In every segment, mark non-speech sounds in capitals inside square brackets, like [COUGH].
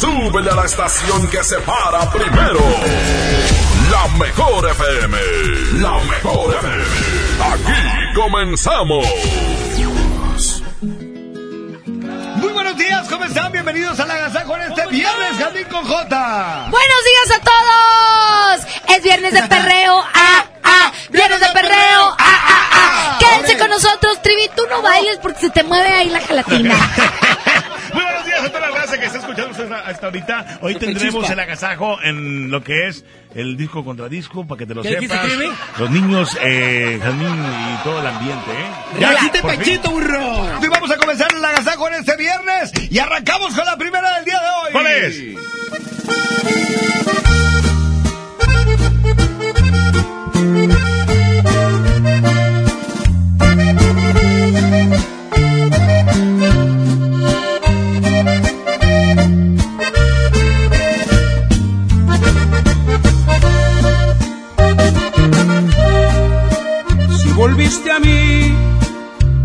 Súbele a la estación que se para primero. La mejor FM. La mejor FM. Aquí comenzamos. Muy buenos días, ¿cómo están? Bienvenidos a la Agasajo en este viernes, Jardín con J. Buenos días a todos. Es viernes de perreo. Ah, ah. Viernes de perreo. Ah, ah, ah. Quédense con nosotros, Trivi. Tú no bailes porque se te mueve ahí la gelatina. [LAUGHS] Muy buenos días a toda la raza que está escuchando hasta, ahorita. Hoy tendremos el agasajo en lo que es el disco contra disco, para que te lo ¿Qué dijiste, sepas. Trivi? Los niños, eh, Jazmín y todo el ambiente, ¿eh? ¡Ya fin. pechito, burro! Y vamos a comenzar el agasajo en este viernes y arrancamos con la primera del día de hoy. ¿Cuál es? Volviste a mí,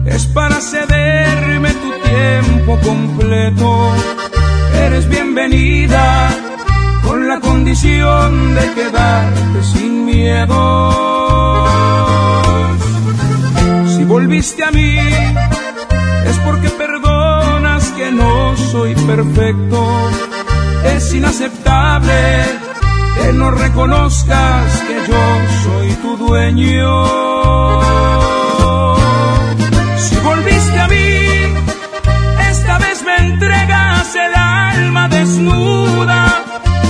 es para cederme tu tiempo completo. Eres bienvenida con la condición de quedarte sin miedo. Si volviste a mí, es porque perdonas que no soy perfecto. Es inaceptable que no reconozcas que yo soy tu dueño. Si volviste a mí, esta vez me entregas el alma desnuda.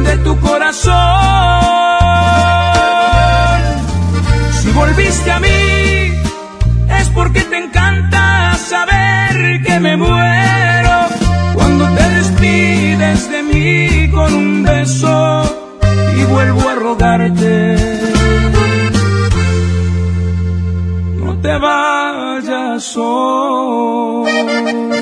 de tu corazón. Si volviste a mí, es porque te encanta saber que me muero cuando te despides de mí con un beso y vuelvo a rogarte. No te vayas hoy.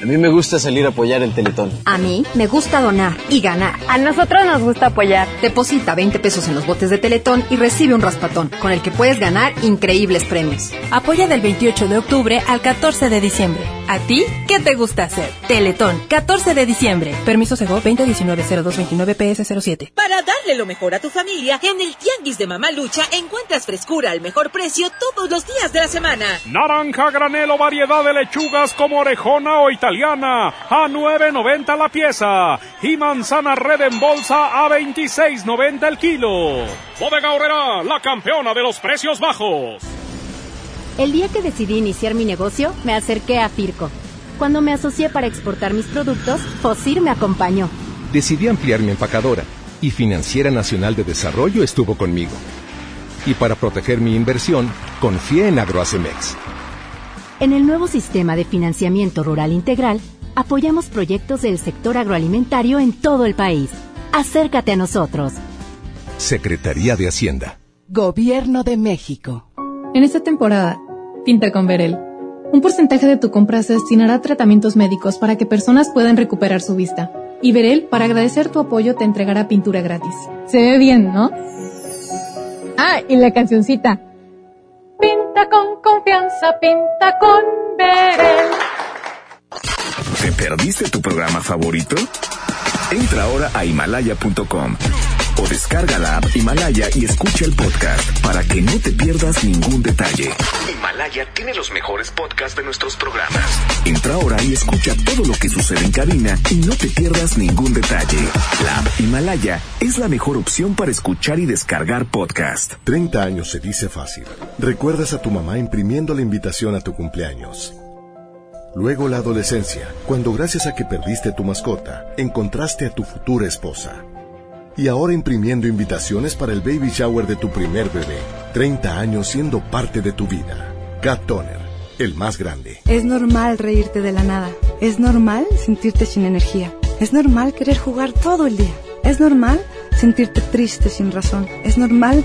A mí me gusta salir a apoyar el Teletón. A mí me gusta donar y ganar. A nosotros nos gusta apoyar. Deposita 20 pesos en los botes de Teletón y recibe un raspatón, con el que puedes ganar increíbles premios. Apoya del 28 de octubre al 14 de diciembre. ¿A ti qué te gusta hacer? Teletón, 14 de diciembre. Permiso Sego 2019-0229-PS07. Para darle lo mejor a tu familia, en el Tianguis de Mamá Lucha encuentras frescura al mejor precio todos los días de la semana. Naranja, granelo, variedad de lechugas como orejona o italiana italiana a 9.90 la pieza y manzana red en bolsa a 26.90 el kilo. Bodega Horrera, la campeona de los precios bajos. El día que decidí iniciar mi negocio, me acerqué a Firco. Cuando me asocié para exportar mis productos, Fosir me acompañó. Decidí ampliar mi empacadora y Financiera Nacional de Desarrollo estuvo conmigo. Y para proteger mi inversión, confié en Agroacemex en el nuevo sistema de financiamiento rural integral, apoyamos proyectos del sector agroalimentario en todo el país. Acércate a nosotros. Secretaría de Hacienda. Gobierno de México. En esta temporada, pinta con Verel. Un porcentaje de tu compra se destinará a tratamientos médicos para que personas puedan recuperar su vista. Y Verel, para agradecer tu apoyo, te entregará pintura gratis. Se ve bien, ¿no? Ah, y la cancioncita. Pinta con confianza, pinta con Berel. ¿Te perdiste tu programa favorito? Entra ahora a himalaya.com o descarga la app Himalaya y escucha el podcast para que no te pierdas ningún detalle. Himalaya tiene los mejores podcasts de nuestros programas. Entra ahora y escucha todo lo que sucede en cabina y no te pierdas ningún detalle. La app Himalaya es la mejor opción para escuchar y descargar podcast. 30 años se dice fácil. Recuerdas a tu mamá imprimiendo la invitación a tu cumpleaños. Luego la adolescencia, cuando gracias a que perdiste tu mascota, encontraste a tu futura esposa y ahora imprimiendo invitaciones para el baby shower de tu primer bebé. 30 años siendo parte de tu vida. Cat Toner, el más grande. Es normal reírte de la nada. Es normal sentirte sin energía. Es normal querer jugar todo el día. Es normal sentirte triste sin razón. Es normal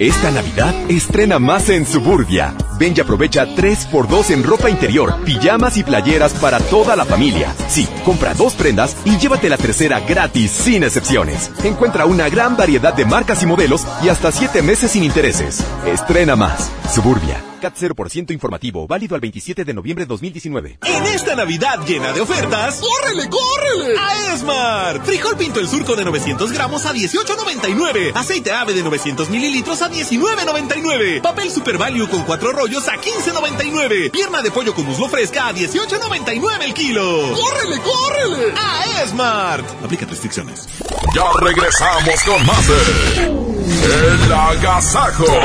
Esta Navidad estrena más en Suburbia. Ven y aprovecha 3x2 en ropa interior, pijamas y playeras para toda la familia. Sí, compra dos prendas y llévate la tercera gratis sin excepciones. Encuentra una gran variedad de marcas y modelos y hasta 7 meses sin intereses. Estrena más. Suburbia. CAT 0% informativo, válido al 27 de noviembre de 2019. En esta Navidad llena de ofertas, ¡córrele, córrele! A Esmar. Frijol pinto el surco de 900 gramos a 18.99. Aceite ave de 900 mililitros a 19.99. Papel Super Value con cuatro rollos a 15.99. Pierna de pollo con muslo fresca a 18.99 el kilo. ¡Córrele, córrele! A Esmart. Aplica restricciones. Ya regresamos con más de El Agasajo con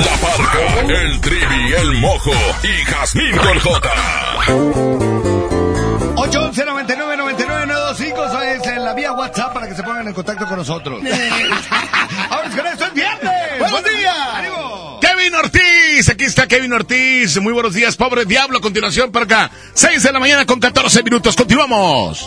la parca, el trivi, el mojo y Jazmín con J. 811 99 99 925 es en la vía WhatsApp para que se pongan en contacto con nosotros. [LAUGHS] Ahora con esto es viernes. ¡Buenos días! ¡Ánimo! Kevin Ortiz, aquí está Kevin Ortiz. Muy buenos días, pobre diablo. A continuación, por acá, 6 de la mañana con 14 minutos. Continuamos.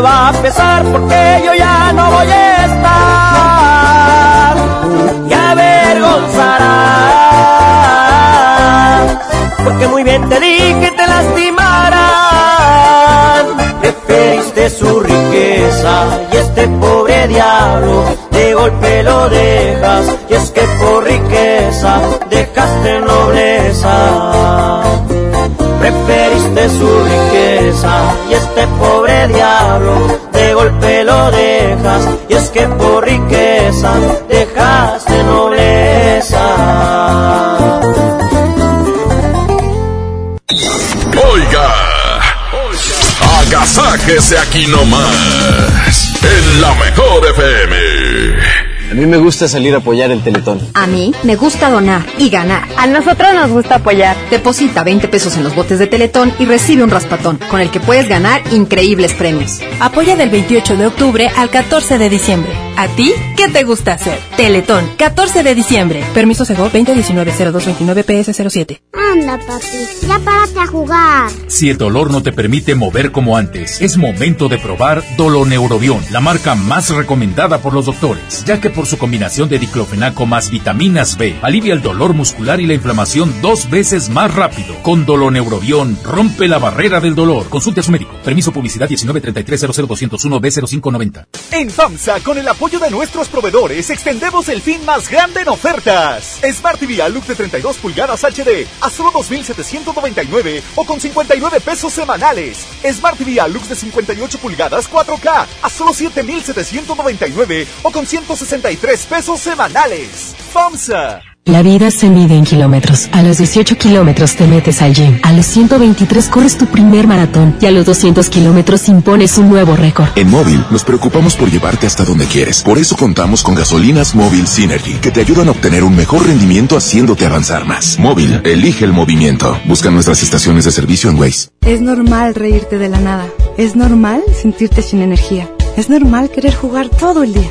va a pesar porque yo ya no voy a estar. Y avergonzarás, porque muy bien te dije te lastimarán. Preferiste su riqueza y este pobre diablo de golpe lo dejas. Y es que por riqueza dejaste nobleza. Preferiste su riqueza y este pobre diablo de golpe lo dejas. Y es que por riqueza dejaste nobleza. Oiga, agasáquese aquí nomás, en la mejor FM. A mí me gusta salir a apoyar el Teletón. A mí me gusta donar y ganar. A nosotros nos gusta apoyar. Deposita 20 pesos en los botes de Teletón y recibe un raspatón, con el que puedes ganar increíbles premios. Apoya del 28 de octubre al 14 de diciembre. ¿A ti qué te gusta hacer? Teletón, 14 de diciembre. Permiso Sego 2019-0229-PS07. Anda, papi, ya párate a jugar. Si el dolor no te permite mover como antes, es momento de probar Doloneurobión, la marca más recomendada por los doctores, ya que por su combinación de diclofenaco más vitaminas B, alivia el dolor muscular y la inflamación dos veces más rápido. Con Doloneurobión, rompe la barrera del dolor. Consulte a su médico. Permiso publicidad 1933-00201-B0590. En FAMSA, con el apoyo de nuestros proveedores, extendemos el fin más grande en ofertas. Smart TV Alux de 32 pulgadas HD a solo 2.799 o con 59 pesos semanales. Smart TV Alux de 58 pulgadas 4K a solo 7.799 o con 163 pesos semanales. FAMSA. La vida se mide en kilómetros. A los 18 kilómetros te metes al gym. A los 123 corres tu primer maratón. Y a los 200 kilómetros impones un nuevo récord. En Móvil nos preocupamos por llevarte hasta donde quieres. Por eso contamos con gasolinas Móvil Synergy, que te ayudan a obtener un mejor rendimiento haciéndote avanzar más. Móvil, elige el movimiento. Busca nuestras estaciones de servicio en Waze. Es normal reírte de la nada. Es normal sentirte sin energía. Es normal querer jugar todo el día.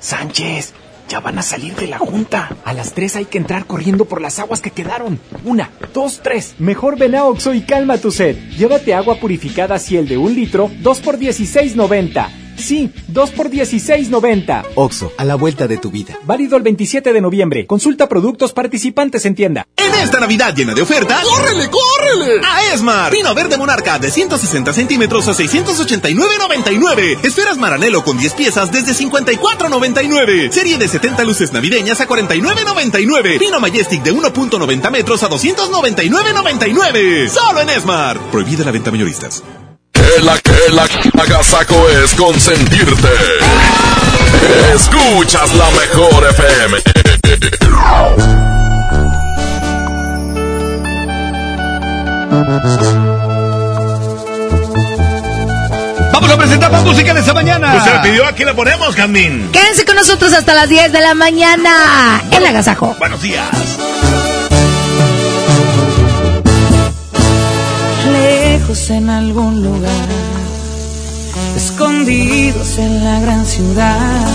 Sánchez, ya van a salir de la junta. A las tres hay que entrar corriendo por las aguas que quedaron. Una, dos, tres. Mejor ven a Oxo y calma tu sed. Llévate agua purificada Ciel de un litro, dos por dieciséis noventa. Sí, 2 por 16.90. Oxo, a la vuelta de tu vida. Válido el 27 de noviembre. Consulta productos participantes en tienda. En esta Navidad llena de ofertas, ¡córrele, córrele! A Esmar. Pino verde monarca de 160 centímetros a 689.99. Esferas Maranelo con 10 piezas desde 54.99. Serie de 70 luces navideñas a 49.99. Pino Majestic de 1.90 metros a 299.99. Solo en Esmar. Prohibida la venta mayoristas. Que la que la agasaco es consentirte. Escuchas la mejor FM. Vamos a presentar más música de esta mañana. Usted la pidió, aquí la ponemos, Jandín. Quédense con nosotros hasta las 10 de la mañana. El agasajo. Buenos días. Lejos en algún lugar, escondidos en la gran ciudad,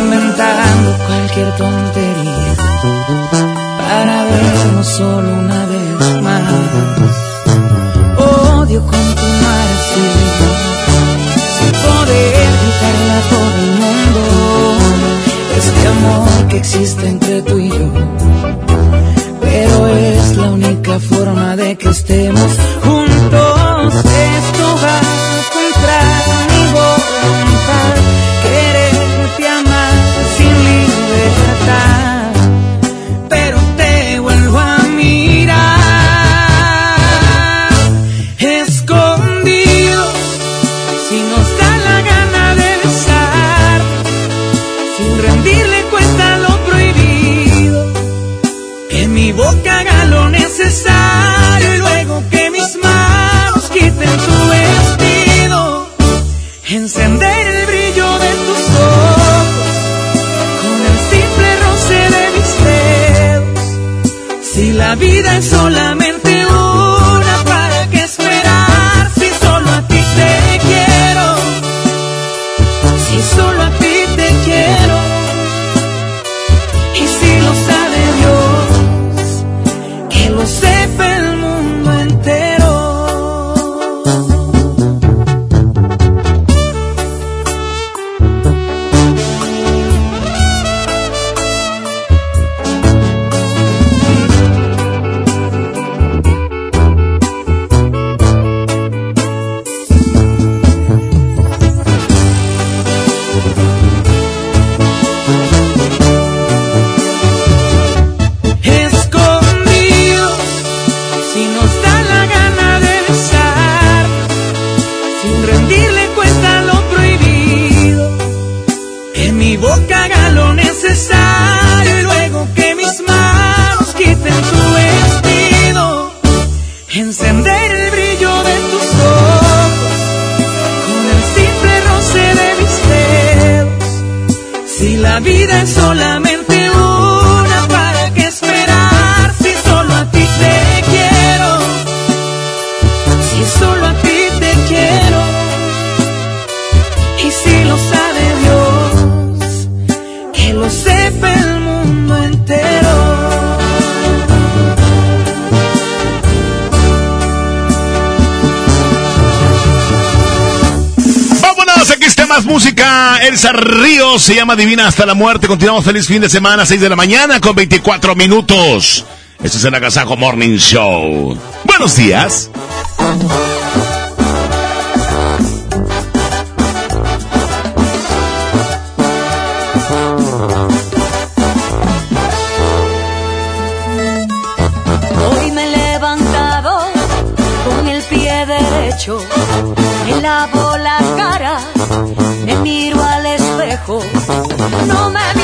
inventando cualquier tontería para vernos solo una vez más. Odio continuar así, sin poder gritarle a todo el mundo este amor que existe entre tú y yo. Es la única forma de que estemos juntos. Esto va vida es se llama Divina hasta la muerte. Continuamos feliz fin de semana, 6 de la mañana con 24 minutos. Esto es el Agasajo Morning Show. Buenos días. Hoy me he levantado con el pie derecho, me lavo la cara, me miro al espejo, no me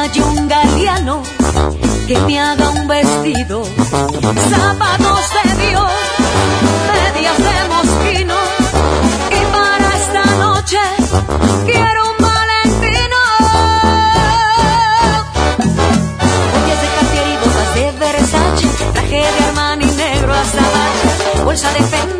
a un galeano que me haga un vestido, zapatos de Dios, medias de mosquino, y para esta noche quiero un valentino. Joyas de Cartier y botas de Versace, traje de Armani negro hasta bolsa de Fendi,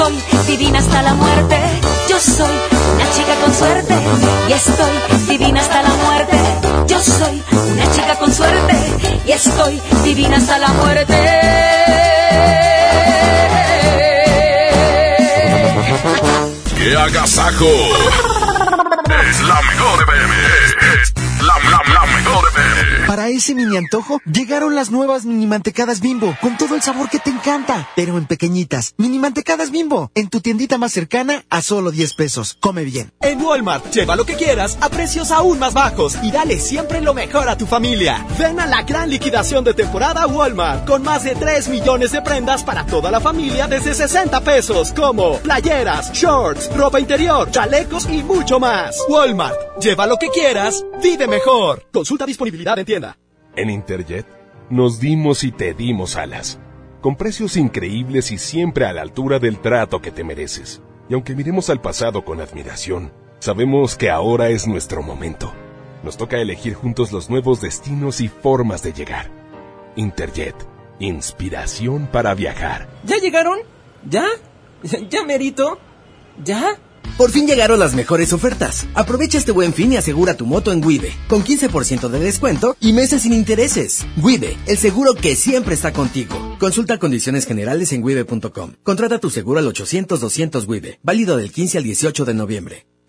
Estoy divina hasta la muerte. Yo soy una chica con suerte y estoy divina hasta la muerte. Yo soy una chica con suerte y estoy divina hasta la muerte. ¡Qué agasajo! Es la mejor FM. Es Para ese mini antojo, llegaron las nuevas mini mantecadas bimbo, con todo el sabor que te encanta, pero en pequeñitas. Mini mantecadas bimbo, en tu tiendita más cercana a solo 10 pesos. Come bien. En Walmart, lleva lo que quieras a precios aún más bajos y dale siempre lo mejor a tu familia. Ven a la gran liquidación de temporada Walmart, con más de 3 millones de prendas para toda la familia desde 60 pesos, como playeras, shorts, ropa interior, chalecos y mucho más. Walmart, lleva lo que quieras, vive mejor. Consulta disponibilidad en tienda. En Interjet nos dimos y te dimos alas, con precios increíbles y siempre a la altura del trato que te mereces. Y aunque miremos al pasado con admiración, sabemos que ahora es nuestro momento. Nos toca elegir juntos los nuevos destinos y formas de llegar. Interjet, inspiración para viajar. ¿Ya llegaron? ¿Ya? [LAUGHS] ¿Ya merito? ¿Ya? Por fin llegaron las mejores ofertas. Aprovecha este buen fin y asegura tu moto en Wibe, con 15% de descuento y meses sin intereses. Wibe, el seguro que siempre está contigo. Consulta condiciones generales en wibe.com. Contrata tu seguro al 800-200 Wibe, válido del 15 al 18 de noviembre.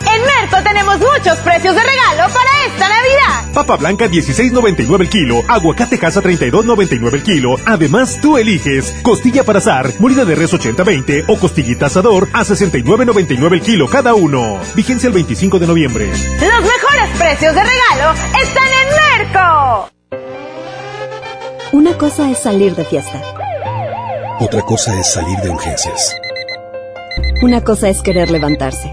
En Merco tenemos muchos precios de regalo para esta Navidad. Papa blanca 16.99 el kilo, aguacate casa 32.99 el kilo. Además, tú eliges costilla para azar, molida de res 80-20 o costillita asador a 69.99 el kilo cada uno. Vigencia el 25 de noviembre. Los mejores precios de regalo están en Merco. Una cosa es salir de fiesta. Otra cosa es salir de urgencias. Una cosa es querer levantarse.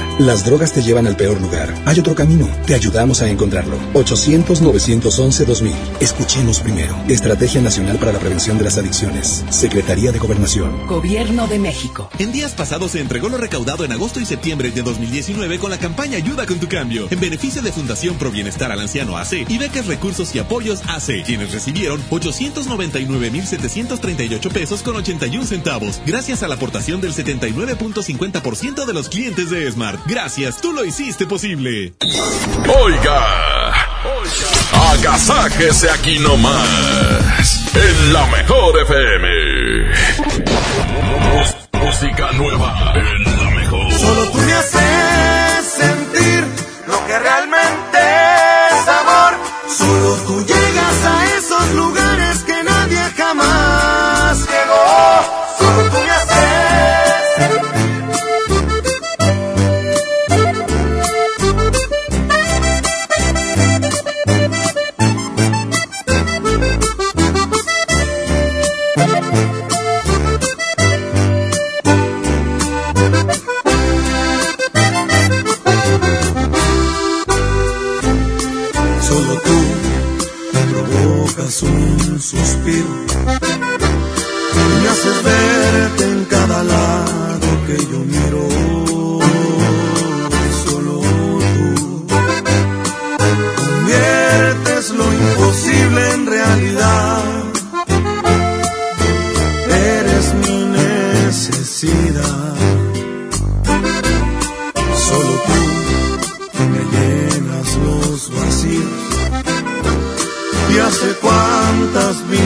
Las drogas te llevan al peor lugar. Hay otro camino. Te ayudamos a encontrarlo. 800-911-2000. Escuchemos primero. Estrategia Nacional para la Prevención de las Adicciones. Secretaría de Gobernación. Gobierno de México. En días pasados se entregó lo recaudado en agosto y septiembre de 2019 con la campaña Ayuda con tu cambio. En beneficio de Fundación Pro Bienestar al Anciano AC y becas Recursos y Apoyos AC. Quienes recibieron 899,738 pesos con 81 centavos. Gracias a la aportación del 79.50% de los clientes de Smart. Gracias, tú lo hiciste posible. Oiga, agasáquese aquí nomás, en la mejor FM. Música nueva en la suspiro y me haces verte en cada lado que yo miro. Solo tú conviertes lo imposible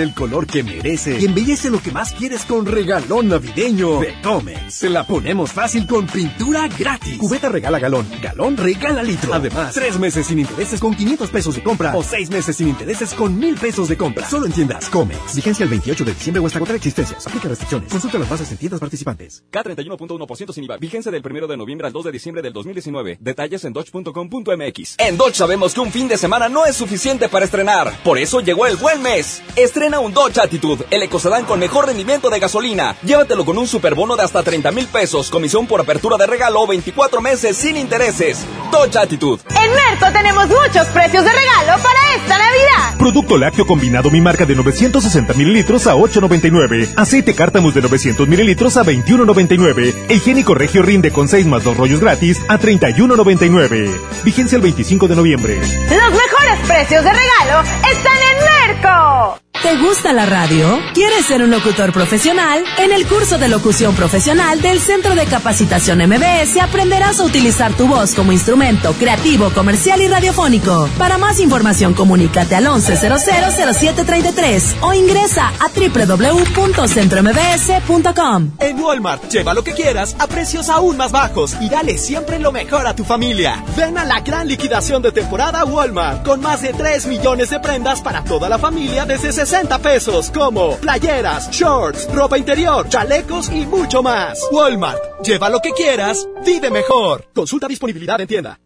El color que merece y embellece lo que más quieres con regalón navideño de Comex. Se la ponemos fácil con pintura gratis. Cubeta regala galón, galón regala litro. Además, tres meses sin intereses con 500 pesos de compra o seis meses sin intereses con mil pesos de compra. Solo en tiendas Comex. Vigencia el 28 de diciembre o hasta contra existencias. Aplica restricciones. Consulta las bases en tiendas participantes. K31.1% sin IVA. Vigencia del 1 de noviembre al 2 de diciembre del 2019. Detalles en dodge.com.mx. En Dodge sabemos que un fin de semana no es suficiente para estrenar. Por eso llegó el buen mes. Estrena un Dodge Attitude, el ecocedán con mejor rendimiento de gasolina. Llévatelo con un superbono de hasta 30 mil pesos, comisión por apertura de regalo 24 meses sin intereses. Dodge Attitude. En Merco tenemos muchos precios de regalo para esta Navidad. Producto lácteo combinado mi marca de 960 mililitros a 8.99. Aceite cártamus de 900 mililitros a 21.99. El higiénico regio rinde con 6 más 2 rollos gratis a 31.99. Vigencia el 25 de noviembre. Los mejores precios de regalo están en Merco. ¿Te gusta la radio? ¿Quieres ser un locutor profesional? En el curso de locución profesional del Centro de Capacitación MBS aprenderás a utilizar tu voz como instrumento creativo, comercial y radiofónico. Para más información, comunícate al 11000733 o ingresa a www.centrombs.com. En Walmart, lleva lo que quieras a precios aún más bajos y dale siempre lo mejor a tu familia. Ven a la gran liquidación de temporada Walmart con más de 3 millones de prendas para toda la familia desde 60 pesos, como playeras, shorts, ropa interior, chalecos y mucho más. Walmart, lleva lo que quieras, vive mejor. Consulta disponibilidad en tienda.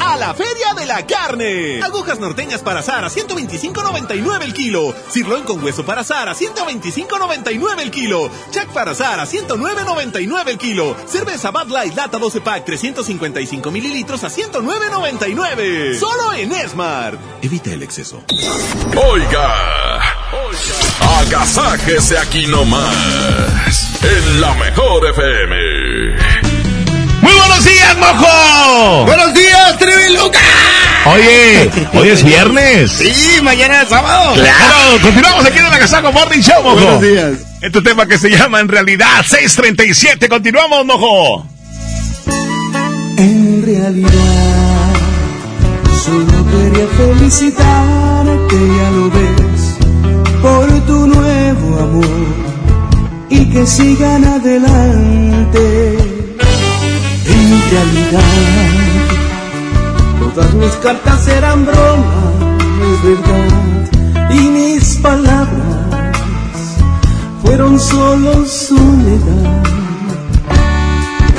A la Feria de la Carne. Agujas norteñas para asar a 125.99 el kilo. Sirloin con hueso para asar a 125.99 el kilo. Jack para asar a 109.99 el kilo. Cerveza Bud Light lata 12 pack 355 mililitros a 109.99. Solo en Esmar. Evita el exceso. Oiga. Oiga. Agasájese aquí nomás. En la mejor FM. ¡Muy buenos días, mojo! ¡Buenos días, Triviluca! Oye, hoy es viernes. Sí, mañana es sábado. Claro, continuamos aquí en el Agasajo Morning Show, mojo. Buenos días. Este tema que se llama en realidad 637. Continuamos, mojo. En realidad, solo quería felicitarte, ya lo ves, por tu nuevo amor y que sigan adelante. En realidad, todas mis cartas eran broma, es verdad, y mis palabras fueron solo soledad.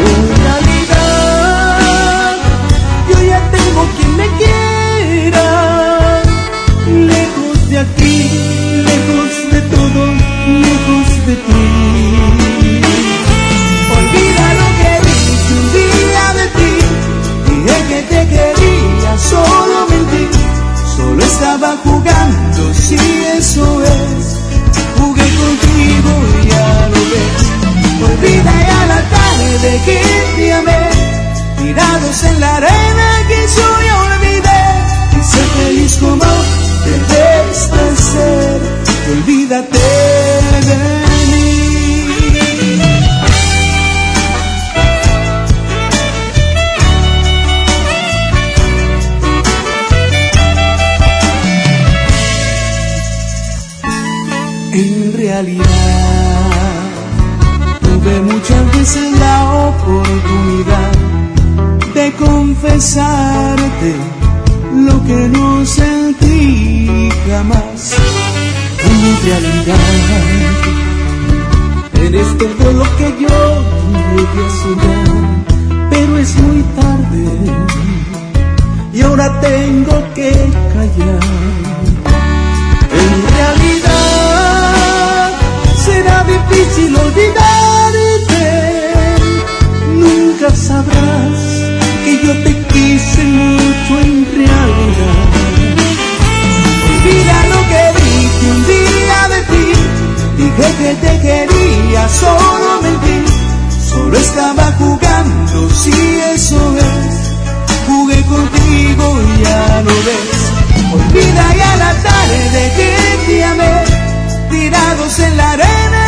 En realidad, yo ya tengo quien me quiera, lejos de aquí, lejos de todo, lejos de ti. Solo mentí, solo estaba jugando, si eso es, jugué contigo y ya lo ves. Olvida ya la tarde que te amé, tirados en la arena que yo ya olvidé, y sé feliz como debes de ser, y olvídate realidad, tuve muchas veces la oportunidad de confesarte lo que no sentí jamás. En realidad, eres todo lo que yo llegué a soñar, pero es muy tarde y ahora tengo que callar. Difícil olvidarte, nunca sabrás que yo te quise mucho en realidad. Olvida lo que dije un día de ti, dije que te quería, solo mentí, solo estaba jugando, si eso es, jugué contigo y ya lo ves. Olvida ya la tarde que te amé, tirados en la arena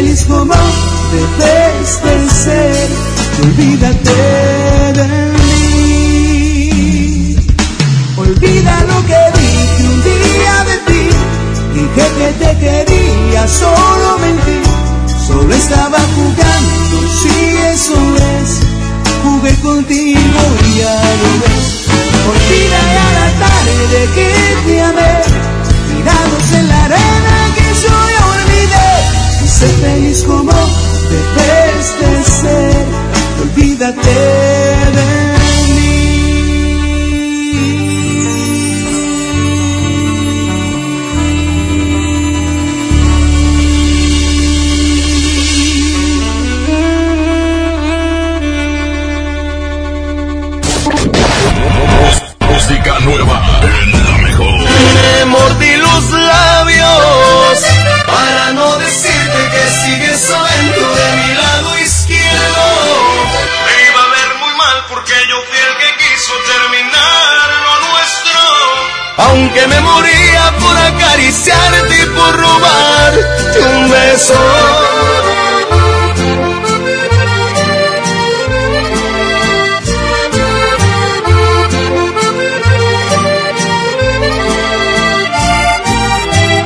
feliz como debes de ser, olvídate de mí. Olvida lo que dije un día de ti, dije que te quería, solo mentí, solo estaba jugando, si eso es, jugué contigo y ya lo ves. Olvida ya la tarde que te amé, tirados en la arena que yo ser feliz como debes de ser, olvídate de Aunque me moría por acariciarte y por robarte un beso.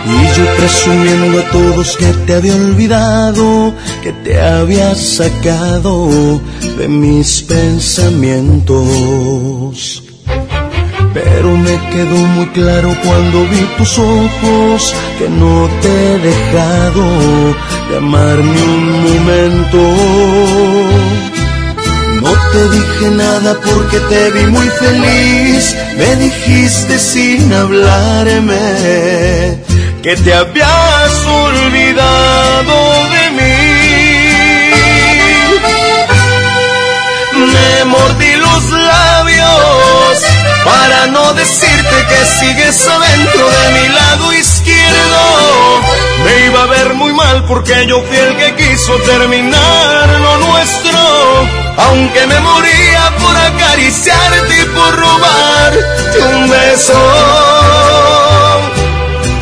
Y yo presumiendo a todos que te había olvidado, que te había sacado de mis pensamientos. Pero me quedó muy claro cuando vi tus ojos que no te he dejado de amar ni un momento. No te dije nada porque te vi muy feliz, me dijiste sin hablarme que te habías olvidado de mí. Me mordí los labios para no decirte que sigues adentro de mi lado izquierdo. Me iba a ver muy mal porque yo fui el que quiso terminar lo nuestro. Aunque me moría por acariciarte y por robarte un beso.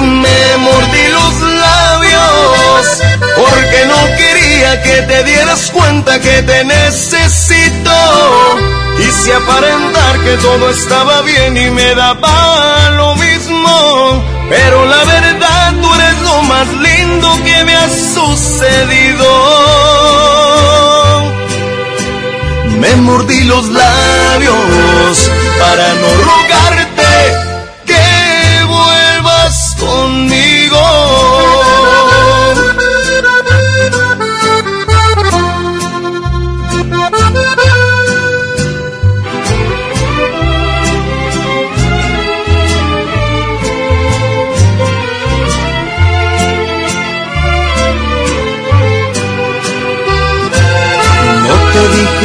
Me mordí los labios porque no quería que te dieras cuenta que te necesito. Quise aparentar que todo estaba bien y me daba lo mismo. Pero la verdad tú eres lo más lindo que me ha sucedido. Me mordí los labios para no rogarte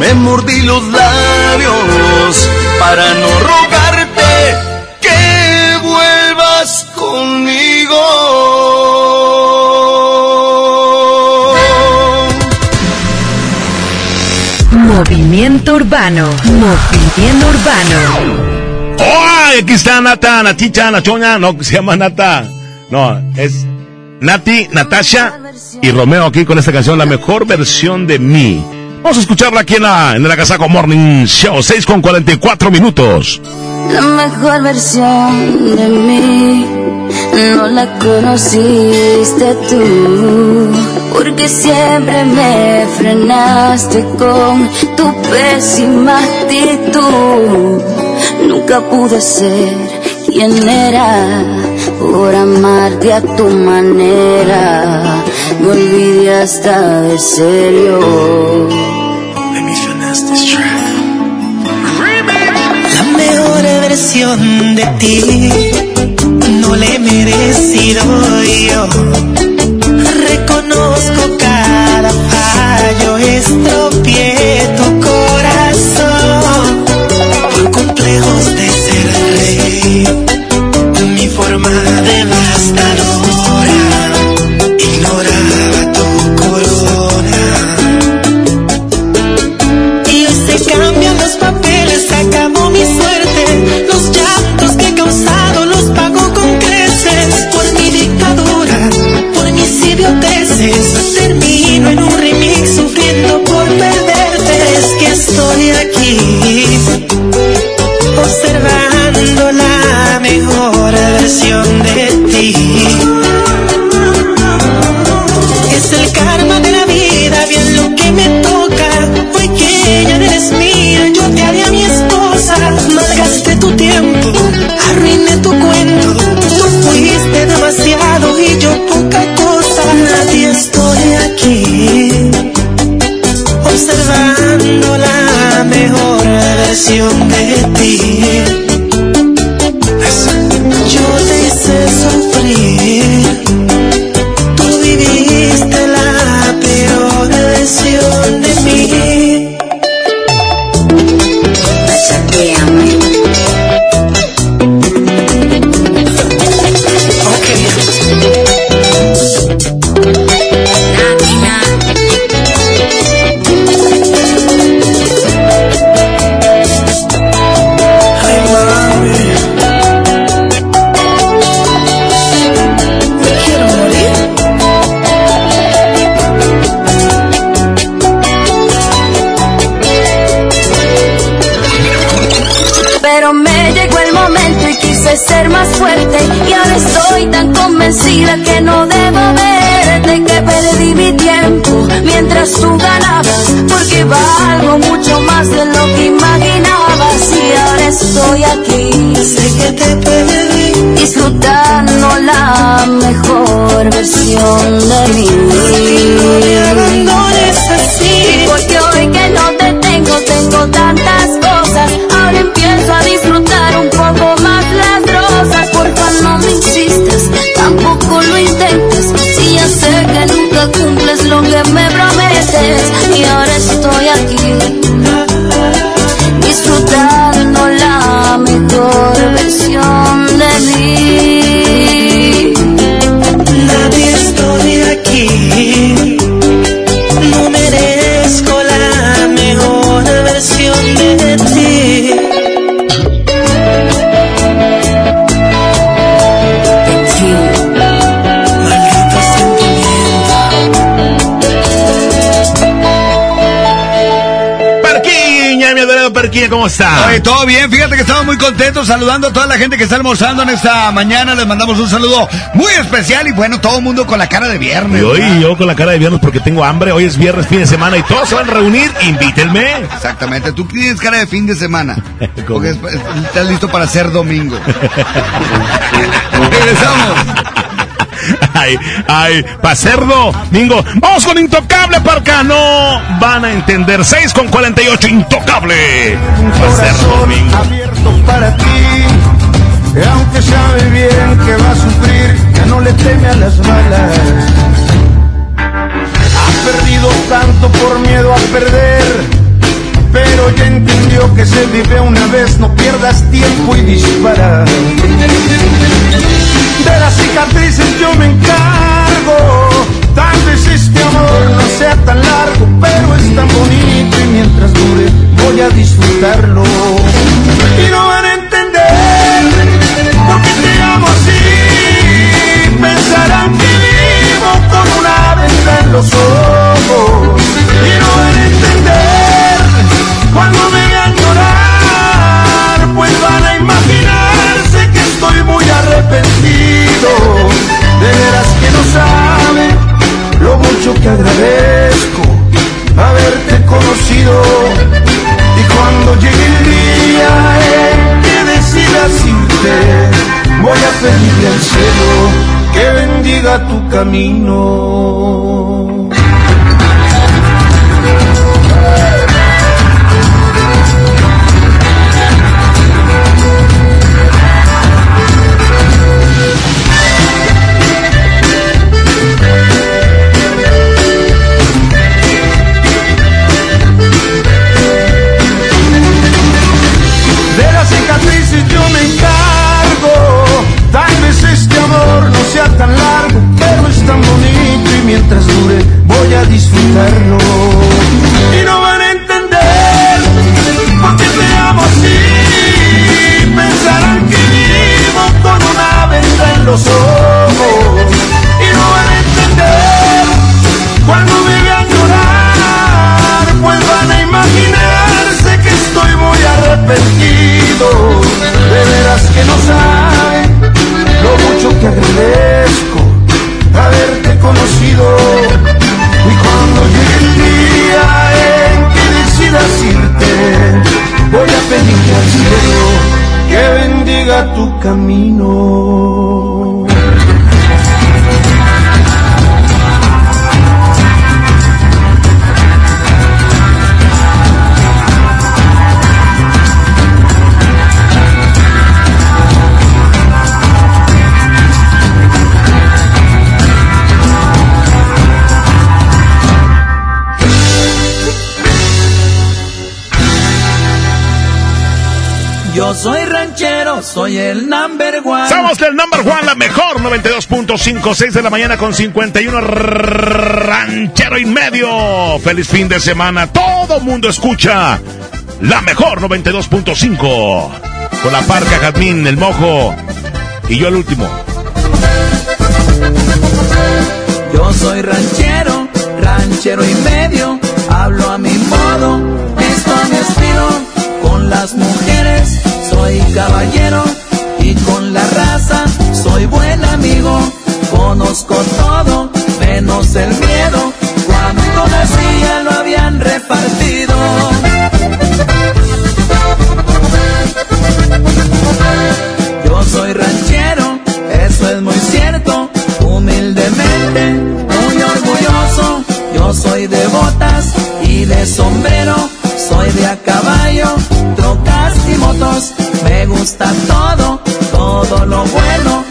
Me mordí los labios para no rogarte que vuelvas conmigo. Movimiento Urbano. Movimiento Urbano. ¡Oh! Aquí está Nata, Naticha, Nachoña. No, se llama Nata. No, es Nati, Natasha y Romeo aquí con esta canción, la mejor versión de mí. Vamos a escucharla aquí en la, en la Casaco Morning Show, 6 con 44 minutos. La mejor versión de mí no la conociste tú, porque siempre me frenaste con tu pésima actitud. Nunca pude ser quien era por amarte a tu manera. Me olvidé hasta de serio. La mejor versión de ti no le he merecido yo. Reconozco cada fallo, estropié No eres mía, yo te haré a mi esposa. Malgasté tu tiempo, arruiné tu cuento. Tú fuiste demasiado y yo poca cosa. Nadie estoy aquí, observando la mejor versión de ti. ¿Cómo está? Oye, todo bien, fíjate que estamos muy contentos saludando a toda la gente que está almorzando en esta mañana. Les mandamos un saludo muy especial y bueno, todo el mundo con la cara de viernes. Y hoy ¿verdad? yo con la cara de viernes porque tengo hambre. Hoy es viernes, fin de semana y todos se van a reunir. Invítenme. Exactamente, tú tienes cara de fin de semana. [LAUGHS] Porque es- es- estás listo para ser domingo. [LAUGHS] Regresamos. Ay, ay, pa' cerdo, Mingo. Vamos con Intocable, parca. No van a entender. 6 con 48, Intocable. Pa' cerdo, Mingo. abierto para ti. Aunque sabe bien que va a sufrir, ya no le teme a las balas. Ha perdido tanto por miedo a perder, que se vive una vez, no pierdas tiempo y dispara. De las cicatrices yo me encargo. Vez este amor no sea tan largo, pero es tan bonito y mientras dure voy a disfrutarlo. Y no van a entender por qué te amo así. Pensarán que vivo con una venda en los ojos. Arrepentido. De veras que no saben lo mucho que agradezco haberte conocido. Y cuando llegue el día en que decidas irte, voy a pedirle al cielo que bendiga tu camino. 92.5, 6 de la mañana con 51 ranchero y medio. Feliz fin de semana. Todo mundo escucha la mejor 92.5. Con la parca, Jazmín, el mojo y yo el último. Yo soy ranchero, ranchero y medio. Hablo a mi modo, esto a mi estilo. Con las mujeres soy caballero y con la raza soy buen amigo. Conozco todo, menos el miedo. Cuando nacía lo habían repartido. Yo soy ranchero, eso es muy cierto. Humildemente, muy orgulloso. Yo soy de botas y de sombrero. Soy de a caballo, trocas y motos. Me gusta todo, todo lo bueno.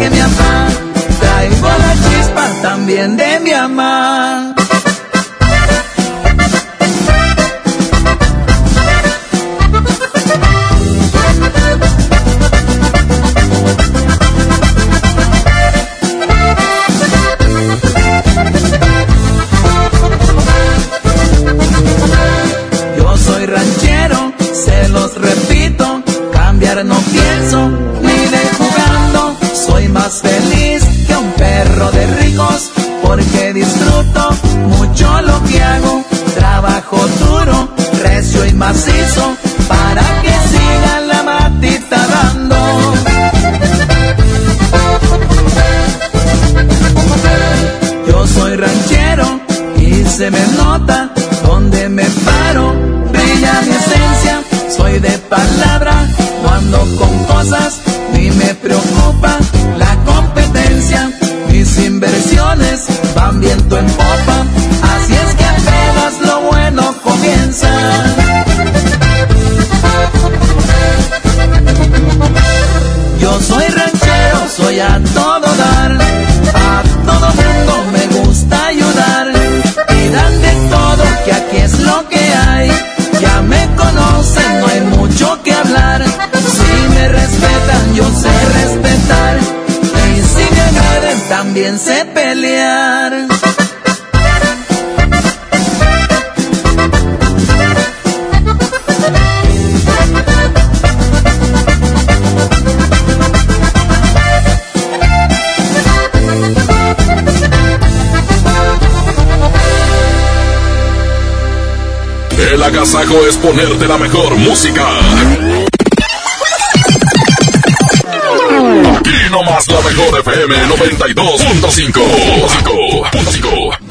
Que mi mamá. Traigo la chispa también de mi mamá. macizo para que siga la matita dando. Yo soy ranchero y se me nota donde me paro, brilla mi esencia, soy de palabra, no ando con cosas, ni me preocupa la competencia, mis inversiones van viento en ponerte la mejor música. Aquí nomás la mejor FM 92.5.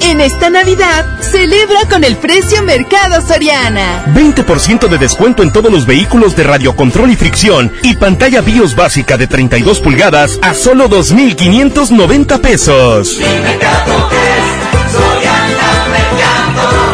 En esta Navidad, celebra con el precio Mercado Soriana. 20% de descuento en todos los vehículos de radiocontrol y fricción y pantalla BIOS básica de 32 pulgadas a solo 2.590 pesos.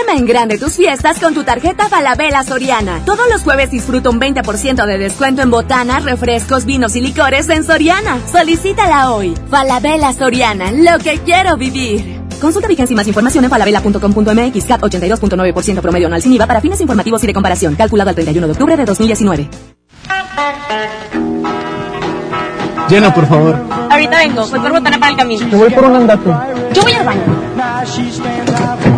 Arma en grande tus fiestas con tu tarjeta Falabella Soriana. Todos los jueves disfruta un 20% de descuento en botanas, refrescos, vinos y licores en Soriana. Solicítala hoy. Falabella Soriana, lo que quiero vivir. Consulta vigencia y más información en falabella.com.mx CAT 82.9% promedio anual sin IVA para fines informativos y de comparación. Calculado al 31 de octubre de 2019. Llena, por favor. Ahorita vengo, voy por botana para el camino. Te voy por un andate. Yo voy al baño.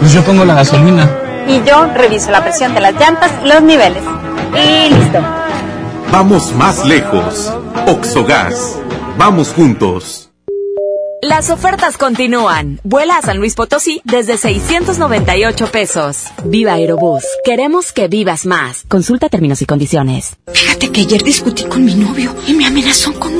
Pues yo pongo la gasolina. Y yo reviso la presión de las llantas los niveles. Y listo. Vamos más lejos. Oxogas. Vamos juntos. Las ofertas continúan. Vuela a San Luis Potosí desde 698 pesos. Viva Aerobús. Queremos que vivas más. Consulta términos y condiciones. Fíjate que ayer discutí con mi novio y me amenazó con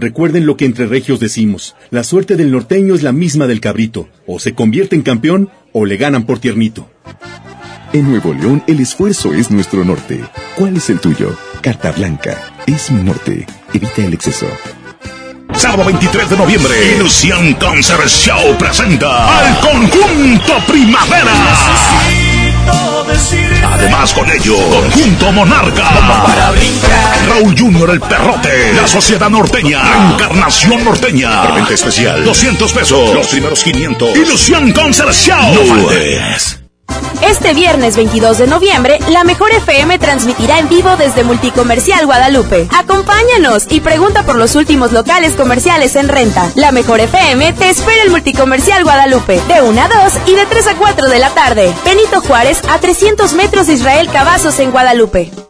recuerden lo que entre regios decimos. La suerte del norteño es la misma del cabrito. O se convierte en campeón o le ganan por tiernito. En Nuevo León, el esfuerzo es nuestro norte. ¿Cuál es el tuyo? Carta Blanca. Es mi norte. Evita el exceso. Sábado 23 de noviembre, Ilusión Concert Show presenta al conjunto Primavera. Además con ello, Conjunto Monarca. Raúl Junior el Perrote. La Sociedad Norteña. Encarnación Norteña. Preventa especial. 200 pesos. Los primeros 500. Ilusión Concert Show. No faltes. Este viernes 22 de noviembre, la Mejor FM transmitirá en vivo desde Multicomercial Guadalupe. Acompáñanos y pregunta por los últimos locales comerciales en renta. La Mejor FM te espera en Multicomercial Guadalupe, de 1 a 2 y de 3 a 4 de la tarde. Benito Juárez, a 300 metros de Israel Cavazos en Guadalupe.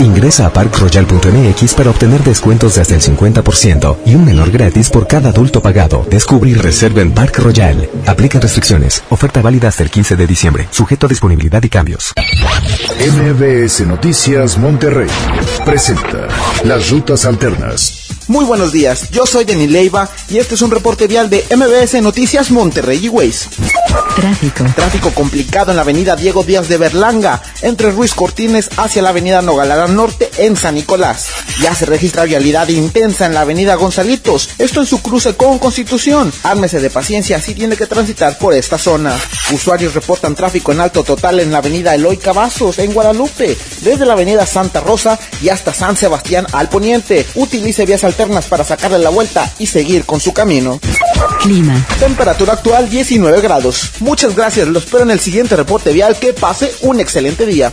Ingresa a parkroyal.mx para obtener descuentos de hasta el 50% y un menor gratis por cada adulto pagado. Descubre y reserva en Park Royal. Aplica restricciones. Oferta válida hasta el 15 de diciembre. Sujeto a disponibilidad y cambios. MBS Noticias Monterrey presenta Las Rutas Alternas. Muy buenos días, yo soy Denis Leiva y este es un reporte vial de MBS Noticias Monterrey y Waze. Tráfico. Tráfico complicado en la avenida Diego Díaz de Berlanga, entre Ruiz Cortines hacia la avenida Nogalara Norte en San Nicolás. Ya se registra vialidad intensa en la avenida Gonzalitos, esto en su cruce con Constitución. Ármese de paciencia si tiene que transitar por esta zona. Usuarios reportan tráfico en alto total en la avenida Eloy Cavazos en Guadalupe, desde la avenida Santa Rosa y hasta San Sebastián al poniente. Utilice vías alternativas para sacarle la vuelta y seguir con su camino. Clima. Temperatura actual 19 grados. Muchas gracias, lo espero en el siguiente reporte vial. Que pase un excelente día.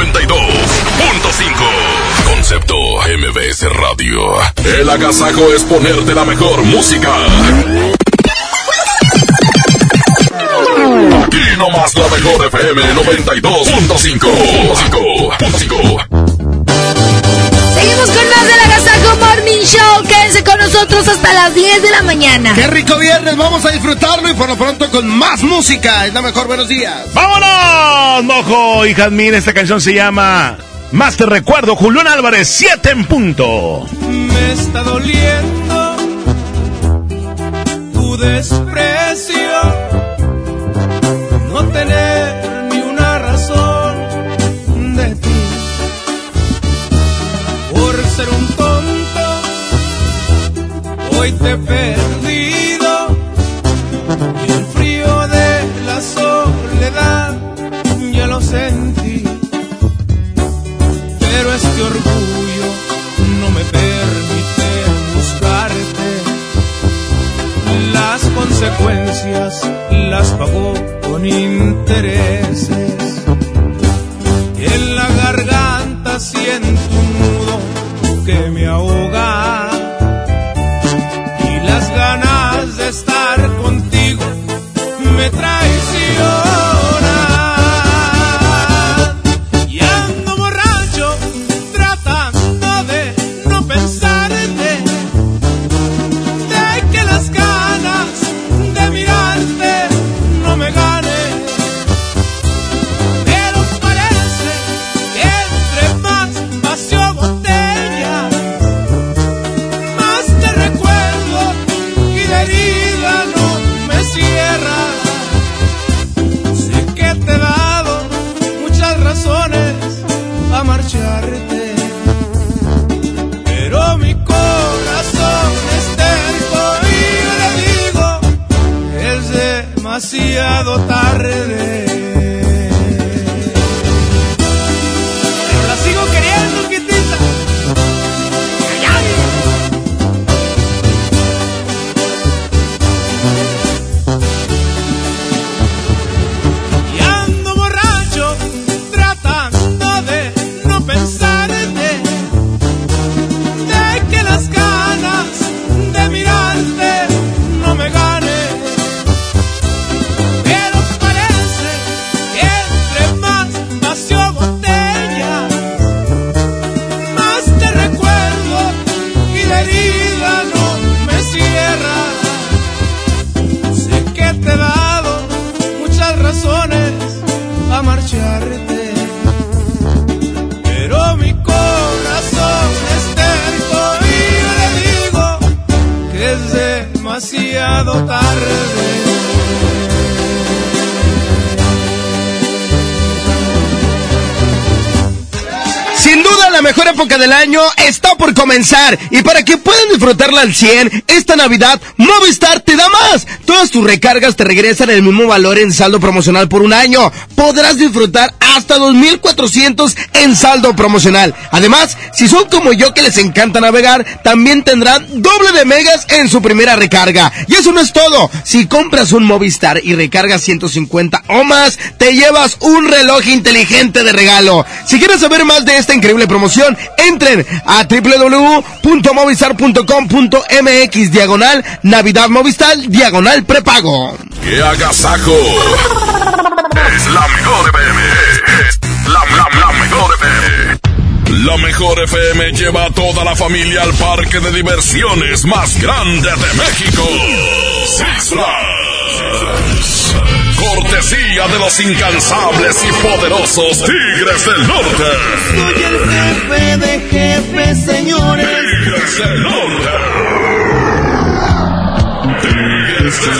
92.5. Concepto MBS Radio. El agasajo es ponerte la mejor música. Aquí nomás la mejor FM 92.5. Seguimos con más de la Gazaco Morning Show. Quédense con nosotros hasta las 10 de la mañana. Qué rico viernes, vamos a disfrutarlo y por lo pronto con más música. Es la mejor, buenos días. ¡Vámonos, mojo y Jazmín! Esta canción se llama Más te recuerdo, Julián Álvarez, 7 en punto. Me está doliendo tu desprecio no tener hoy te he perdido. Y el frío de la soledad ya lo sentí. Pero este orgullo no me permite buscarte. Las consecuencias las pagó con intereses. En la garganta siento un nudo que me ahoga y para que puedan disfrutarla al 100, esta Navidad Movistar te da más. Todas tus recargas te regresan el mismo valor en saldo promocional por un año. Podrás disfrutar hasta 2.400 en saldo promocional. Además, si son como yo que les encanta navegar, también tendrán doble de megas en su primera recarga. Y eso no es todo. Si compras un Movistar y recargas 150 o más, te llevas un reloj inteligente de regalo. Si quieres saber más de esta increíble promoción, entren a www.movistar.com.mx diagonal Navidad Movistar diagonal prepago. ¡Qué agasajo! es la mejor FM. La mejor FM lleva a toda la familia al parque de diversiones más grande de México. Six Flags. Cortesía de los incansables y poderosos Tigres del Norte. Soy el jefe de jefes, señores. Tigres del Norte. Tigres del Norte.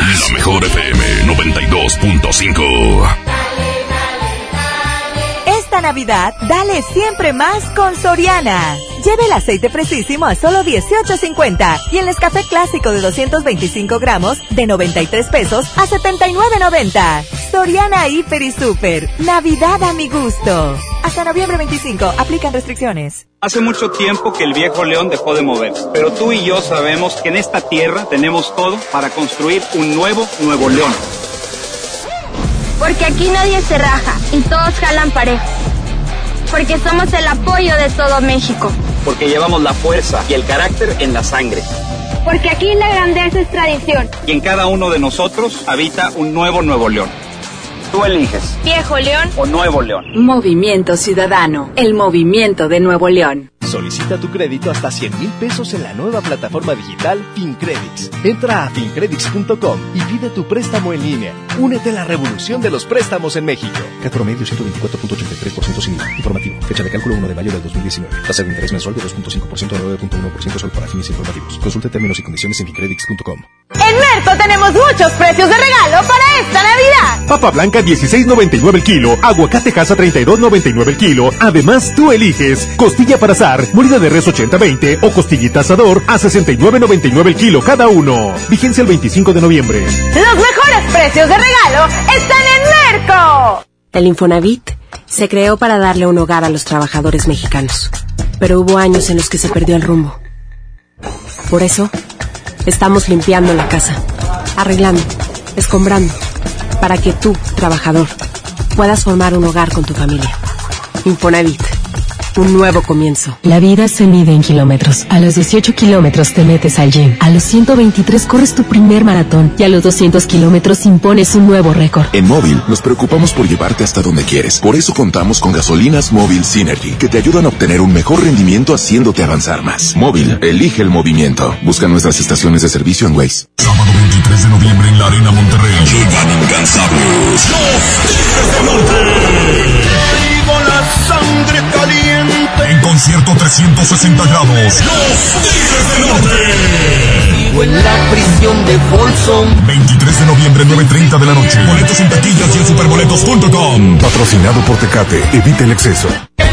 La mejor FM 92.5. Esta Navidad, dale siempre más con Soriana. Lleve el aceite fresísimo a solo 18.50 y el escafé clásico de 225 gramos de 93 pesos a 79.90. Soriana Hiper y Super. Navidad a mi gusto. Hasta noviembre 25. Aplican restricciones. Hace mucho tiempo que el viejo león dejó de mover, pero tú y yo sabemos que en esta tierra tenemos todo para construir un nuevo Nuevo León. Porque aquí nadie se raja y todos jalan parejo. Porque somos el apoyo de todo México. Porque llevamos la fuerza y el carácter en la sangre. Porque aquí la grandeza es tradición. Y en cada uno de nosotros habita un nuevo Nuevo León. Tú eliges. Viejo León o Nuevo León. Movimiento Ciudadano, el movimiento de Nuevo León. Solicita tu crédito hasta 100 mil pesos en la nueva plataforma digital FinCredits. Entra a fincredits.com y pide tu préstamo en línea. Únete a la revolución de los préstamos en México. Cat promedio 124.83% sin IVA. Informativo. Fecha de cálculo 1 de mayo del 2019. Tasa de interés mensual de 2.5% a 9.1% solo para fines informativos. Consulte términos y condiciones en fincredits.com. En Merco tenemos muchos precios de regalo para esta Navidad. Papa blanca 16.99 el kilo, aguacate casa 32.99 el kilo. Además, tú eliges costilla para molida de res 80-20 o costillita asador a 69.99 el kilo cada uno. Vigencia el 25 de noviembre. Los mejores precios de regalo están en Merco. El Infonavit se creó para darle un hogar a los trabajadores mexicanos, pero hubo años en los que se perdió el rumbo. Por eso, estamos limpiando la casa, arreglando, escombrando, para que tú, trabajador, puedas formar un hogar con tu familia. Infonavit, un nuevo comienzo. La vida se mide en kilómetros. A los 18 kilómetros te metes al gym. A los 123 corres tu primer maratón. Y a los 200 kilómetros impones un nuevo récord. En Móvil nos preocupamos por llevarte hasta donde quieres. Por eso contamos con gasolinas Móvil Synergy, que te ayudan a obtener un mejor rendimiento haciéndote avanzar más. Móvil, elige el movimiento. Busca nuestras estaciones de servicio en Waze. Sábado 23 de noviembre en la Arena Monterrey. Llegan incansables. Los Tigres del Norte. Caliente. En concierto 360 grados. Los Tigres del Norte. Vivo en la prisión de Folsom. 23 de noviembre, 9.30 de la noche. Boletos en taquillas y en superboletos.com. Patrocinado por Tecate. Evita el exceso.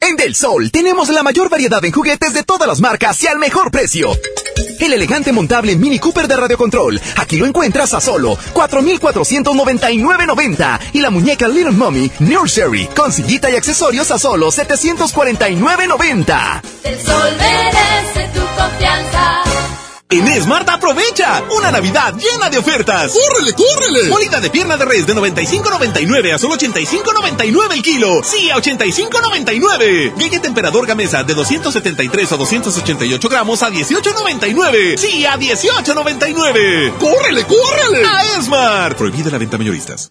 En Del Sol tenemos la mayor variedad en juguetes de todas las marcas y al mejor precio. El elegante montable Mini Cooper de radiocontrol. Aquí lo encuentras a solo 4,499.90. Y la muñeca Little Mommy Nursery con sillita y accesorios a solo 749.90. El Sol merece tu confianza. En Smart aprovecha una Navidad llena de ofertas. ¡Córrele, córrele! Molida de pierna de res de 95.99 a solo 85.99 el kilo. Sí, a 85.99. Galleta Emperador Gamesa de 273 o 288 gramos a 18.99. Sí, a 18.99. ¡Córrele, córrele! A Smart. Prohibida la venta mayoristas.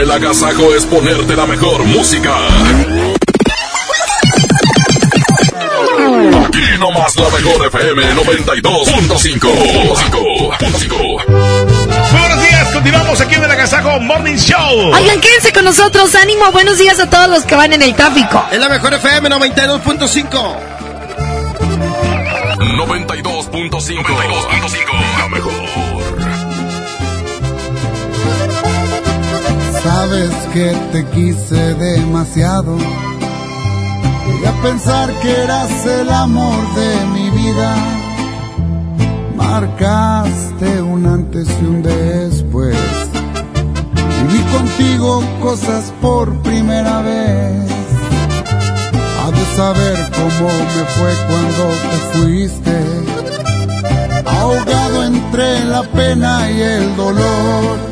El agasajo es ponerte la mejor música. Aquí nomás la mejor FM 92.5. Buenos días, continuamos aquí en el Agasajo Morning Show. Oigan, quédense con nosotros, ánimo, buenos días a todos los que van en el tráfico. Es la mejor FM 92.5. 92.5. La mejor. Sabes que te quise demasiado. Llegué a pensar que eras el amor de mi vida. Marcaste un antes y un después. Viví contigo cosas por primera vez. Ha de saber cómo me fue cuando te fuiste. Ahogado entre la pena y el dolor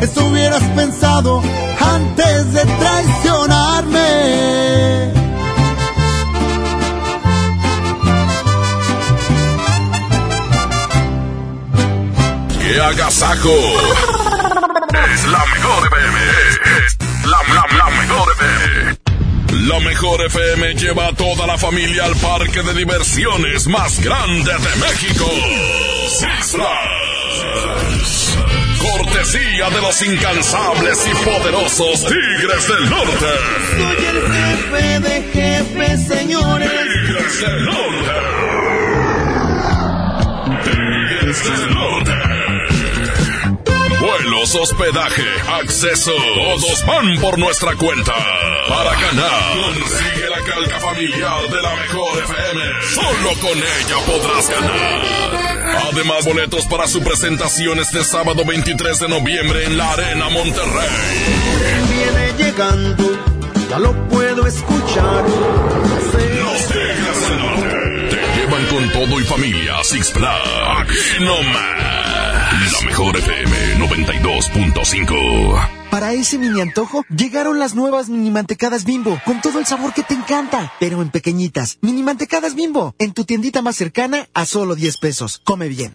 Eso hubieras pensado antes de traicionarme. ¡Qué agasajo! Es la mejor FM. La, la, la mejor FM. La mejor FM lleva a toda la familia al parque de diversiones más grande de México. Six Flags. Cortesía de los incansables y poderosos Tigres del Norte. Soy el jefe de jefes, señores. Tigres del Norte. Tigres del Norte. Vuelos, hospedaje, acceso. Todos van por nuestra cuenta. Para ganar, consigue calca familiar de la mejor FM. Solo con ella podrás ganar. Además, boletos para su presentación este sábado 23 de noviembre en la Arena Monterrey. Viene llegando, ya lo puedo escuchar. Los Tigres del Norte te llevan con todo y familia a Six Flags. Aquí nomás. La mejor FM 92.5. Para ese mini antojo, llegaron las nuevas mini mantecadas bimbo, con todo el sabor que te encanta, pero en pequeñitas. Mini mantecadas bimbo, en tu tiendita más cercana a solo 10 pesos. Come bien.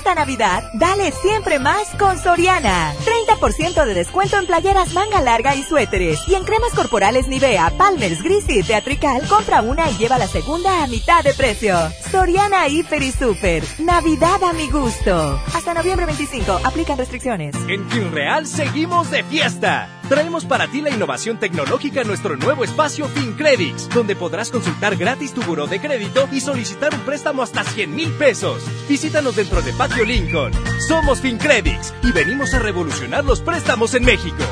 Esta Navidad, dale siempre más con Soriana. 30% de descuento en playeras manga larga y suéteres. Y en cremas corporales Nivea, Palmer's, Gris y Teatrical, compra una y lleva la segunda a mitad de precio. Soriana Hiper y Super. Navidad a mi gusto. Hasta noviembre 25, aplican restricciones. En FinReal seguimos de fiesta. Traemos para ti la innovación tecnológica en nuestro nuevo espacio FinCredits, donde podrás consultar gratis tu buró de crédito y solicitar un préstamo hasta 100 mil pesos. Visítanos dentro de Patio Lincoln. Somos FinCredits y venimos a revolucionar los préstamos en México.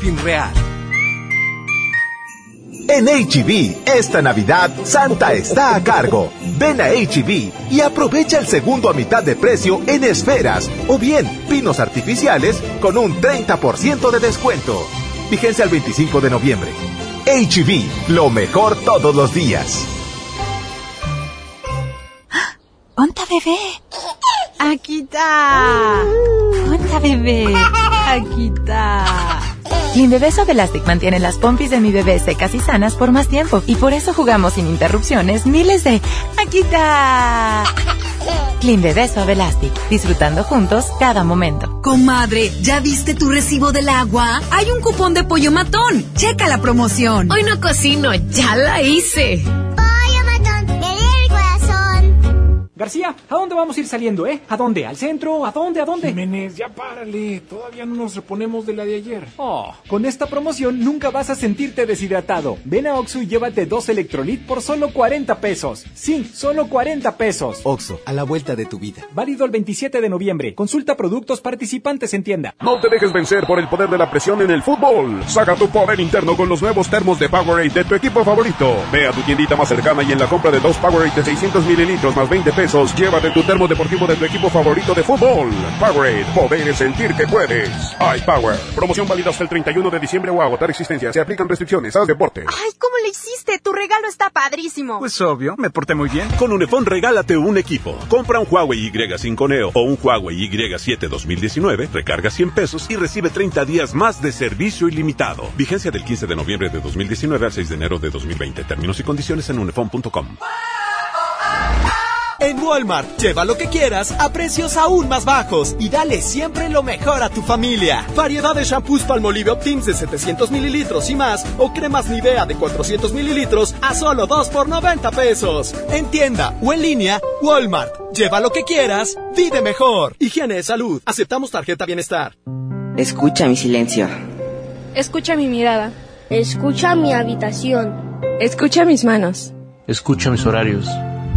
FinReal. En HB, esta Navidad, Santa está a cargo. Ven a HB y aprovecha el segundo a mitad de precio en esferas o bien pinos artificiales con un 30% de descuento. Vigencia el 25 de noviembre. HB, lo mejor todos los días. ¡Onta bebé! Aquí está. ¡Onta bebé! Aquí está. Clean Bebé Suave Elastic mantiene las pompis de mi bebé secas y sanas por más tiempo y por eso jugamos sin interrupciones miles de aquí está. Clean Bebé Suave Elastic, disfrutando juntos cada momento. Comadre, ¿ya viste tu recibo del agua? Hay un cupón de pollo matón. Checa la promoción. Hoy no cocino, ya la hice. García, ¿a dónde vamos a ir saliendo, eh? ¿A dónde? ¿Al centro? ¿A dónde? ¿A dónde? Jiménez, ya párale. Todavía no nos reponemos de la de ayer. Oh, con esta promoción nunca vas a sentirte deshidratado. Ven a Oxo y llévate dos Electrolit por solo 40 pesos. Sí, solo 40 pesos. Oxo, a la vuelta de tu vida. Válido el 27 de noviembre. Consulta productos participantes en tienda. No te dejes vencer por el poder de la presión en el fútbol. Saca tu poder interno con los nuevos termos de Powerade de tu equipo favorito. Ve a tu tiendita más cercana y en la compra de dos Powerade de 600 mililitros más 20 pesos, llévate tu termo deportivo de tu equipo favorito de fútbol. Powerade, poder sentir que puedes. iPower, promoción válida hasta el 31 de diciembre o agotar existencia. Se aplican restricciones. Haz deporte. Ay, ¿cómo le hiciste? Tu regalo está padrísimo. Pues obvio, me porté muy bien. Con Unifón regálate un equipo. Compra un Huawei Y5 Neo o un Huawei Y7 2019, recarga 100 pesos y recibe 30 días más de servicio ilimitado. Vigencia del 15 de noviembre de 2019 al 6 de enero de 2020. Términos y condiciones en unifón.com. En Walmart, lleva lo que quieras a precios aún más bajos y dale siempre lo mejor a tu familia. Variedad de shampoos Palmolive Optims de 700 mililitros y más o cremas Nivea de 400 mililitros a solo 2 por 90 pesos. En tienda o en línea, Walmart. Lleva lo que quieras, vive mejor. Higiene de salud. Aceptamos tarjeta bienestar. Escucha mi silencio. Escucha mi mirada. Escucha mi habitación. Escucha mis manos. Escucha mis horarios.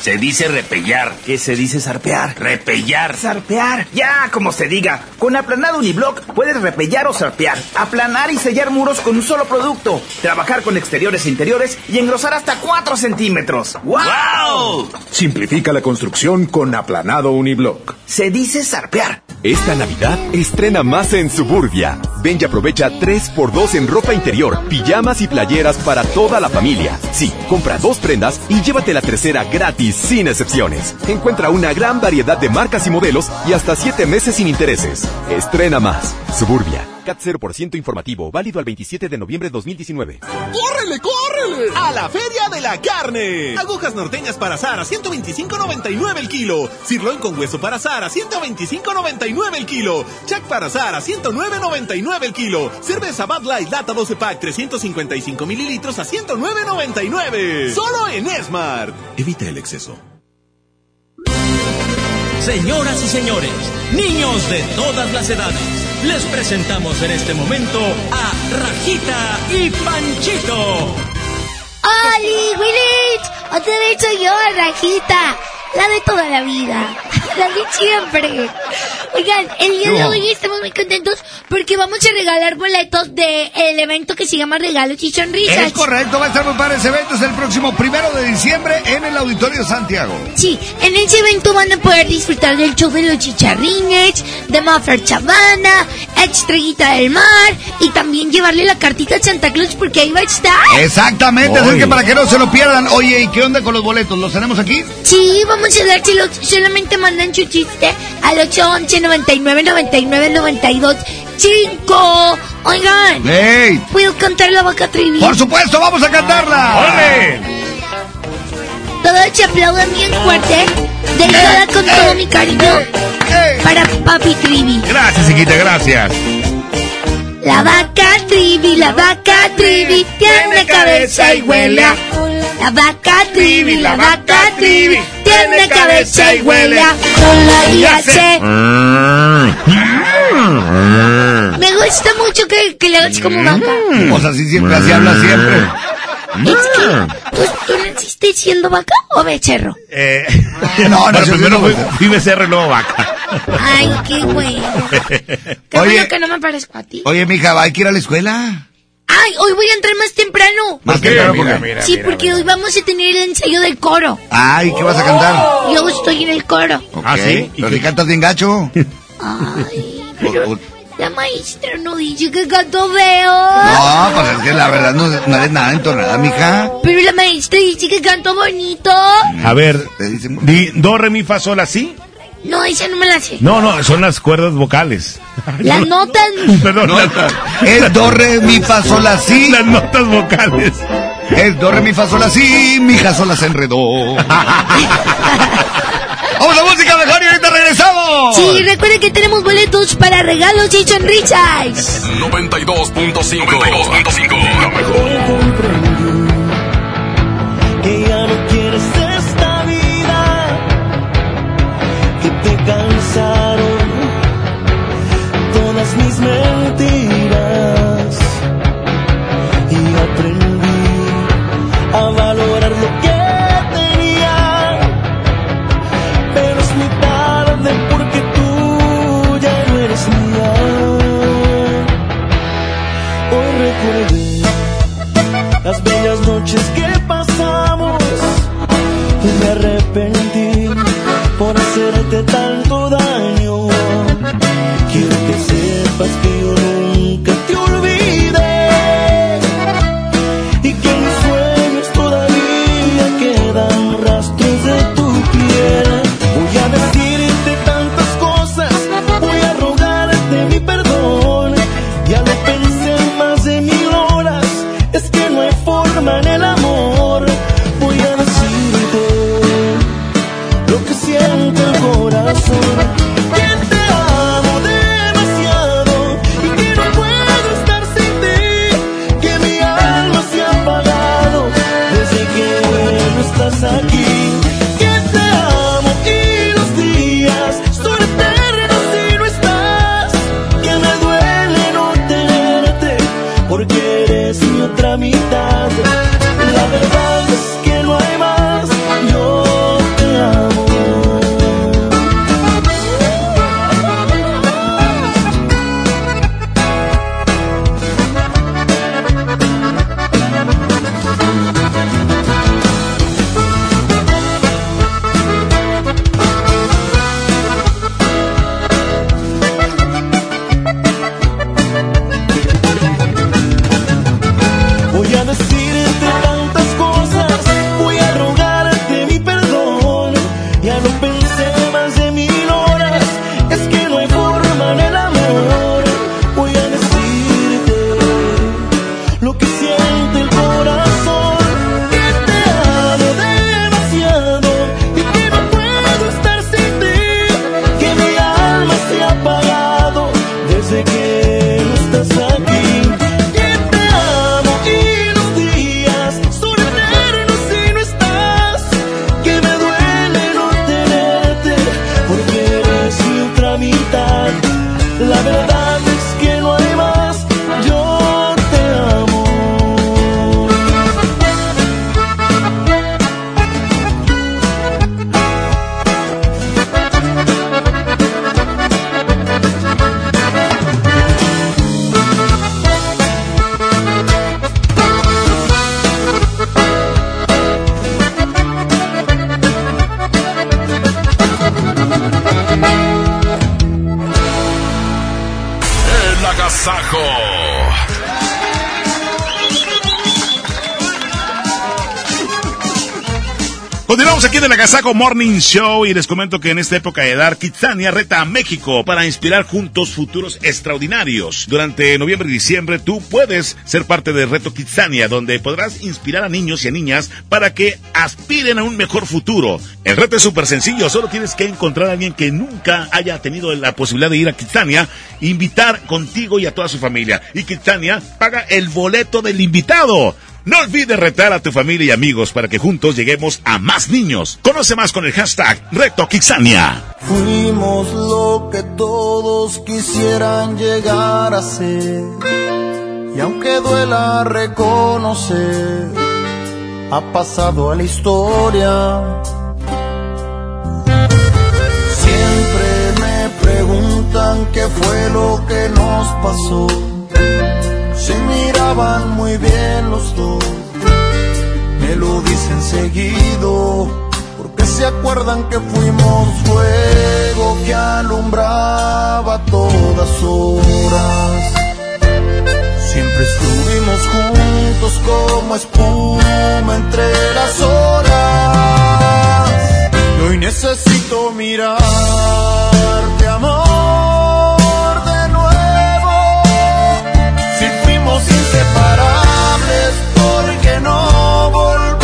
Se dice repellar. ¿Qué se dice zarpear? Repellar. Zarpear. Ya, como se diga. Con aplanado uniblock puedes repellar o zarpear. Aplanar y sellar muros con un solo producto. Trabajar con exteriores e interiores y engrosar hasta 4 centímetros. ¡Wow! Simplifica la construcción con aplanado uniblock. Se dice zarpear. Esta Navidad estrena más en Suburbia. Ven y aprovecha 3x2 en ropa interior, pijamas y playeras para toda la familia. Sí, compra dos prendas y llévate la tercera gratis sin excepciones. Encuentra una gran variedad de marcas y modelos y hasta 7 meses sin intereses. Estrena más. Suburbia. CAT 0% informativo, válido al 27 de noviembre de 2019. ¡Córrele, corre! ¡Córrele! A la Feria de la Carne. Agujas norteñas para a 125.99 el kilo. Sirloin con hueso para a 125.99 el kilo. Chac para a 109.99 el kilo. Cerveza Bud Light Lata 12 Pack 355 mililitros a 109.99. Solo en Smart. Evita el exceso. Señoras y señores, niños de todas las edades, les presentamos en este momento a Rajita y Panchito. ¡Oli, Willich! Otra vez soy yo, Rajita. La de toda la vida. De siempre. Oigan, el día de hoy estamos muy contentos porque vamos a regalar boletos del evento que se llama Regalos y Sonrisas. Es correcto, va a estar muy padre ese evento. Es el próximo primero de diciembre en el Auditorio Santiago. Sí, en ese evento van a poder disfrutar del show de los chicharrines, de Maffer Chavana, Estrellita del Mar y también llevarle la cartita a Santa Claus porque ahí va a estar. Exactamente, así que para que no se lo pierdan. Oye, ¿y qué onda con los boletos? ¿Los tenemos aquí? Sí, vamos a dárselos. Solamente mandan su chiste al 811 99 99 92 5. Oigan, ¡Ey! ¿puedo cantar la vaca trivi? Por supuesto, vamos a cantarla. ¡Ole! Todos se aplauden bien fuerte. Dedicada con todo mi cariño para Papi Trivi. Gracias, chiquita, gracias. La vaca Trivi, la vaca Trivi tiene cabeza y huele. a- La vaca Trivi, la vaca Trivi tiene cabeza y huele. a cola y hace. Me gusta mucho que, que le hagas como vaca. Pues así siempre, así habla siempre. Es que, ¿tú, tú naciste siendo vaca o becerro? Eh, [LAUGHS] no, no, primero fui, fui becerro y luego vaca. Ay, qué bueno. Qué Oye. bueno que no me parezco a ti. Oye, mija, ¿hay que ir a la escuela? Ay, hoy voy a entrar más temprano. Más temprano, ¿por qué? sí, porque hoy vamos a tener el ensayo del coro. Ay, ¿qué vas a cantar? Yo estoy en el coro. Ok, Pero si cantas bien gacho. Ay, O- o- la maestra no dice que canto feo. No, pues es que la verdad no, no eres nada entonada, mija. Pero la maestra dice que canto bonito. A ver, di do, re, mi, fa, sol, así. No, esa no me la sé. No, no, son las cuerdas vocales. Las notas. [LAUGHS] Perdón, Es do, re, mi, fa, sol, así. Las notas vocales. Es do, re, mi, fa, sol, así. Mi hija sola se enredó. [LAUGHS] Vamos a música mejor y ahorita regresamos. Sí, recuerden que tenemos boletos para regalos y sonrisas. 92.5 92.5 La mejor. Tanto Morning Show y les comento que en esta época de dar Kitsania reta a México para inspirar juntos futuros extraordinarios. Durante noviembre y diciembre tú puedes ser parte del reto Kitsania donde podrás inspirar a niños y a niñas para que aspiren a un mejor futuro. El reto es súper sencillo, solo tienes que encontrar a alguien que nunca haya tenido la posibilidad de ir a Kitsania, invitar contigo y a toda su familia. Y Kitsania paga el boleto del invitado. No olvides retar a tu familia y amigos para que juntos lleguemos a más niños. Conoce más con el hashtag Reto Fuimos lo que todos quisieran llegar a ser. Y aunque duela reconocer, ha pasado a la historia. Siempre me preguntan qué fue lo que nos pasó se miraban muy bien los dos. Me lo dicen seguido, porque se acuerdan que fuimos fuego que alumbraba todas horas. Siempre estuvimos juntos como espuma entre las horas. Y hoy necesito mirarte, amor inseparables, ¿por qué no volver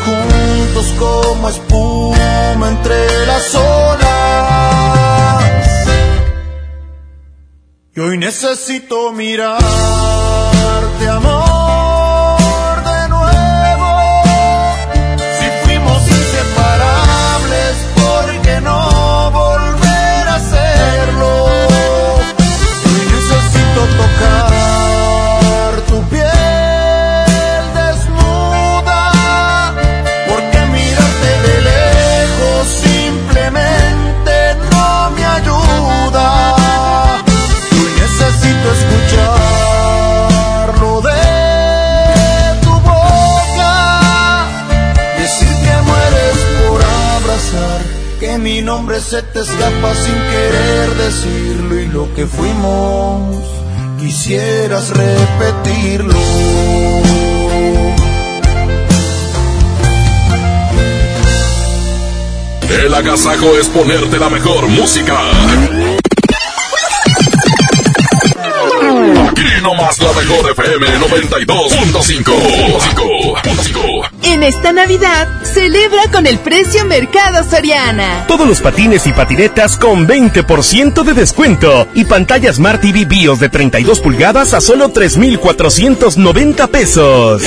Juntos como espuma entre las olas. Y hoy necesito mirarte, se te escapa sin querer decirlo y lo que fuimos quisieras repetirlo. El agasajo es ponerte la mejor música. Aquí nomás la mejor FM 92.5. En esta Navidad, celebra con el precio Mercado Soriana. Todos los patines y patinetas con 20% de descuento y pantallas Smart TV BIOS de 32 pulgadas a solo 3,490 pesos.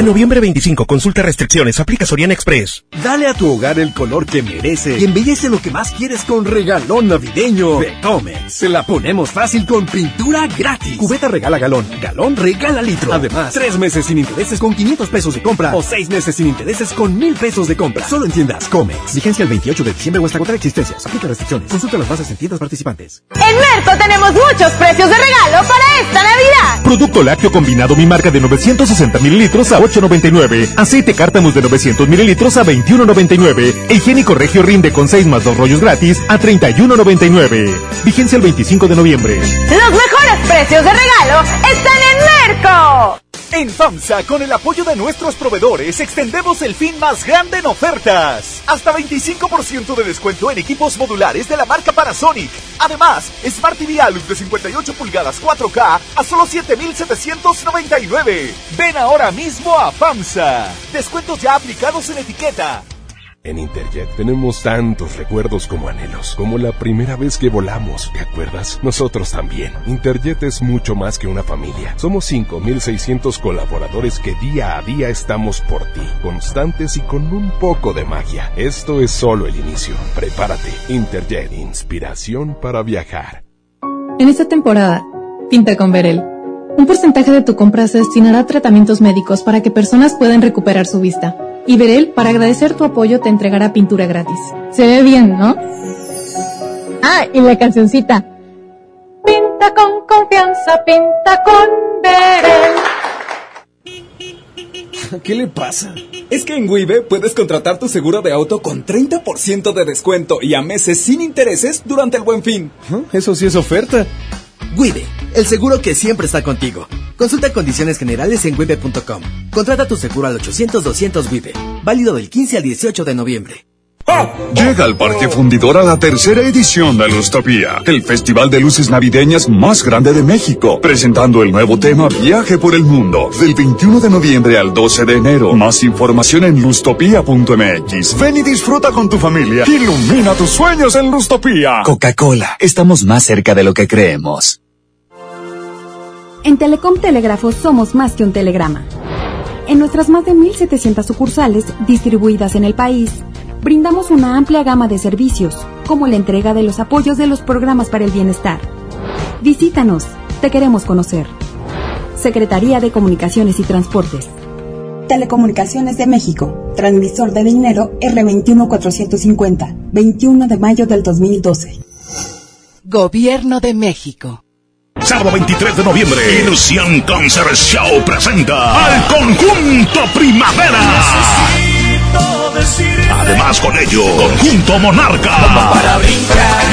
A noviembre 25, consulta restricciones, aplica Soriana Express. Dale a tu hogar el color que merece y embellece lo que más quieres con regalón navideño de Comex. Se la ponemos fácil con pintura gratis. Cubeta regala galón, galón regala litro. Además, tres meses sin intereses con 500 pesos de compra o seis meses sin intereses con mil pesos de compra. Solo en tiendas Comex. Vigencia el 28 de diciembre o hasta contra existencias. Aplica restricciones. Consulta las bases en tiendas participantes. En Merco tenemos muchos precios de regalo para esta Navidad. Producto lácteo combinado mi marca de 960 mililitros a 8.99. Aceite cártamus de 900 mililitros a 21.99. E higiénico regio rinde con 6 más 2 rollos gratis a 31.99. Vigencia el 25 de noviembre. Los mejores precios de regalo están en Merco. En FAMSA, con el apoyo de nuestros proveedores, extendemos el fin más grande en ofertas. Hasta 25% de descuento en equipos modulares de la marca Panasonic. Además, Smart TV Alux de 58 pulgadas 4K a solo 7,799. Ven ahora mismo a FAMSA. Descuentos ya aplicados en etiqueta. En Interjet tenemos tantos recuerdos como anhelos, como la primera vez que volamos, ¿te acuerdas? Nosotros también. Interjet es mucho más que una familia. Somos 5600 colaboradores que día a día estamos por ti, constantes y con un poco de magia. Esto es solo el inicio. Prepárate. Interjet, inspiración para viajar. En esta temporada, pinta con Verel. Un porcentaje de tu compra se destinará a tratamientos médicos para que personas puedan recuperar su vista. Y Verel, para agradecer tu apoyo, te entregará pintura gratis. Se ve bien, ¿no? Ah, y la cancioncita. Pinta con confianza, pinta con Verel. [LAUGHS] ¿Qué le pasa? Es que en Wibe puedes contratar tu seguro de auto con 30% de descuento y a meses sin intereses durante el buen fin. Eso sí es oferta. Wibe, el seguro que siempre está contigo. Consulta condiciones generales en wibe.com. Contrata tu seguro al 800-200 Wibe. Válido del 15 al 18 de noviembre. Llega al Parque Fundidora la tercera edición de Lustopía, el festival de luces navideñas más grande de México, presentando el nuevo tema Viaje por el Mundo, del 21 de noviembre al 12 de enero. Más información en lustopía.mx. Ven y disfruta con tu familia. Ilumina tus sueños en Lustopía. Coca-Cola, estamos más cerca de lo que creemos. En Telecom Telégrafos somos más que un telegrama. En nuestras más de 1.700 sucursales distribuidas en el país, brindamos una amplia gama de servicios, como la entrega de los apoyos de los programas para el bienestar. Visítanos, te queremos conocer. Secretaría de Comunicaciones y Transportes. Telecomunicaciones de México, transmisor de dinero R21450, 21 de mayo del 2012. Gobierno de México. Sábado 23 de noviembre, Ilusión Concert Show presenta al conjunto Primavera. Además con ello, Conjunto Monarca,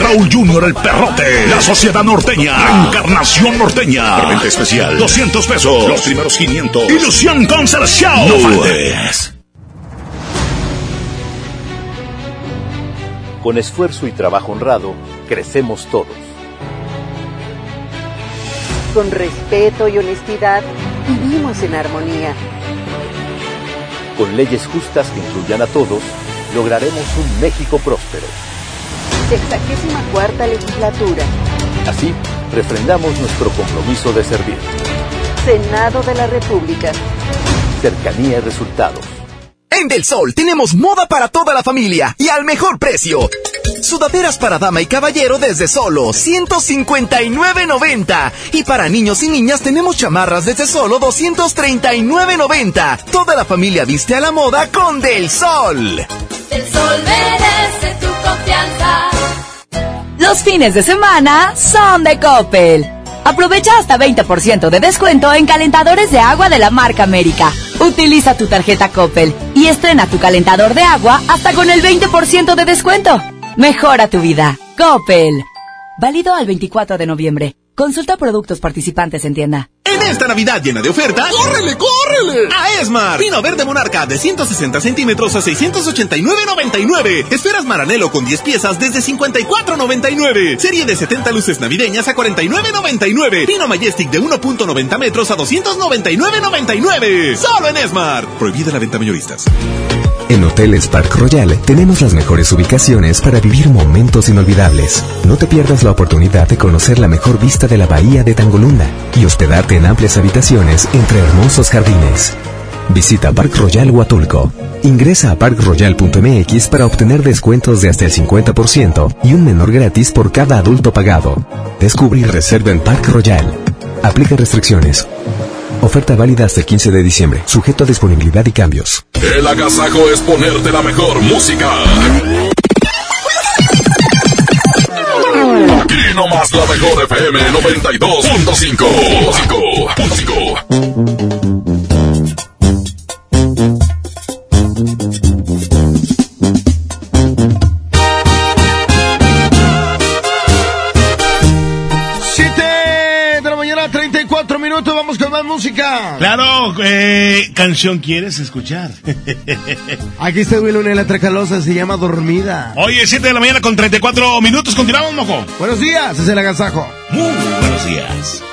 Raúl Junior el Perrote, La Sociedad Norteña, Encarnación Norteña, Preventa especial, 200 pesos, los primeros 500, Ilusión Concert Show. No faltes. Con esfuerzo y trabajo honrado, crecemos todos. Con respeto y honestidad, vivimos en armonía. Con leyes justas que incluyan a todos, lograremos un México próspero. Sexagésima cuarta legislatura. Así, refrendamos nuestro compromiso de servir. Senado de la República. Cercanía y resultados. En Del Sol tenemos moda para toda la familia y al mejor precio. Sudaderas para dama y caballero desde solo 159.90. Y para niños y niñas tenemos chamarras desde solo 239.90. Toda la familia viste a la moda con Del Sol. Del Sol merece tu confianza. Los fines de semana son de Coppel. Aprovecha hasta 20% de descuento en calentadores de agua de la marca América. Utiliza tu tarjeta Coppel y estrena tu calentador de agua hasta con el 20% de descuento. Mejora tu vida. Coppel. Válido al 24 de noviembre. Consulta productos participantes en tienda. En esta Navidad llena de ofertas, ¡córrele, córrele! A Esmar. Pino verde monarca de 160 centímetros a 689.99. Esferas Maranelo con 10 piezas desde 54.99. Serie de 70 luces navideñas a 49.99. Pino Majestic de 1.90 metros a 299.99. Solo en Esmar. Prohibida la venta mayoristas. En Hoteles Park Royal tenemos las mejores ubicaciones para vivir momentos inolvidables. No te pierdas la oportunidad de conocer la mejor vista de la bahía de Tangolunda y hospedarte en amplias habitaciones entre hermosos jardines. Visita Park Royal Huatulco. Ingresa a parkroyal.mx para obtener descuentos de hasta el 50% y un menor gratis por cada adulto pagado. Descubre y reserva en Park Royal. Aplica restricciones. Oferta válida hasta el 15 de diciembre, sujeto a disponibilidad y cambios. El agasajo es ponerte la mejor música. Aquí nomás la mejor FM 92.5. música. Claro, eh, canción quieres escuchar. [LAUGHS] Aquí está Will Luna en la Tracalosa, se llama Dormida. Oye, 7 de la mañana con 34 minutos, continuamos, mojo. Buenos días, es el agasajo. Muy buenos días.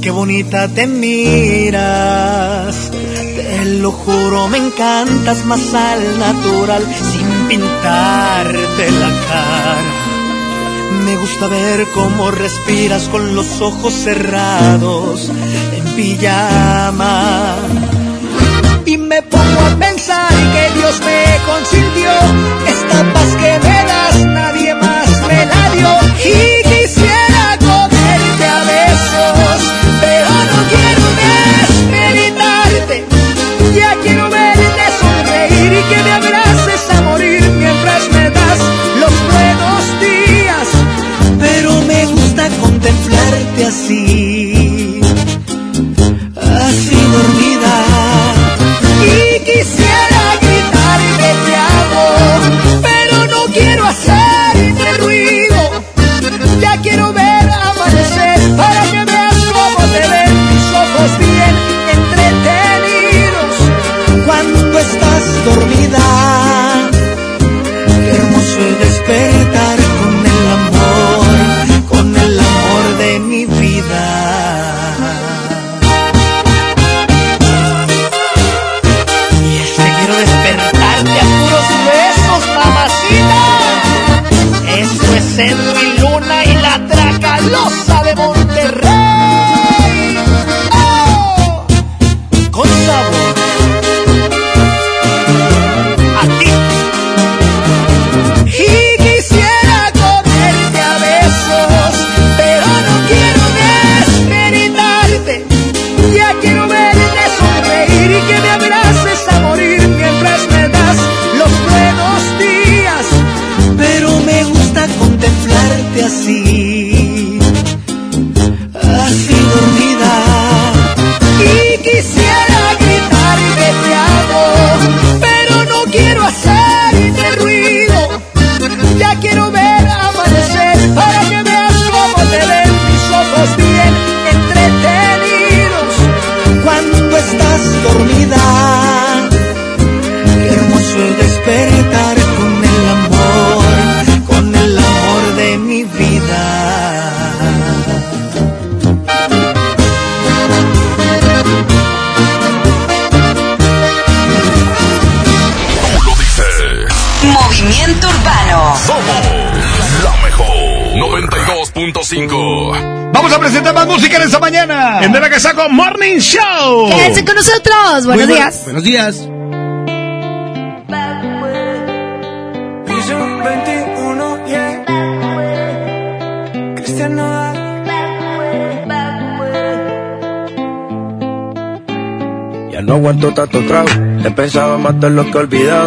Qué bonita te miras, te lo juro, me encantas más al natural, sin pintarte la cara. Me gusta ver cómo respiras con los ojos cerrados, en pijama. Y me pongo a pensar que Dios me consintió, esta paz que me das nadie más me la dio. Así, En el Agasaco Morning Show. Quédense con nosotros. Buenos Muy bu- días. Buenos días. Piso 21, yeah. Cristian Nodal. Ya no aguanto tanto trago, he pensado matar lo que he olvidado.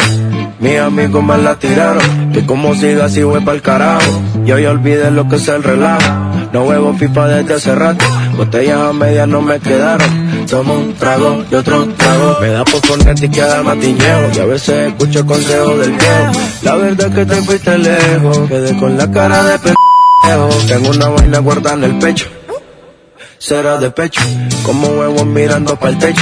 Mis amigos me la tiraron, que como siga así voy pa'l carajo. Yo ya olvidé lo que es el relajo, no huevo pipa desde hace rato. Botellas a medias no me quedaron, tomo un trago y otro trago. Me da por ponerte y queda matiñeo, y a veces escucho consejos del viejo. La verdad es que te fuiste lejos, quedé con la cara de pendejo. Tengo una vaina guardada en el pecho, será de pecho, como huevos mirando para el techo.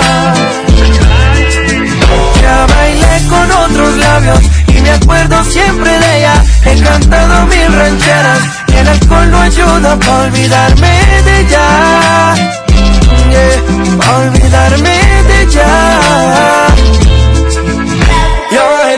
con otros labios y me acuerdo siempre de ella. He cantado mil rancheras y el alcohol no ayuda para olvidarme de ella. Yeah, olvidarme de ella.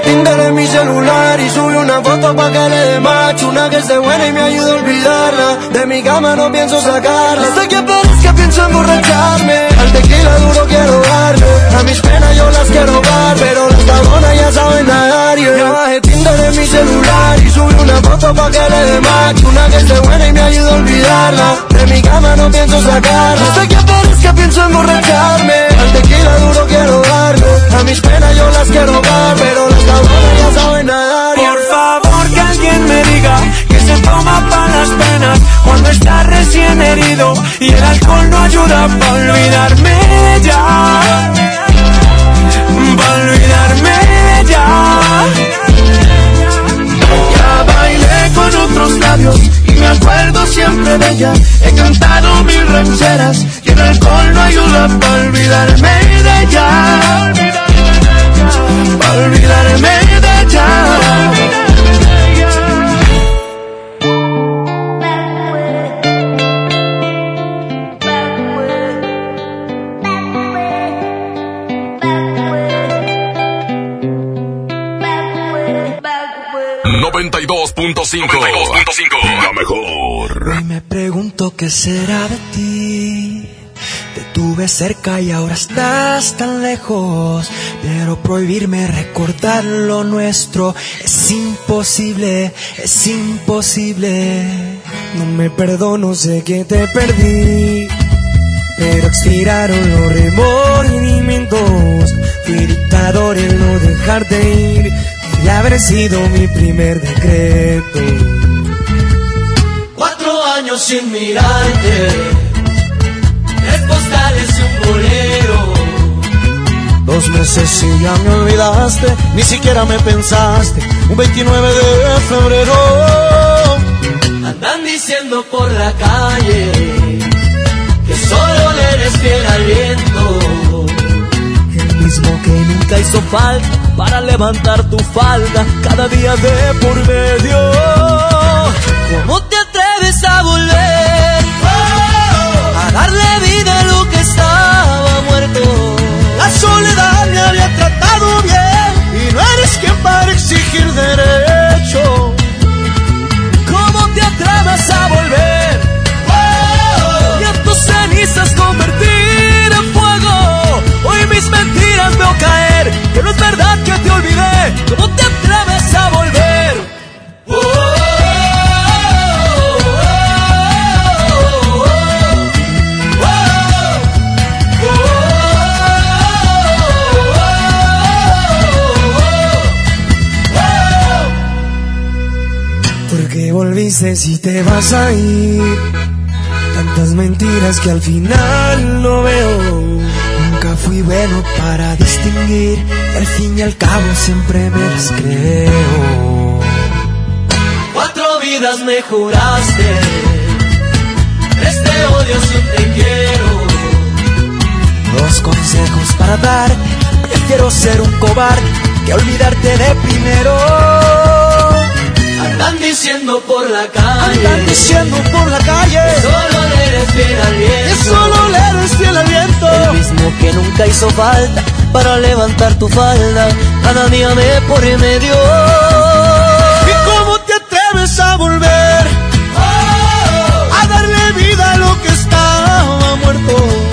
Tinder en mi celular y subí una foto pa' que le dé macho Una que esté buena y me ayude a olvidarla. De mi cama no pienso sacarla. Hasta que parezca pienso emborracharme. Al tequila duro quiero darle. A mis penas yo las quiero dar Pero las cabronas ya saben nadar. Yeah. Ya bajé Tinder en mi celular y subí una foto pa' que le dé macho Una que esté buena y me ayude a olvidarla. De mi cama no pienso sacarla. Hasta que parezca pienso emborracharme Al tequila duro quiero darle A mis penas yo las quiero dar Pero las cabronas ya saben nadar Por favor que alguien me diga que se toma para las penas cuando está recién herido y el alcohol no ayuda para olvidarme ella. Para olvidarme ella. Ya bailé con otros labios y me acuerdo siempre de ella. He cantado mil rancheras el alcohol no ayuda para olvidarme de ella. Para olvidarme de ella. La mejor. Hoy me pregunto qué será de ti. Tuve cerca y ahora estás tan lejos. Pero prohibirme recordar lo nuestro es imposible, es imposible. No me perdono, sé que te perdí. Pero expiraron los remordimientos. Fui dictador en no dejarte ir. Y haber sido mi primer decreto. Cuatro años sin mirarte, un bolero. Dos meses y ya me olvidaste, ni siquiera me pensaste. Un 29 de febrero. Andan diciendo por la calle que solo le eres fiel al viento. El mismo que nunca hizo falta para levantar tu falda cada día de por medio. ¿Cómo te atreves a volver a darle derecho. ¿Cómo te atreves a volver y a tus cenizas convertir en fuego? Hoy mis mentiras veo caer, que no es verdad que te olvidé. ¿Cómo te volviste si te vas a ir? Tantas mentiras que al final no veo. Nunca fui bueno para distinguir. y al fin y al cabo siempre me las creo. Cuatro vidas me juraste, este odio sin te quiero. Dos consejos para dar. Prefiero ser un cobarde que olvidarte de primero. Diciendo por la calle, Andan diciendo por la calle. que solo le eres fiel al viento. Que solo le eres fiel al viento. El mismo que nunca hizo falta para levantar tu falda, cada día me por medio. ¿Y cómo te atreves a volver? A darle vida a lo que estaba muerto.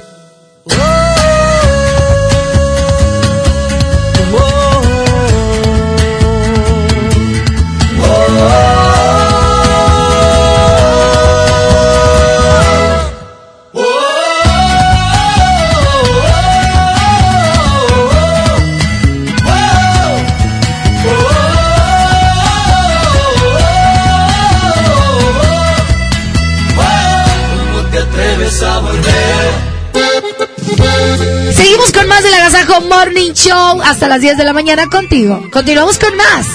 Show hasta las 10 de la mañana contigo. Continuamos con más.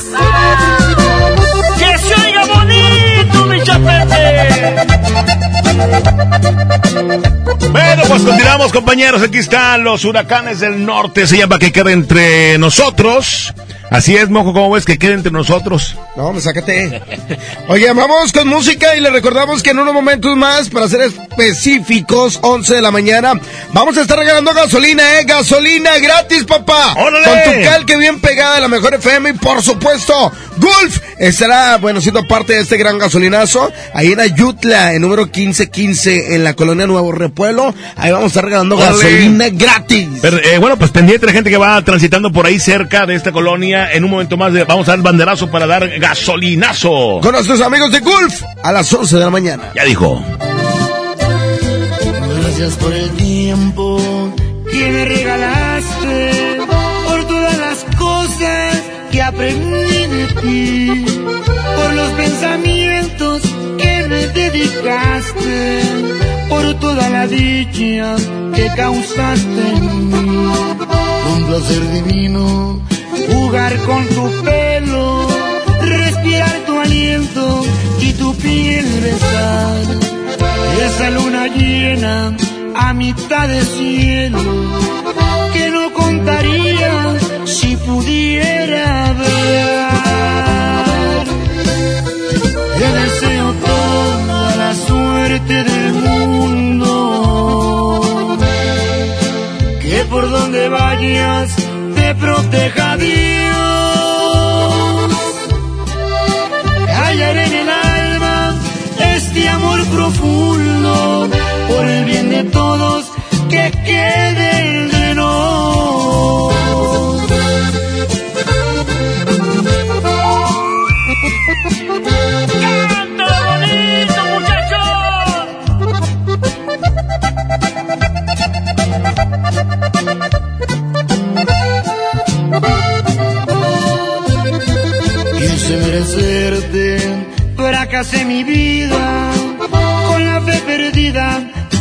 ¡Que se oiga bonito, mi chapete! Bueno, pues continuamos, compañeros. Aquí están los huracanes del norte. Se llama que quede entre nosotros. Así es, mojo, ¿cómo ves que quede entre nosotros? No, me sácate. Oye, vamos con música y le recordamos que en unos momentos más, para ser específicos, 11 de la mañana, vamos a estar regalando gasolina, ¿eh? Gasolina gratis, papá. ¡Órale! Con tu cal que bien pegada la mejor FM y, por supuesto, Gulf estará, bueno, siendo parte de este gran gasolinazo. Ahí en Ayutla, en número 1515, en la colonia Nuevo Repuelo. Ahí vamos a estar regalando ¡Órale! gasolina gratis. Pero, eh, bueno, pues pendiente la gente que va transitando por ahí cerca de esta colonia. En un momento más vamos a dar banderazo para dar gasolinazo. Con nuestros amigos de Gulf a las 11 de la mañana. Ya dijo. Gracias por el tiempo que me regalaste, por todas las cosas que aprendí de ti, por los pensamientos que me dedicaste, por toda la dicha que causaste en mí. Un placer divino jugar con tu pelo, respirar tu aliento y tu piel besar. Esa luna llena a mitad de cielo que no contaría si pudiera ver. Te deseo toda la suerte del mundo, que por donde vayas te proteja Dios. Todos que quede entre nos. ¡Cántalo bonito, muchachos! Quise merecerte, fracasé mi vida, con la fe perdida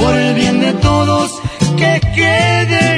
Por el bien de todos que quede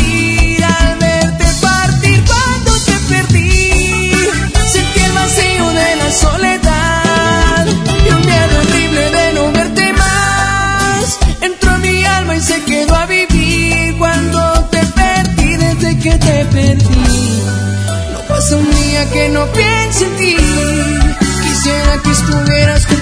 que te perdí. No pasa un día que no piense en ti. Quisiera que estuvieras junto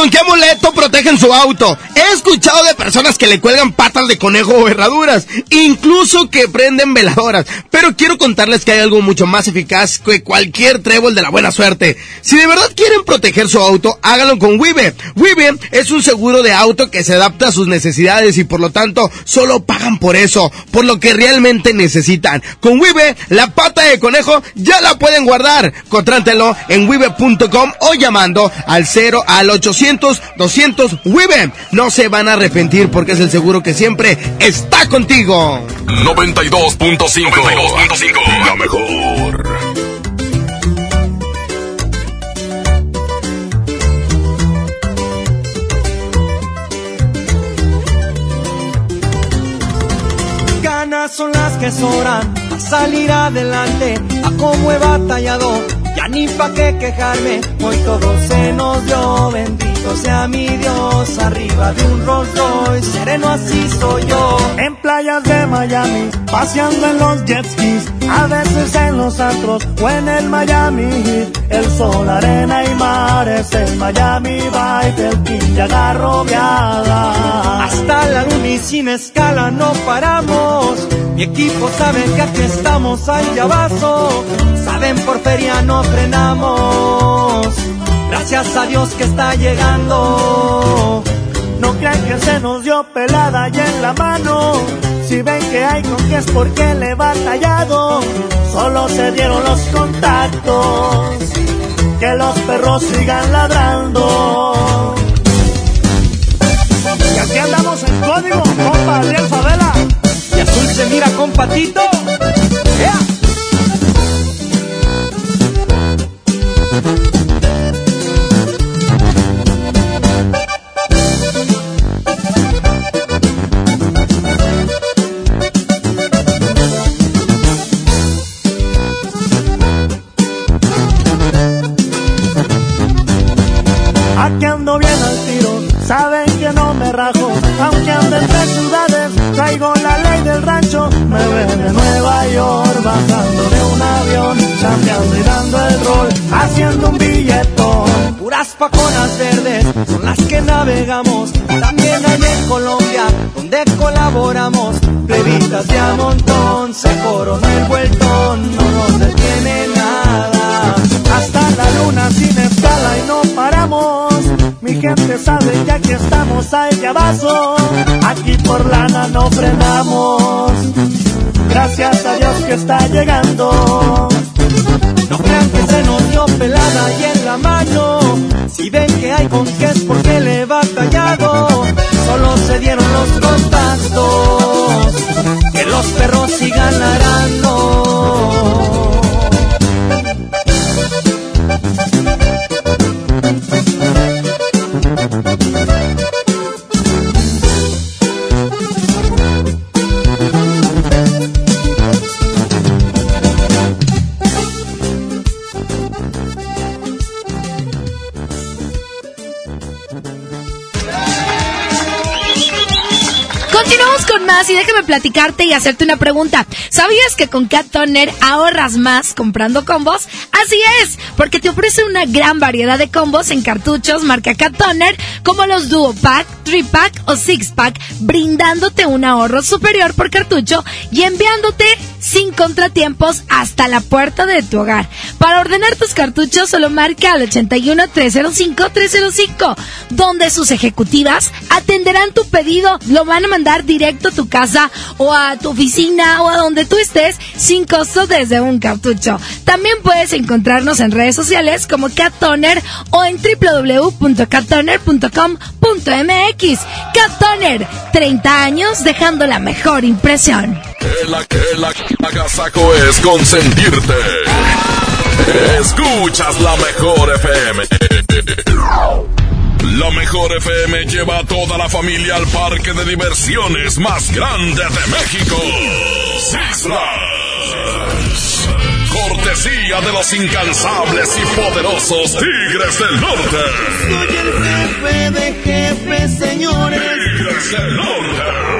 con qué amuleto protegen su auto? He escuchado de personas que le cuelgan patas de conejo o herraduras, incluso que prenden veladoras, pero quiero contarles que hay algo mucho más eficaz que cualquier trébol de la buena suerte. Si de verdad quieren proteger su auto, háganlo con Wibe. Wibe es un seguro de auto que se adapta a sus necesidades y por lo tanto solo pagan por eso, por lo que realmente necesitan. Con Wibe, la pata de conejo ya la pueden guardar. Contrátelo en wibe.com o llamando al 0 al 800 200 Wibe. No se van a arrepentir porque es el seguro que siempre está contigo. 92.5. La mejor. ganas son las que sobran a salir adelante, a cómo he batallado, ya ni pa' qué quejarme, hoy todo se nos dio, bendito sea mi Dios, arriba de un Rolls Royce, sereno así soy yo. En playas de Miami, paseando en los jet skis, a veces en los antros o en el Miami Heat. El sol, arena y mar es el Miami Vibe, el pin ya agarro viada. Hasta la luna y sin escala no paramos. Mi equipo sabe que aquí estamos al llavazo. Saben por feria no frenamos. Gracias a Dios que está llegando. No crean que se nos dio pelada y en la mano. Si ven que hay con que es porque le he batallado. Solo se dieron los contactos. Que los perros sigan ladrando. Y aquí andamos en código, compa, Adriel Favela. Y azul se mira con patito. Chambeando y dando el rol, haciendo un billetón. Puras paconas verdes son las que navegamos. También hay en Colombia donde colaboramos. Plebitas de a montón, se corona el vueltón, no nos detiene nada. Hasta la luna sin escala y no paramos. Mi gente sabe que aquí estamos al llavazo. Aquí por lana no frenamos. Gracias a Dios que está llegando. Que se nos dio pelada y en la mano. Si ven que hay con qué es porque le he batallado. Solo se dieron los contactos. Que los perros sigan ladrando. Más y déjame platicarte y hacerte una pregunta. ¿Sabías que con Cat Toner ahorras más comprando combos? Así es, porque te ofrece una gran variedad de combos en cartuchos marca Cat Toner, como los Duo Pack, 3 Pack o 6 Pack, brindándote un ahorro superior por cartucho y enviándote sin contratiempos hasta la puerta de tu hogar. Para ordenar tus cartuchos solo marca al 81 305 305, donde sus ejecutivas atenderán tu pedido, lo van a mandar directo a tu casa o a tu oficina o a donde tú estés sin costo desde un cartucho. También puedes encontrarnos en redes sociales como Cat Toner o en www.cattoner.com.mx. Cat Toner, 30 años dejando la mejor impresión. El, el agasaco es consentirte. Escuchas la mejor FM. La mejor FM lleva a toda la familia al parque de diversiones más grande de México. Six Flags. Cortesía de los incansables y poderosos Tigres del Norte. Soy el jefe de jefes, señores. Tigres del Norte.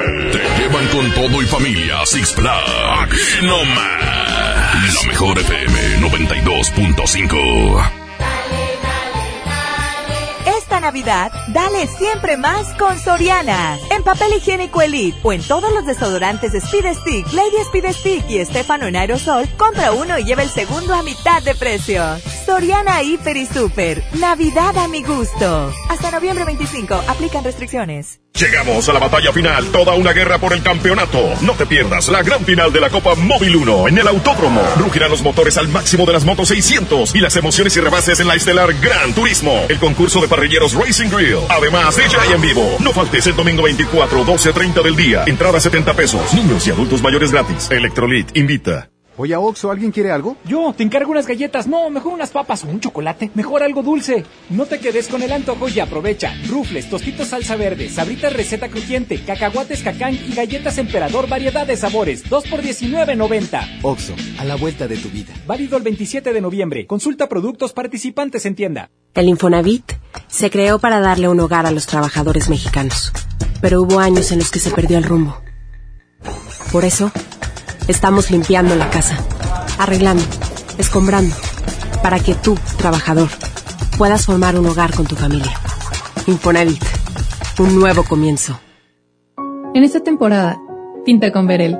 con todo y familia Six Flags. Aquí nomás. La mejor FM 92.5. Esta Navidad, dale siempre más con Soriana. En papel higiénico Elite o en todos los desodorantes Speed Stick, Lady Speed Stick y Estefano en aerosol, compra uno y lleva el segundo a mitad de precio. Soriana Hiper y Super. Navidad a mi gusto. Hasta noviembre 25. Aplican restricciones. Llegamos a la batalla final, toda una guerra por el campeonato. No te pierdas la gran final de la Copa Móvil 1 en el Autódromo. Rugirán los motores al máximo de las motos 600 y las emociones y rebases en la estelar Gran Turismo. El concurso de parrilleros Racing Grill. Además, DJ en vivo. No faltes el domingo 24, 12.30 del día. Entrada 70 pesos. Niños y adultos mayores gratis. Electrolit invita. Oye, Oxo, ¿alguien quiere algo? Yo, te encargo unas galletas. No, mejor unas papas o un chocolate. Mejor algo dulce. No te quedes con el antojo y aprovecha. Rufles, tostitos salsa verde, sabritas receta crujiente, cacahuates cacán y galletas emperador variedad de sabores. 2 por 19.90. Oxo, a la vuelta de tu vida. Válido el 27 de noviembre. Consulta productos participantes en tienda. El Infonavit se creó para darle un hogar a los trabajadores mexicanos. Pero hubo años en los que se perdió el rumbo. Por eso, Estamos limpiando la casa, arreglando, escombrando, para que tú, trabajador, puedas formar un hogar con tu familia. Infonavit, un nuevo comienzo. En esta temporada, pinta con Verel.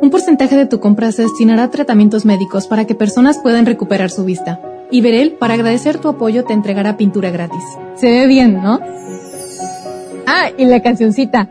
Un porcentaje de tu compra se destinará a tratamientos médicos para que personas puedan recuperar su vista. Y Verel, para agradecer tu apoyo, te entregará pintura gratis. Se ve bien, ¿no? Ah, y la cancioncita.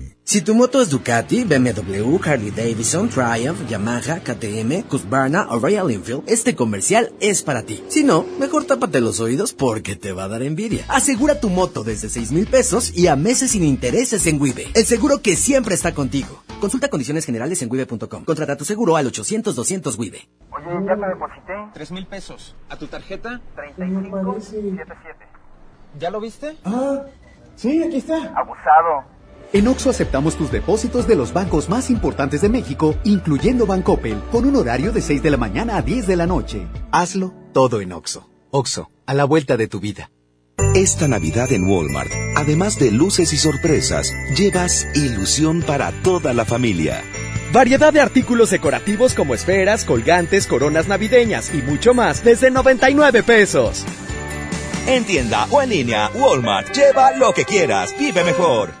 Si tu moto es Ducati, BMW, Harley Davidson, Triumph, Yamaha, KTM, Husqvarna o Royal Enfield, este comercial es para ti. Si no, mejor tápate los oídos porque te va a dar envidia. Asegura tu moto desde 6 mil pesos y a meses sin intereses en Wibe. El seguro que siempre está contigo. Consulta condiciones generales en wibe.com. Contrata tu seguro al 800-200 Wibe. Oye, ya te deposité. 3 mil pesos. ¿A tu tarjeta? 3577. ¿Ya lo viste? Ah, sí, aquí está. Abusado. En Oxo aceptamos tus depósitos de los bancos más importantes de México, incluyendo Bancoppel, con un horario de 6 de la mañana a 10 de la noche. Hazlo todo en Oxo. Oxo, a la vuelta de tu vida. Esta Navidad en Walmart, además de luces y sorpresas, llevas ilusión para toda la familia. Variedad de artículos decorativos como esferas, colgantes, coronas navideñas y mucho más desde 99 pesos. En tienda o en línea, Walmart, lleva lo que quieras, vive mejor.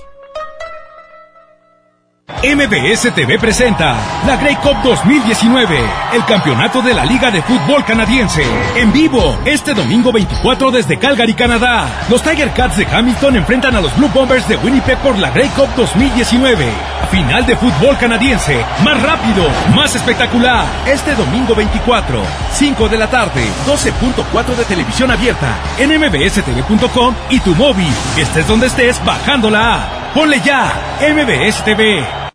MBS TV presenta la Grey Cup 2019, el campeonato de la Liga de Fútbol Canadiense. En vivo, este domingo 24 desde Calgary, Canadá. Los Tiger Cats de Hamilton enfrentan a los Blue Bombers de Winnipeg por la Grey Cup 2019. Final de fútbol canadiense, más rápido, más espectacular. Este domingo 24, 5 de la tarde, 12.4 de televisión abierta, en mbstv.com y tu móvil. Estés donde estés, bajando la app. Ponle ya, MBS TV.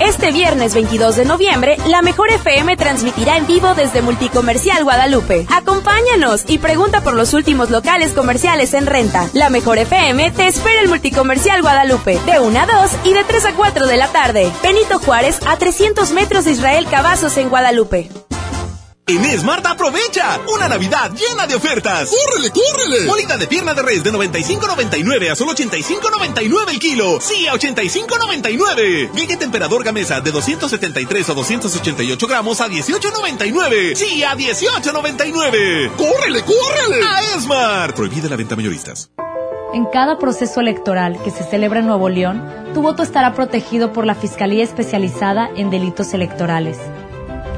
Este viernes 22 de noviembre, la Mejor FM transmitirá en vivo desde Multicomercial Guadalupe. Acompáñanos y pregunta por los últimos locales comerciales en renta. La Mejor FM te espera en Multicomercial Guadalupe, de 1 a 2 y de 3 a 4 de la tarde. Benito Juárez, a 300 metros de Israel Cavazos en Guadalupe. En Smart aprovecha una Navidad llena de ofertas. ¡Córrele, córrele! Molida de pierna de res de 95.99 a solo 85.99 el kilo. Sí, a 85.99. Guille temperador gamesa de 273 o 288 gramos a 18.99. Sí, a 18.99. ¡Córrele, córrele! A Smart. Prohibida la venta mayoristas. En cada proceso electoral que se celebra en Nuevo León, tu voto estará protegido por la Fiscalía Especializada en Delitos Electorales.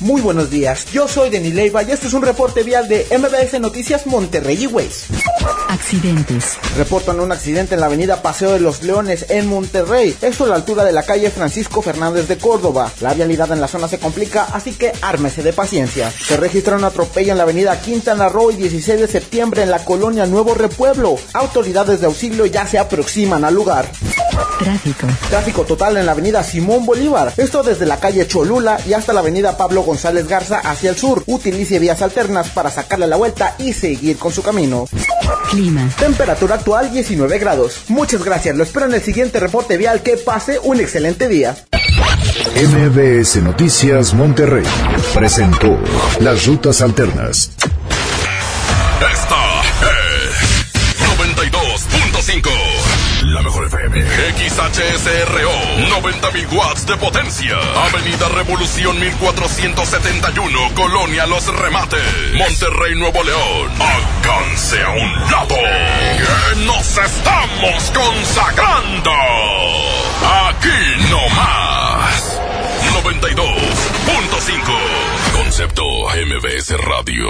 Muy buenos días, yo soy Denis Leiva y este es un reporte vial de MBS Noticias Monterrey Ways. Accidentes. Reportan un accidente en la avenida Paseo de los Leones en Monterrey, esto a la altura de la calle Francisco Fernández de Córdoba. La vialidad en la zona se complica, así que ármese de paciencia. Se registra un atropello en la avenida Quintana Roo y 16 de septiembre en la colonia Nuevo Repueblo. Autoridades de auxilio ya se aproximan al lugar. Tráfico. Tráfico total en la avenida Simón Bolívar, esto desde la calle Cholula y hasta la avenida Pablo González Garza hacia el sur. Utilice vías alternas para sacarle la vuelta y seguir con su camino. Clima. Temperatura actual 19 grados. Muchas gracias. Lo espero en el siguiente reporte vial. Que pase un excelente día. MBS Noticias Monterrey presentó Las Rutas Alternas. Esta XHSRO. 90 mil watts de potencia. Avenida Revolución 1471. Colonia Los Remates. Monterrey, Nuevo León. Alcance a un lado. Que nos estamos consagrando. Aquí no más. 92.5. Concepto MBS Radio.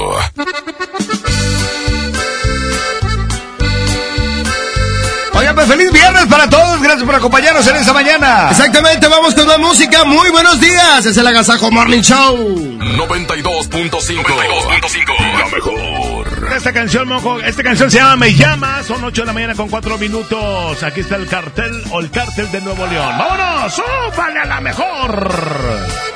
Pues feliz viernes para todos. Gracias por acompañarnos en esta mañana. Exactamente, vamos con la música. Muy buenos días. Es el Agasajo Morning Show. 92.5. La mejor. Esta canción, mojo, esta canción se llama Me Llama. Son 8 de la mañana con 4 minutos. Aquí está el cartel o el cártel de Nuevo León. ¡Vámonos! ¡Súbale a la mejor!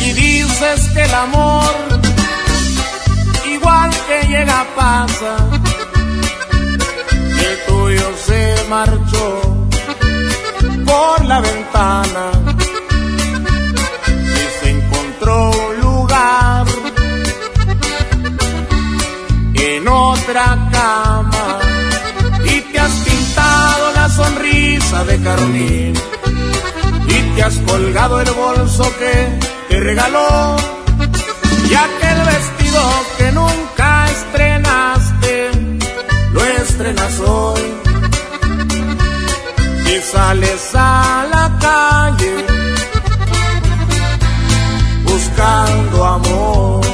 Y dices que el amor, igual que llega, pasa. Y el tuyo se marchó por la ventana. Y se encontró un lugar en otra casa. De carmín. Y te has colgado el bolso que te regaló. Y aquel vestido que nunca estrenaste lo estrenas hoy. Y sales a la calle buscando amor.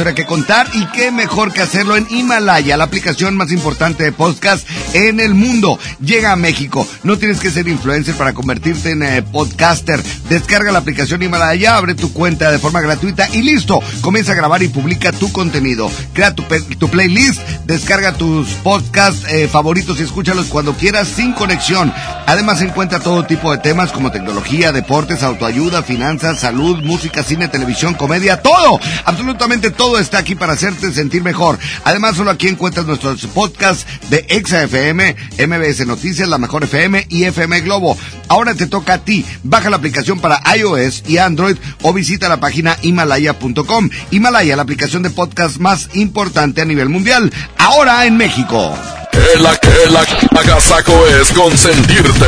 Historia que contar y qué mejor que hacerlo en Himalaya, la aplicación más importante de podcast en el mundo. Llega a México. No tienes que ser influencer para convertirte en eh, podcaster. Descarga la aplicación Himalaya, abre tu cuenta de forma gratuita y listo. Comienza a grabar y publica tu contenido. Crea tu, tu playlist, descarga tus podcasts eh, favoritos y escúchalos cuando quieras sin conexión. Además encuentra todo tipo de temas como tecnología, deportes, autoayuda, finanzas, salud, música, cine, televisión, comedia, todo. Absolutamente todo está aquí para hacerte sentir mejor. Además solo aquí encuentras nuestros podcasts de Exa FM, MBS Noticias, La Mejor FM y FM Globo. Ahora te toca a ti. Baja la aplicación para iOS y Android o visita la página himalaya.com. Himalaya, la aplicación de podcast más importante a nivel mundial. Ahora en México. El, el agasajo es consentirte.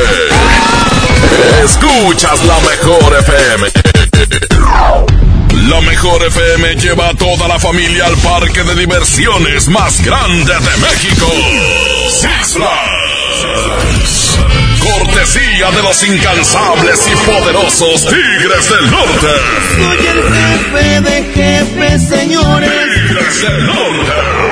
Escuchas la mejor FM. La mejor FM lleva a toda la familia al parque de diversiones más grande de México. Six Flags. Cortesía de los incansables y poderosos Tigres del Norte. Soy el jefe de jefes, señores. Tigres del Norte.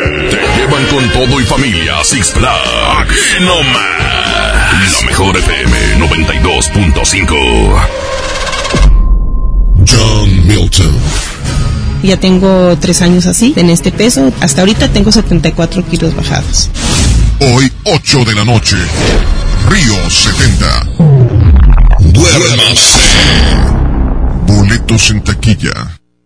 te llevan con todo y familia a Six Flags. Aquí nomás. La mejor FM 92.5. John Milton. Ya tengo tres años así, en este peso. Hasta ahorita tengo 74 kilos bajados. Hoy, 8 de la noche. Río 70. Duérmase. Boletos en taquilla.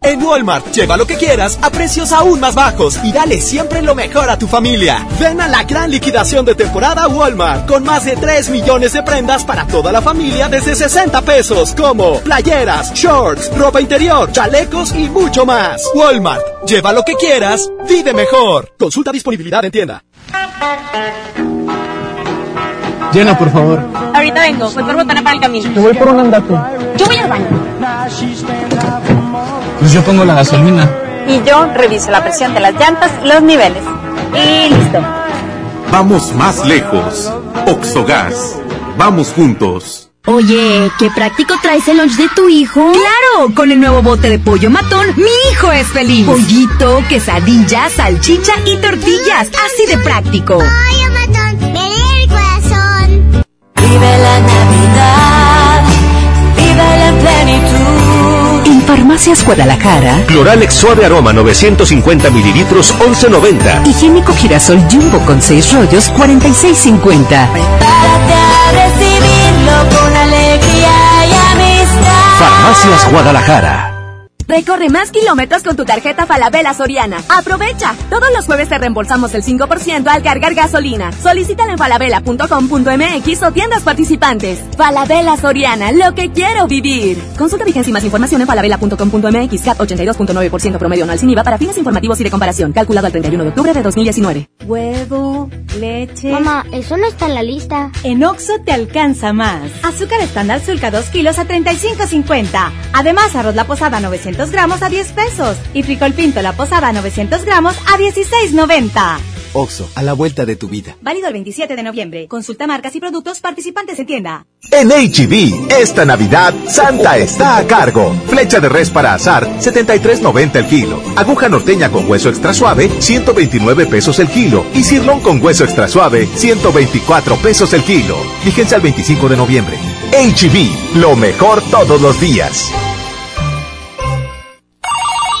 En Walmart, lleva lo que quieras a precios aún más bajos y dale siempre lo mejor a tu familia. Ven a la gran liquidación de temporada Walmart con más de 3 millones de prendas para toda la familia desde 60 pesos, como playeras, shorts, ropa interior, chalecos y mucho más. Walmart, lleva lo que quieras, vive mejor. Consulta disponibilidad en tienda. Llena, por favor. Ahorita vengo, voy por botana para el camino. Te voy por un andate. Yo voy al baño. Pues yo pongo la gasolina. Y yo reviso la presión de las llantas los niveles. Y listo. Vamos más lejos. Oxogas. Vamos juntos. Oye, qué práctico traes el lunch de tu hijo. Claro, con el nuevo bote de pollo matón, mi hijo es feliz. Pollito, quesadilla, salchicha y tortillas, así de práctico. Pollo matón, me el corazón. Vive la Navidad, vive la plenitud. En Farmacias Guadalajara, Cloralex suave aroma 950 mililitros 11.90. Higiénico girasol jumbo con 6 rollos 46.50. Prepárate a recibirlo con alegría y amistad. Farmacias Guadalajara. Recorre más kilómetros con tu tarjeta Falabella Soriana. ¡Aprovecha! Todos los jueves te reembolsamos el 5% al cargar gasolina. Solicítala en falabella.com.mx o tiendas participantes. Falabella Soriana, lo que quiero vivir. Consulta vigencia y más información en falabella.com.mx. CAT 82.9% promedio anual sin IVA para fines informativos y de comparación. Calculado el 31 de octubre de 2019. Huevo, leche. Mamá, eso no está en la lista. En Oxo te alcanza más. Azúcar estándar Sulca 2 kilos a 35.50. Además, arroz la posada 900 gramos a 10 pesos. Y frijol pinto la posada 900 gramos a 16.90. Oxo, a la vuelta de tu vida. Válido el 27 de noviembre. Consulta marcas y productos participantes en tienda. En HB, esta Navidad, Santa está a cargo. Flecha de res para azar, 73.90 el kilo. Aguja norteña con hueso extra suave, 129 pesos el kilo. Y cirlón con hueso extra suave, 124 pesos el kilo. Vigencia al 25 de noviembre. HB, lo mejor todos los días.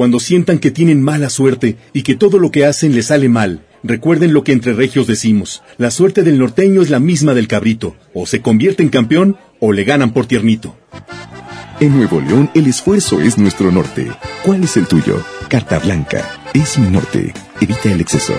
Cuando sientan que tienen mala suerte y que todo lo que hacen les sale mal, recuerden lo que entre regios decimos. La suerte del norteño es la misma del cabrito. O se convierte en campeón o le ganan por tiernito. En Nuevo León el esfuerzo es nuestro norte. ¿Cuál es el tuyo? Carta Blanca. Es mi norte. Evita el exceso.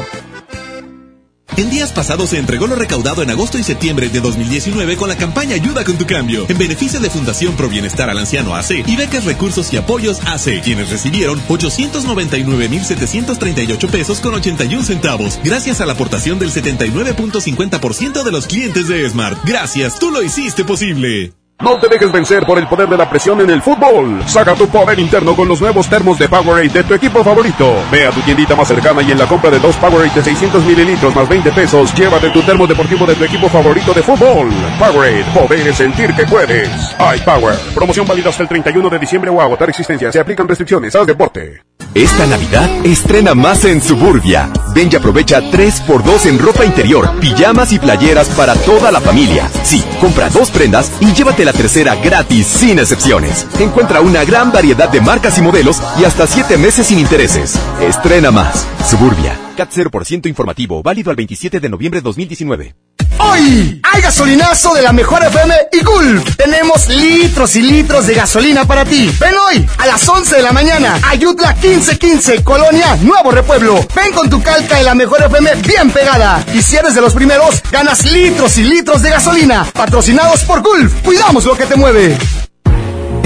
En días pasados se entregó lo recaudado en agosto y septiembre de 2019 con la campaña Ayuda con tu cambio, en beneficio de Fundación Pro Bienestar al Anciano AC y becas Recursos y Apoyos AC, quienes recibieron 899.738 pesos con 81 centavos, gracias a la aportación del 79.50% de los clientes de Smart. Gracias, tú lo hiciste posible. No te dejes vencer por el poder de la presión en el fútbol. Saca tu poder interno con los nuevos termos de Powerade de tu equipo favorito. Ve a tu tiendita más cercana y en la compra de dos Powerade de 600 mililitros más 20 pesos, llévate tu termo deportivo de tu equipo favorito de fútbol. Powerade, poder sentir que puedes. iPower. Promoción válida hasta el 31 de diciembre o agotar existencia. Se aplican restricciones. Haz deporte. Esta Navidad estrena más en Suburbia. Ven y aprovecha 3x2 en ropa interior, pijamas y playeras para toda la familia. Sí, compra dos prendas y llévate la tercera gratis sin excepciones. Encuentra una gran variedad de marcas y modelos y hasta 7 meses sin intereses. Estrena más. Suburbia. CAT 0% informativo, válido al 27 de noviembre de 2019. Hoy hay gasolinazo de la mejor FM y Gulf. Tenemos litros y litros de gasolina para ti. Ven hoy a las 11 de la mañana. Ayutla 1515, Colonia Nuevo Repueblo. Ven con tu calca de la mejor FM bien pegada. Y si eres de los primeros, ganas litros y litros de gasolina. Patrocinados por Gulf. Cuidamos lo que te mueve.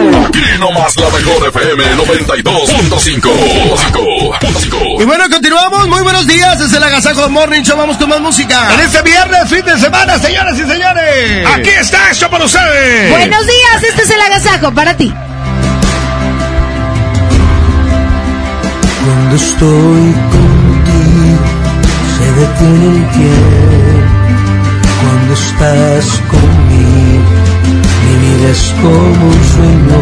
Aquí nomás la mejor FM 92.5. Y bueno, continuamos. Muy buenos días. Es el Agasajo Morning Show. Vamos con más música. En este viernes, fin de semana, señoras y señores. Aquí está esto para ustedes. Buenos días. Este es el Agasajo para ti. Cuando estoy contigo, se detiene el tiempo. Cuando estás conmigo, mi es como un sueño.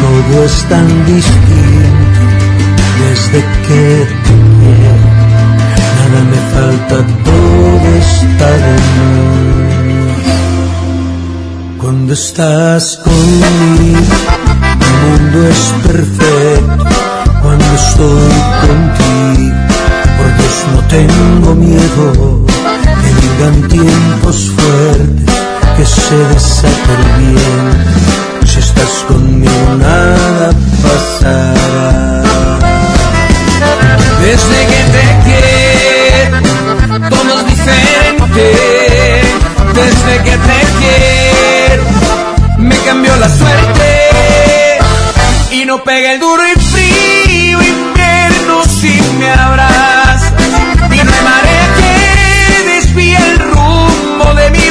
Todo es tan distinto desde que te quiero. Nada me falta, todo está de más. Cuando estás conmigo, el mundo es perfecto. Cuando estoy contigo, por Dios no tengo miedo. Que vengan tiempos fuertes, que se desate el bien. Si estás conmigo nada pasará. Desde que te quiero, todo es diferente. Desde que te quiero, me cambió la suerte. Y no pega el duro y frío invierno si me abrazas. Y no hay marea que desvíe el rumbo de mi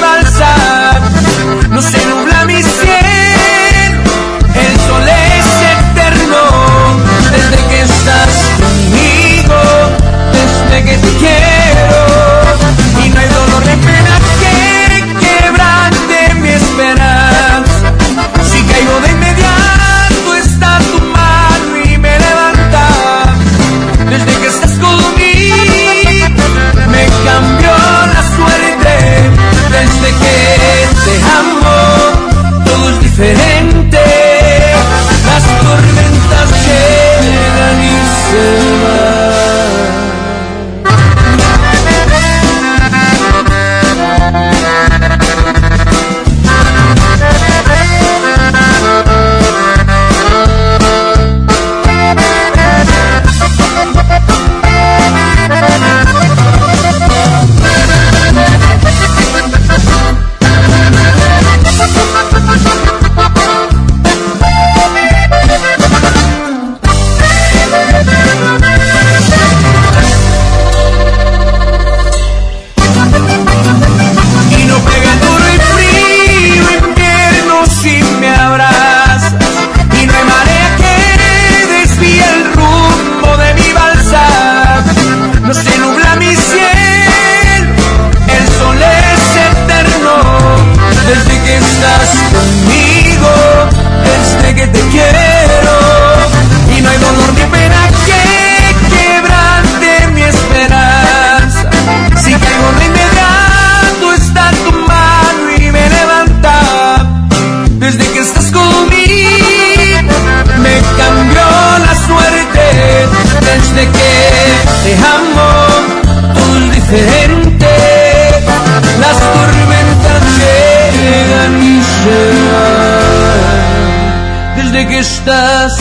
estás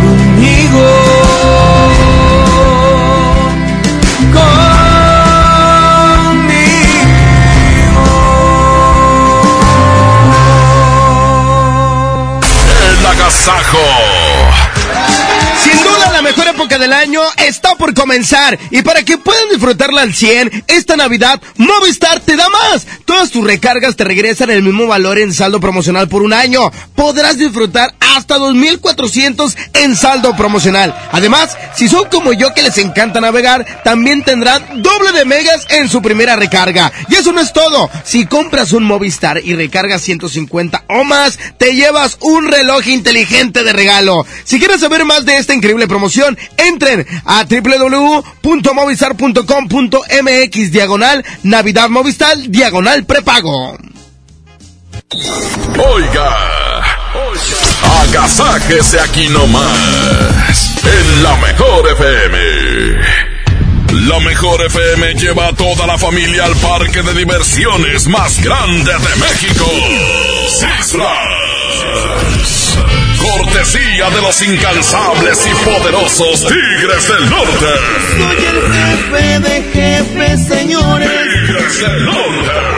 conmigo. El agasajo. Sin duda la mejor época del año está por comenzar y para que puedan disfrutarla al 100, esta Navidad Movistar te da más. Tus recargas te regresan el mismo valor en saldo promocional por un año. Podrás disfrutar hasta 2400 en saldo promocional. Además, si son como yo que les encanta navegar, también tendrán doble de megas en su primera recarga. Y eso no es todo. Si compras un Movistar y recargas 150 o más, te llevas un reloj inteligente de regalo. Si quieres saber más de esta increíble promoción, entren a www.movistar.com.mx diagonal Navidad Movistar diagonal prepago. Oiga, oiga, agasájese aquí nomás, en la mejor FM. La mejor FM lleva a toda la familia al parque de diversiones más grande de México. Six Flags. Cortesía de los incansables y poderosos Tigres del Norte. Soy el jefe de jefes, señores. Tigres del Norte.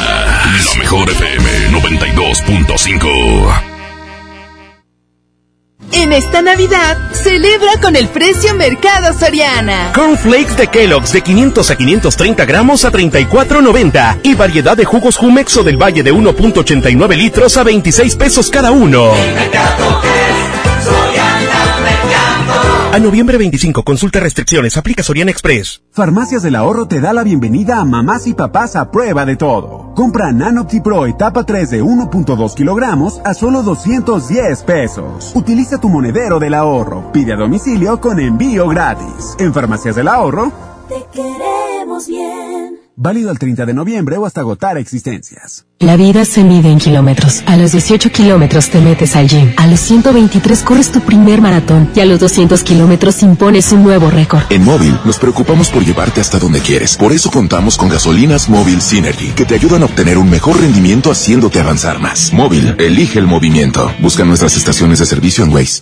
La mejor FM 92.5. En esta Navidad, celebra con el precio Mercado Soriana. Cornflakes de Kellogg's de 500 a 530 gramos a 34.90 y variedad de jugos Jumexo del Valle de 1.89 litros a 26 pesos cada uno. A noviembre 25, consulta restricciones, aplica Soriana Express. Farmacias del Ahorro te da la bienvenida a mamás y papás a prueba de todo. Compra Nanopti Pro etapa 3 de 1.2 kilogramos a solo 210 pesos. Utiliza tu monedero del ahorro. Pide a domicilio con envío gratis. En Farmacias del Ahorro, Te queremos bien. Válido el 30 de noviembre o hasta agotar existencias. La vida se mide en kilómetros. A los 18 kilómetros te metes al gym. A los 123 corres tu primer maratón. Y a los 200 kilómetros impones un nuevo récord. En Móvil nos preocupamos por llevarte hasta donde quieres. Por eso contamos con gasolinas Móvil Synergy, que te ayudan a obtener un mejor rendimiento haciéndote avanzar más. Móvil, elige el movimiento. Busca nuestras estaciones de servicio en Waze.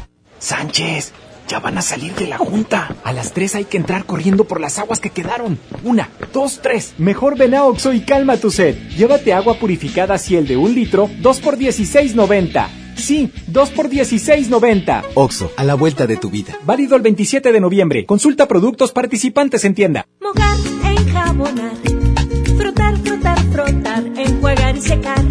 Sánchez, ya van a salir de la junta. A las tres hay que entrar corriendo por las aguas que quedaron. Una, dos, tres. Mejor ven a Oxo y calma tu sed. Llévate agua purificada Ciel de un litro, dos por 16.90. Sí, 2 por 16.90. Oxo, a la vuelta de tu vida. Válido el 27 de noviembre. Consulta productos participantes en tienda. Mojar, enjabonar, frotar, frotar, frotar, enjuagar y secar.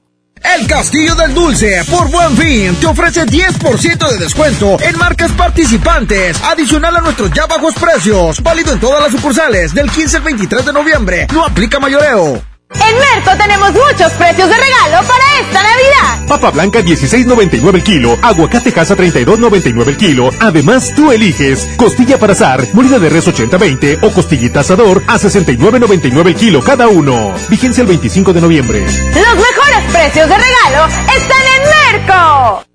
El Castillo del Dulce, por buen fin, te ofrece 10% de descuento en marcas participantes, adicional a nuestros ya bajos precios, válido en todas las sucursales del 15 al 23 de noviembre. No aplica mayoreo. En Merco tenemos muchos precios de regalo para esta Navidad. Papa blanca 16.99 el kilo, aguacate casa 32.99 el kilo. Además, tú eliges costilla para asar, molida de res 80-20 o costillita asador a 69.99 el kilo cada uno. Vigencia el 25 de noviembre. Los mejores precios de regalo están en Merco.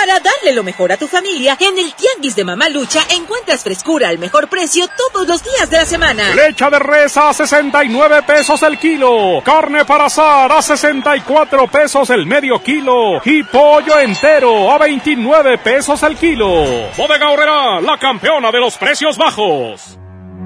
Para darle lo mejor a tu familia, en el Tianguis de Mamá Lucha encuentras frescura al mejor precio todos los días de la semana. Lecha de res a 69 pesos el kilo. Carne para asar a 64 pesos el medio kilo. Y pollo entero a 29 pesos el kilo. Bodega Horrera, la campeona de los precios bajos.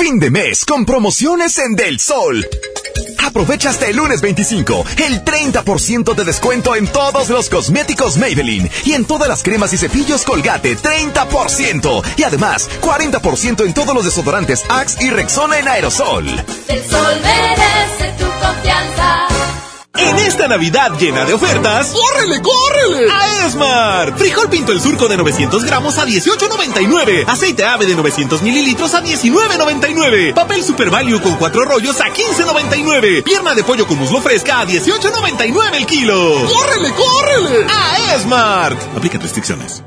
Fin de mes con promociones en Del Sol. Aprovecha hasta el lunes 25 el 30% de descuento en todos los cosméticos Maybelline y en todas las cremas y cepillos Colgate 30% y además 40% en todos los desodorantes Axe y Rexona en aerosol. El sol merece tu confianza. En esta Navidad llena de ofertas, ¡córrele, córrele! A Esmar. Frijol pinto el surco de 900 gramos a 18.99. Aceite ave de 900 mililitros a 19.99. Papel Super Value con cuatro rollos a 15.99. Pierna de pollo con muslo fresca a 18.99 el kilo. ¡Córrele, córrele! A Esmar. Aplica restricciones.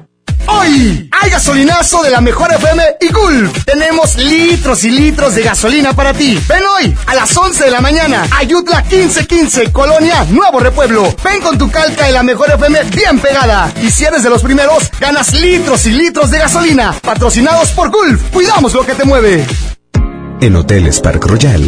Hoy hay gasolinazo de la mejor FM y Gulf. Tenemos litros y litros de gasolina para ti. Ven hoy a las 11 de la mañana. Ayutla 1515, Colonia Nuevo Repueblo. Ven con tu calca de la mejor FM bien pegada. Y si eres de los primeros, ganas litros y litros de gasolina. Patrocinados por Gulf. Cuidamos lo que te mueve. En Hoteles Park Royal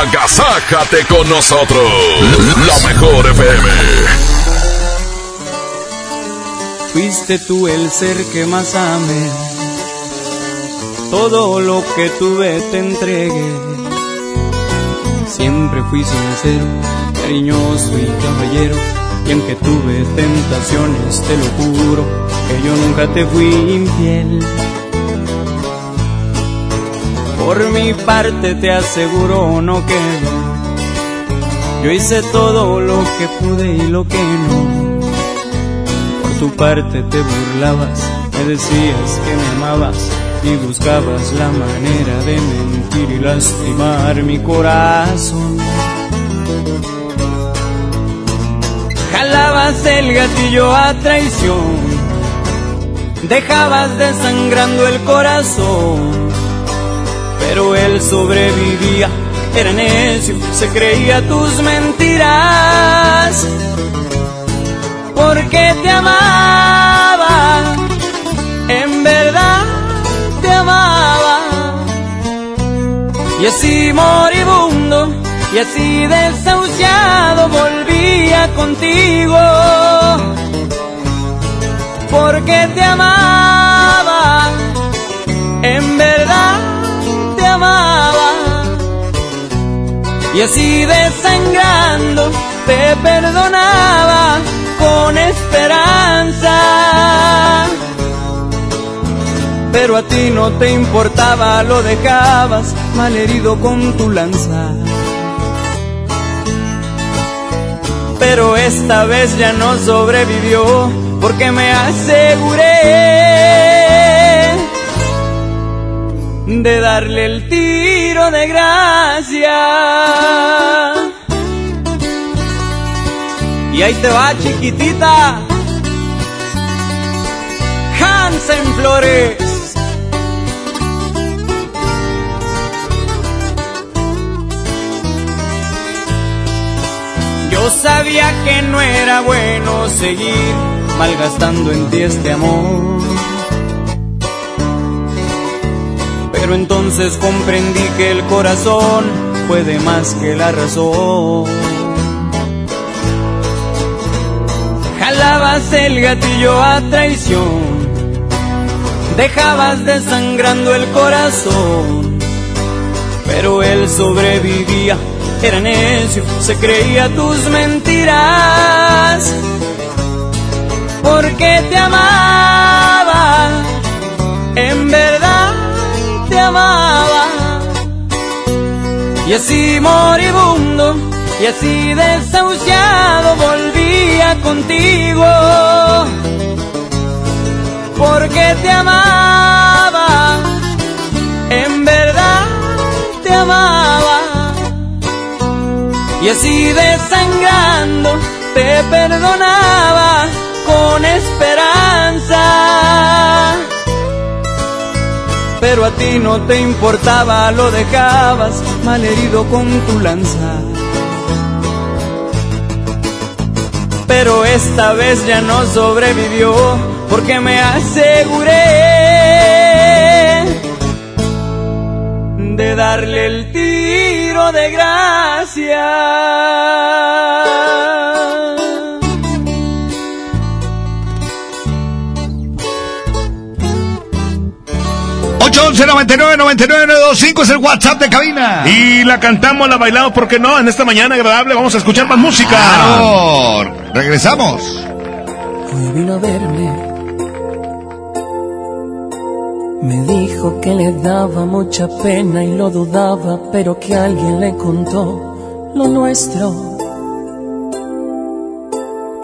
Agasájate con nosotros. La mejor FM. Fuiste tú el ser que más amé. Todo lo que tuve te entregué. Siempre fui sincero, cariñoso y caballero. Y aunque tuve tentaciones, te lo juro, que yo nunca te fui infiel. Por mi parte te aseguro no quedó. Yo hice todo lo que pude y lo que no. Por tu parte te burlabas, me decías que me amabas y buscabas la manera de mentir y lastimar mi corazón. Jalabas el gatillo a traición, dejabas desangrando el corazón pero él sobrevivía, era necio, se creía tus mentiras, porque te amaba, en verdad te amaba, y así moribundo, y así desahuciado volvía contigo, porque te amaba, en verdad y así desangrando te perdonaba con esperanza. Pero a ti no te importaba, lo dejabas malherido con tu lanza. esta vez ya no sobrevivió porque me aseguré de darle el tiro de gracia. Y ahí te va, chiquitita. Hansen Flores. Yo sabía que no era bueno seguir malgastando en ti este amor. Pero entonces comprendí que el corazón puede más que la razón. Jalabas el gatillo a traición, dejabas desangrando el corazón, pero él sobrevivía era necio, se creía tus mentiras, porque te amaba, amaba. Y así moribundo, y así desahuciado volvía contigo, porque te amaba, en verdad te amaba y así desangrando te perdonaba con esperanza. Pero a ti no te importaba, lo dejabas malherido con tu lanza. Pero esta vez ya no sobrevivió porque me aseguré de darle el tiro de gracia. 811 99 99 es el WhatsApp de cabina. Y la cantamos, la bailamos, ¿por qué no? En esta mañana agradable vamos a escuchar más música. Claro. Regresamos. Hoy vino a verme. Me dijo que le daba mucha pena y lo dudaba, pero que alguien le contó lo nuestro.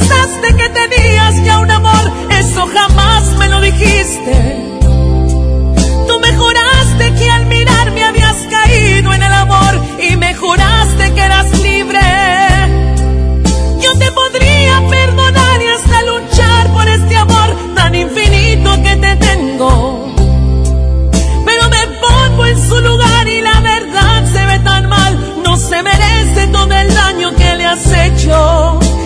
Confesaste que tenías ya un amor, eso jamás me lo dijiste. Tú me juraste que al mirarme habías caído en el amor y me juraste que eras libre. Yo te podría perdonar y hasta luchar por este amor tan infinito que te tengo. Pero me pongo en su lugar y la verdad se ve tan mal, no se merece todo el daño que le has hecho.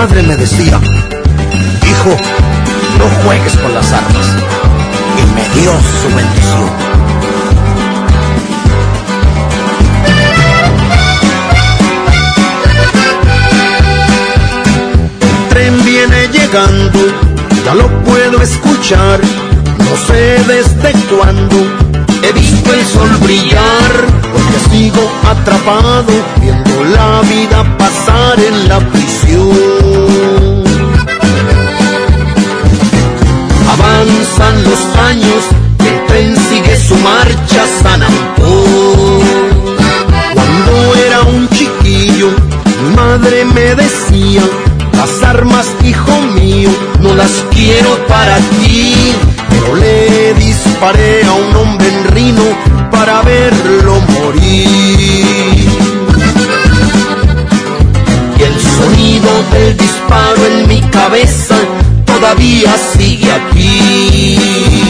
Madre me decía, hijo, no juegues con las armas. Y me dio su bendición. El tren viene llegando, ya lo puedo escuchar. No sé desde cuándo he visto el sol brillar, porque sigo atrapado viendo la vida pasar en la prisión. Los años, el tren sigue su marcha San Antón. Cuando era un chiquillo, mi madre me decía, las armas, hijo mío, no las quiero para ti, pero le disparé a un hombre en Rino para verlo morir. Y el sonido del disparo en mi cabeza todavía sigue aquí.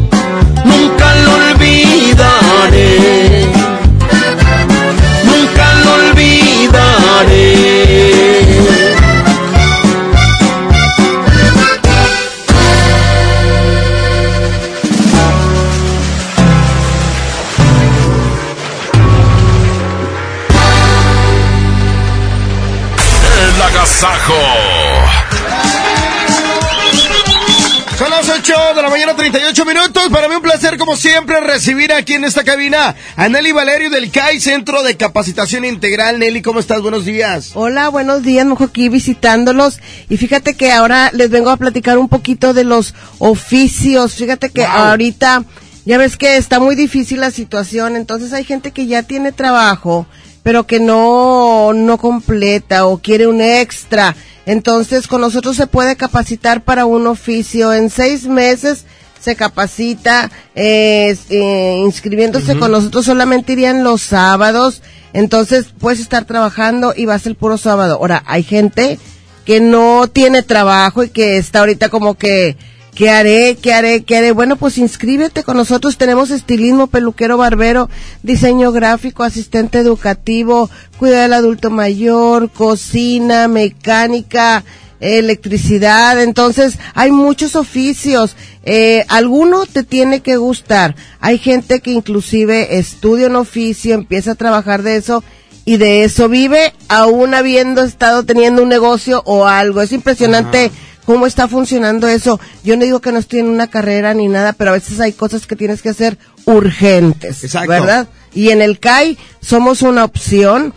recibir aquí en esta cabina a Nelly Valerio del CAI, Centro de Capacitación Integral. Nelly, ¿cómo estás? Buenos días. Hola, buenos días, Mojo, aquí visitándolos. Y fíjate que ahora les vengo a platicar un poquito de los oficios. Fíjate que ahorita, ya ves que está muy difícil la situación, entonces hay gente que ya tiene trabajo, pero que no, no completa o quiere un extra. Entonces, con nosotros se puede capacitar para un oficio. En seis meses se capacita, eh, eh, inscribiéndose con nosotros solamente irían los sábados. Entonces, puedes estar trabajando y va a ser puro sábado. Ahora, hay gente que no tiene trabajo y que está ahorita como que, ¿qué haré? ¿Qué haré? ¿Qué haré? Bueno, pues inscríbete con nosotros. Tenemos estilismo, peluquero, barbero, diseño gráfico, asistente educativo, cuidado del adulto mayor, cocina, mecánica, electricidad, entonces hay muchos oficios. Eh, alguno te tiene que gustar. Hay gente que inclusive estudia un oficio, empieza a trabajar de eso y de eso vive, aún habiendo estado teniendo un negocio o algo. Es impresionante cómo está funcionando eso. Yo no digo que no estoy en una carrera ni nada, pero a veces hay cosas que tienes que hacer urgentes, ¿verdad? Y en el CAI somos una opción.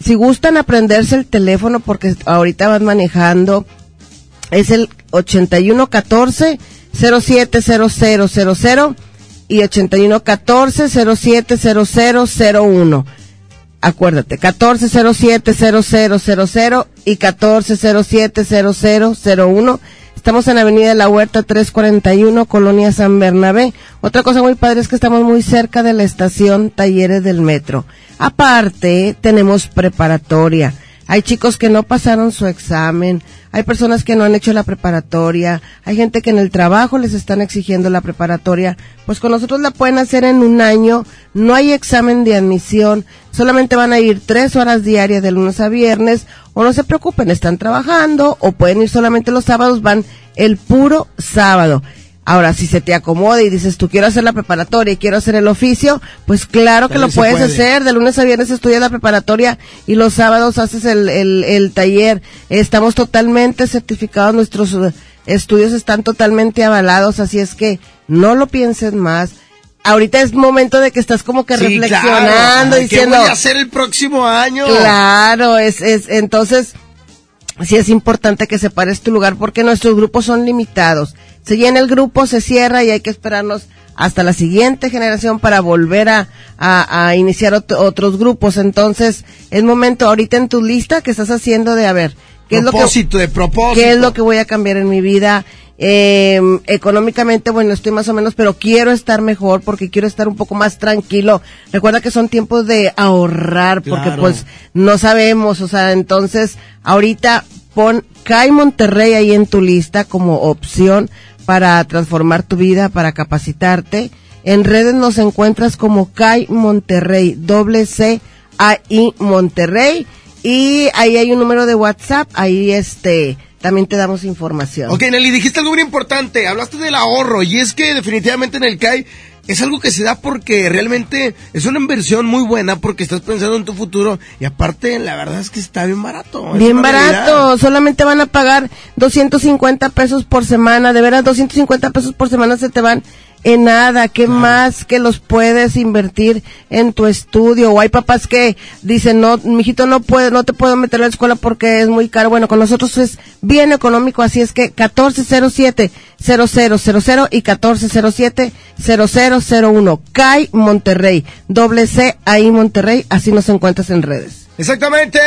Si gustan aprenderse el teléfono porque ahorita van manejando, es el 8114 070000 y 8114 070001. Acuérdate, 14070000 y 14070001. Estamos en Avenida de la Huerta 341, Colonia San Bernabé. Otra cosa muy padre es que estamos muy cerca de la estación Talleres del Metro. Aparte, tenemos preparatoria. Hay chicos que no pasaron su examen, hay personas que no han hecho la preparatoria, hay gente que en el trabajo les están exigiendo la preparatoria, pues con nosotros la pueden hacer en un año, no hay examen de admisión, solamente van a ir tres horas diarias de lunes a viernes, o no se preocupen, están trabajando, o pueden ir solamente los sábados, van el puro sábado. Ahora, si se te acomoda y dices, tú quiero hacer la preparatoria y quiero hacer el oficio, pues claro que lo puedes puede. hacer. De lunes a viernes estudias la preparatoria y los sábados haces el, el, el taller. Estamos totalmente certificados, nuestros eh, estudios están totalmente avalados, así es que no lo pienses más. Ahorita es momento de que estás como que Sí, reflexionando, claro. ¿Qué diciendo, voy a hacer el próximo año? Claro, es, es, entonces, sí es importante que separes tu lugar porque nuestros grupos son limitados. Se llena el grupo, se cierra y hay que esperarnos hasta la siguiente generación para volver a, a, a iniciar ot- otros grupos. Entonces, es momento ahorita en tu lista que estás haciendo de a ver, ¿qué Propósito, es lo de que, propósito. ¿qué es lo que voy a cambiar en mi vida? Eh, económicamente, bueno, estoy más o menos, pero quiero estar mejor porque quiero estar un poco más tranquilo. Recuerda que son tiempos de ahorrar porque pues no sabemos, o sea, entonces ahorita pon CAI Monterrey ahí en tu lista como opción para transformar tu vida, para capacitarte. En redes nos encuentras como CAI Monterrey, doble C A I Monterrey y ahí hay un número de WhatsApp, ahí este también te damos información. Ok, Nelly, dijiste algo muy importante. Hablaste del ahorro y es que definitivamente en el CAI es algo que se da porque realmente es una inversión muy buena porque estás pensando en tu futuro y aparte la verdad es que está bien barato. Bien realidad. barato, solamente van a pagar 250 pesos por semana, de veras 250 pesos por semana se te van en nada, ¿qué más que los puedes invertir en tu estudio? O hay papás que dicen, no, mijito, no puede, no te puedo meter a la escuela porque es muy caro. Bueno, con nosotros es bien económico, así es que 1407 0000 y 1407 0001 CAI Monterrey, doble C ahí Monterrey, así nos encuentras en redes. Exactamente,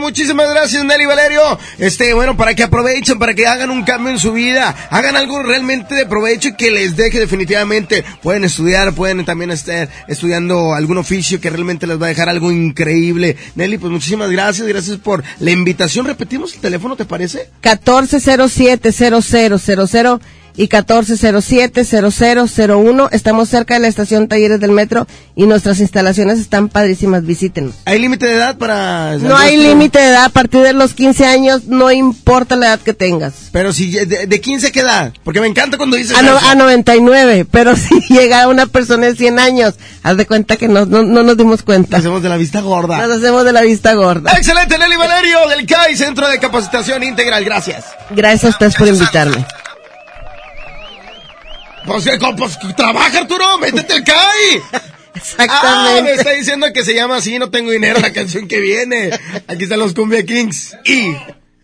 muchísimas gracias Nelly Valerio. Este, bueno, para que aprovechen, para que hagan un cambio en su vida, hagan algo realmente de provecho y que les deje definitivamente. Pueden estudiar, pueden también estar estudiando algún oficio que realmente les va a dejar algo increíble. Nelly, pues muchísimas gracias, gracias por la invitación. Repetimos el teléfono, ¿te parece? 1407-0000 y 1407-0001. Estamos cerca de la estación Talleres del Metro y nuestras instalaciones están padrísimas. Visítenos. ¿Hay límite de edad para...? No hay límite de edad. A partir de los 15 años, no importa la edad que tengas. Pero si, de, de 15 qué edad? Porque me encanta cuando dices A, no- a 99. Pero [LAUGHS] si llega una persona de 100 años, haz de cuenta que no, no, no nos dimos cuenta. Nos hacemos de la vista gorda. Nos hacemos de la vista gorda. Excelente, Nelly Valerio del CAI, Centro de Capacitación Integral. Gracias. Gracias a ustedes por invitarme. Pues, eh, pues trabaja, Arturo, métete al CAI. Exactamente. Ah, me está diciendo que se llama así, no tengo dinero la canción que viene. Aquí están los Cumbia Kings. ¿Y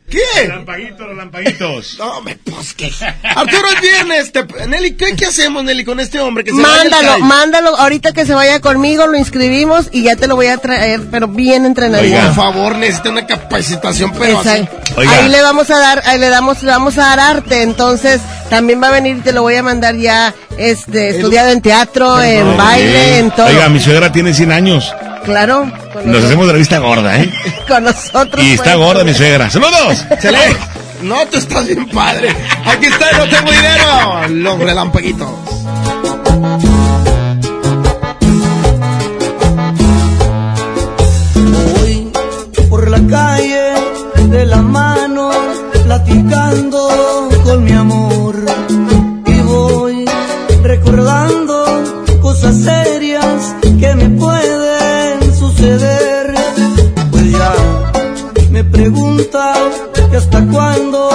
qué? Relampaguitos, relampaguitos. No, me pues que. Arturo, es viernes. te- Nelly, ¿qué, ¿qué hacemos, Nelly, con este hombre que se vaya al Mándalo, CAI? mándalo. Ahorita que se vaya conmigo, lo inscribimos y ya te lo voy a traer, pero bien entrenadito. Por favor, necesita una capacitación, pero así. Ahí le vamos a dar, ahí le damos, le vamos a dar arte, entonces también va a venir, te lo voy a mandar ya, este, estudiado en teatro, en baile, en todo. Oiga, mi suegra tiene 100 años. Claro, Nos hacemos de la vista gorda, ¿eh? [LAUGHS] con nosotros. Y está pues. gorda mi suegra. ¡Saludos! Se le- No, tú estás bien padre. Aquí está, no tengo dinero. Los relampaguitos. Voy por la calle de la mano platicando pregunta hasta cuándo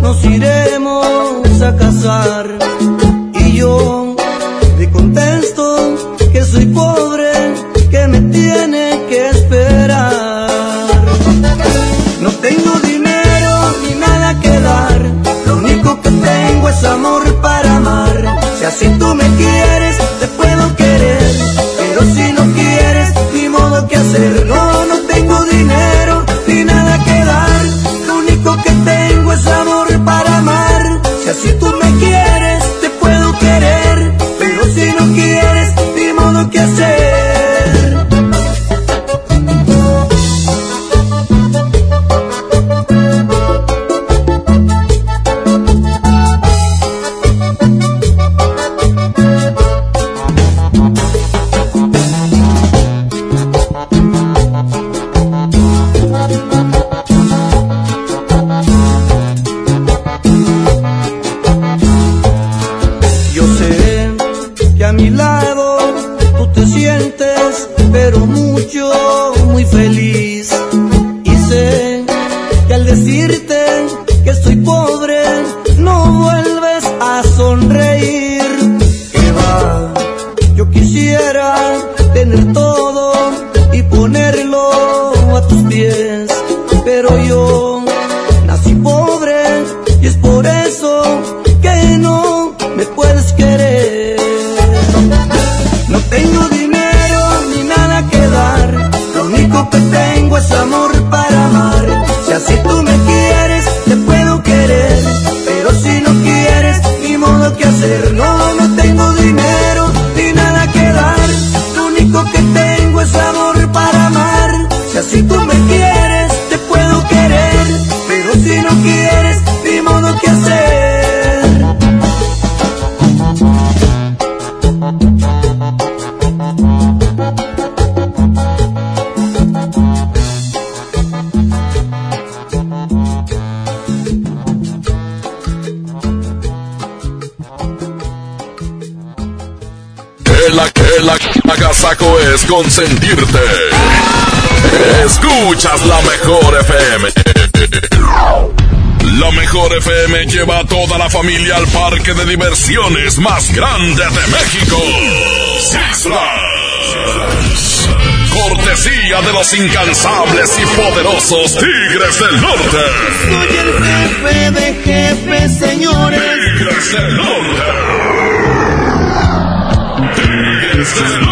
nos iremos a casar. Y yo le contesto que soy pobre, que me tiene que esperar. No tengo dinero ni nada que dar, lo único que tengo es amor para amar. Si así tú me quieres, es amor consentirte. Escuchas la mejor FM. La mejor FM lleva a toda la familia al parque de diversiones más grande de México. Six Flags. Cortesía de los incansables y poderosos Tigres del Norte. Soy el jefe de jefes, señores. Tigres del Norte. Tigres del Norte.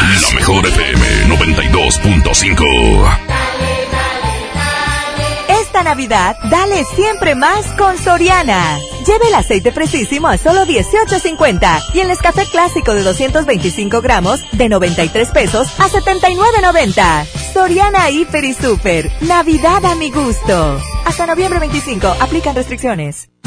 La mejor FM 92.5. Esta Navidad, dale siempre más con Soriana. Lleve el aceite fresísimo a solo 18.50 y el escafé clásico de 225 gramos de 93 pesos a 79.90. Soriana Hiper y Super. Navidad a mi gusto. Hasta noviembre 25. Aplican restricciones.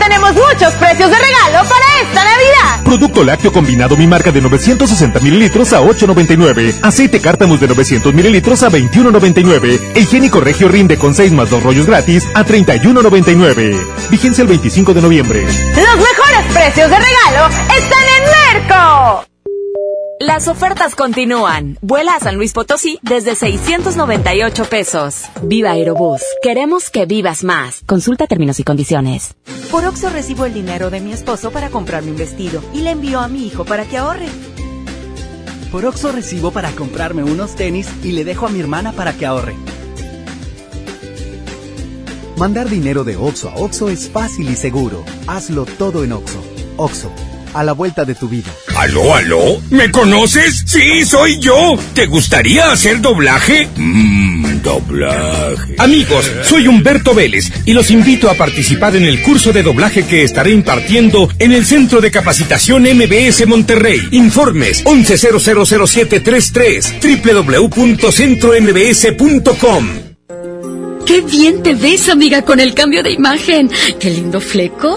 Tenemos muchos precios de regalo para esta Navidad. Producto lácteo combinado mi marca de 960 mililitros a 8.99. Aceite cártamus de 900 mililitros a 21.99. E higiénico regio rinde con 6 más 2 rollos gratis a 31.99. Vigencia el 25 de noviembre. Los mejores precios de regalo están en Merco. Las ofertas continúan. Vuela a San Luis Potosí desde 698 pesos. Viva Aerobús. Queremos que vivas más. Consulta términos y condiciones. Por Oxo recibo el dinero de mi esposo para comprarme un vestido y le envío a mi hijo para que ahorre. Por Oxo recibo para comprarme unos tenis y le dejo a mi hermana para que ahorre. Mandar dinero de Oxo a Oxo es fácil y seguro. Hazlo todo en Oxo. Oxo a la vuelta de tu vida. ¿Aló, aló? ¿Me conoces? Sí, soy yo. ¿Te gustaría hacer doblaje? Mmm, doblaje. Amigos, soy Humberto Vélez y los invito a participar en el curso de doblaje que estaré impartiendo en el Centro de Capacitación MBS Monterrey. Informes 11000733 www.centrombs.com. ¡Qué bien te ves, amiga, con el cambio de imagen! ¡Qué lindo fleco!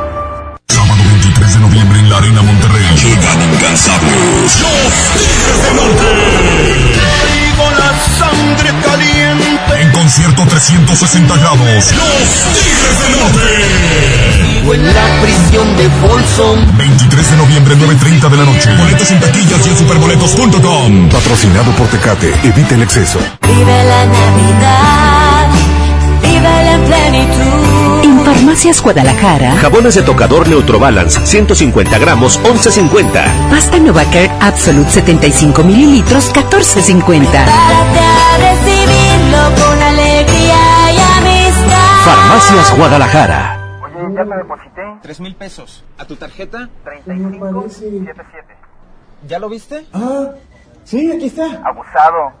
Los Tigres del Norte. Traigo la sangre caliente. En concierto 360 grados. Los Tigres del Norte. Vivo en la prisión de Folsom. 23 de noviembre, 9.30 de la noche. Boletos en taquillas y en superboletos.com. Patrocinado por Tecate. Evita el exceso. Vive la Navidad. Vive en plenitud. Farmacias Guadalajara. Jabones de tocador Neutrobalance, 150 gramos, 11.50. Pasta Novacare Absolute 75 mililitros, 14.50. a recibirlo con alegría y amistad. Farmacias Guadalajara. Oye, ya te deposité. Tres mil pesos. ¿A tu tarjeta? 3577. ¿Ya lo viste? Ah, sí, aquí está. Abusado.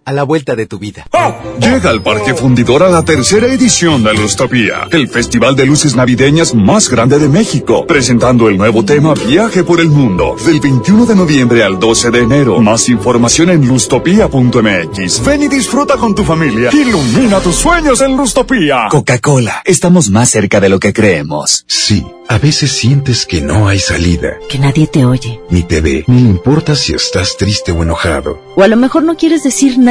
a la vuelta de tu vida. Llega al Parque Fundidor a la tercera edición de Lustopía, el festival de luces navideñas más grande de México, presentando el nuevo tema Viaje por el Mundo, del 21 de noviembre al 12 de enero. Más información en lustopía.mx. Ven y disfruta con tu familia. Ilumina tus sueños en Lustopía. Coca-Cola, estamos más cerca de lo que creemos. Sí, a veces sientes que no hay salida. Que nadie te oye. Ni te ve, ni le importa si estás triste o enojado. O a lo mejor no quieres decir nada.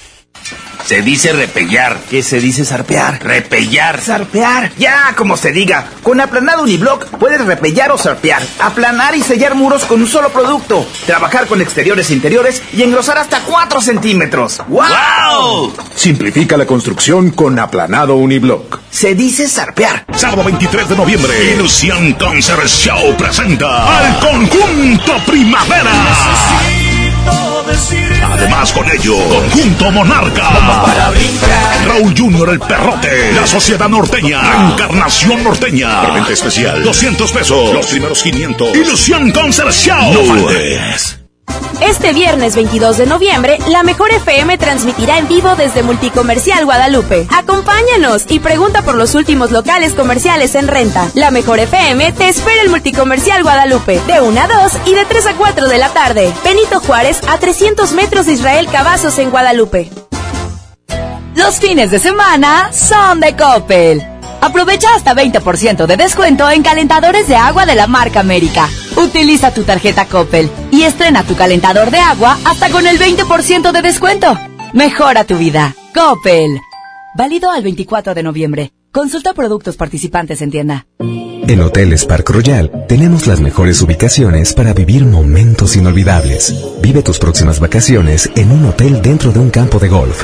Se dice repellar. ¿Qué se dice zarpear? Repellar. Zarpear. Ya, como se diga. Con aplanado uniblock puedes repellar o zarpear. Aplanar y sellar muros con un solo producto. Trabajar con exteriores e interiores y engrosar hasta 4 centímetros. ¡Wow! Simplifica la construcción con aplanado uniblock. Se dice zarpear. Sábado 23 de noviembre, Ilusión Concert Show presenta al conjunto Primavera. Además con ello, Conjunto Monarca. Raúl Junior el Perrote. La Sociedad Norteña. Encarnación Norteña. Preventa especial. 200 pesos. Los primeros 500. Ilusión Concert Show. No faltes. Este viernes 22 de noviembre, la Mejor FM transmitirá en vivo desde Multicomercial Guadalupe. Acompáñanos y pregunta por los últimos locales comerciales en renta. La Mejor FM te espera en Multicomercial Guadalupe, de 1 a 2 y de 3 a 4 de la tarde. Benito Juárez, a 300 metros de Israel Cavazos en Guadalupe. Los fines de semana son de Coppel. Aprovecha hasta 20% de descuento en calentadores de agua de la marca América. Utiliza tu tarjeta Coppel y estrena tu calentador de agua hasta con el 20% de descuento. Mejora tu vida. Coppel. Válido al 24 de noviembre. Consulta productos participantes en tienda. En Hoteles Park Royal tenemos las mejores ubicaciones para vivir momentos inolvidables. Vive tus próximas vacaciones en un hotel dentro de un campo de golf.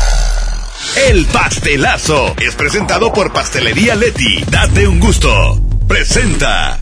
El pastelazo es presentado por Pastelería Leti. Date un gusto. Presenta.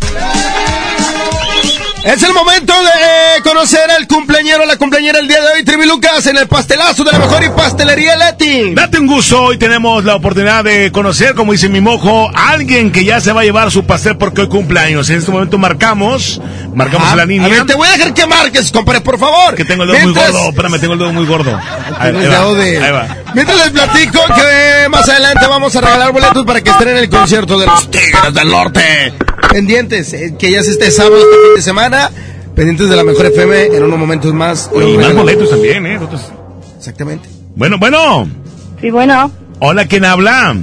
Es el momento de conocer al cumpleañero, la cumpleañera el día de hoy, Trivi Lucas, en el pastelazo de la mejor y pastelería Leti. Date un gusto, hoy tenemos la oportunidad de conocer, como dice mi mojo, a alguien que ya se va a llevar su pastel porque hoy cumpleaños. En este momento marcamos, marcamos Ah, la línea. A ver, te voy a dejar que marques, compadre, por favor. Que tengo el dedo Mientras- muy gordo, espérame, tengo el dedo muy gordo. Ahí, Tengo ahí el va, dedo de- ahí va. Mientras les platico que más adelante vamos a regalar boletos para que estén en el concierto de los Tigres del Norte. Pendientes, eh, que ya es este sábado, este fin de semana. Pendientes de la mejor FM en unos momentos más. Y más boletos también, ¿eh? Nosotros- Exactamente. Bueno, bueno. Sí, bueno, Hola, ¿quién habla?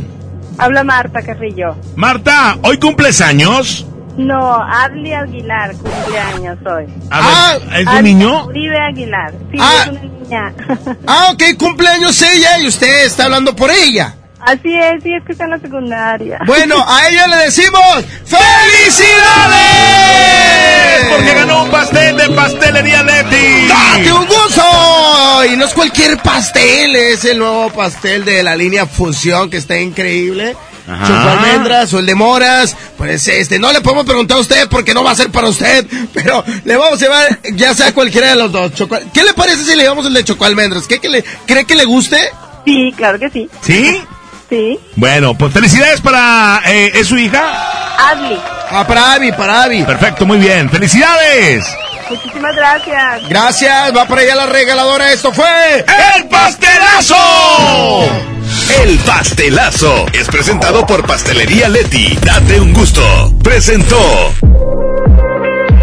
habla Marta Carrillo. Marta, ¿hoy cumples años? No, Adli Aguilar, cumpleaños hoy. A ver, ¿es un niño? Uribe Aguilar, sí, Ah. es una niña. [LAUGHS] Ah, ok, cumpleaños ella y usted está hablando por ella. Así es, sí, es que está en la secundaria. Bueno, a ella le decimos ¡Felicidades! Porque ganó un pastel de pastelería Leti. ¡Date un gusto! Y no es cualquier pastel, es el nuevo pastel de la línea Fusión que está increíble. Ajá. Choco almendras o el de moras, pues este, no le podemos preguntar a usted porque no va a ser para usted, pero le vamos a llevar ya sea cualquiera de los dos. Choco- ¿Qué le parece si le llevamos el de choco almendras? ¿Qué, que le, ¿Cree que le guste? Sí, claro que sí. ¿Sí? Sí. Bueno, pues felicidades para... eh, ¿Es su hija? Adli, Ah, para Abby, para Abby. Perfecto, muy bien. ¡Felicidades! muchísimas gracias. Gracias, va para allá la regaladora. Esto fue ¡El pastelazo! El pastelazo es presentado por Pastelería Leti. Date un gusto. Presentó.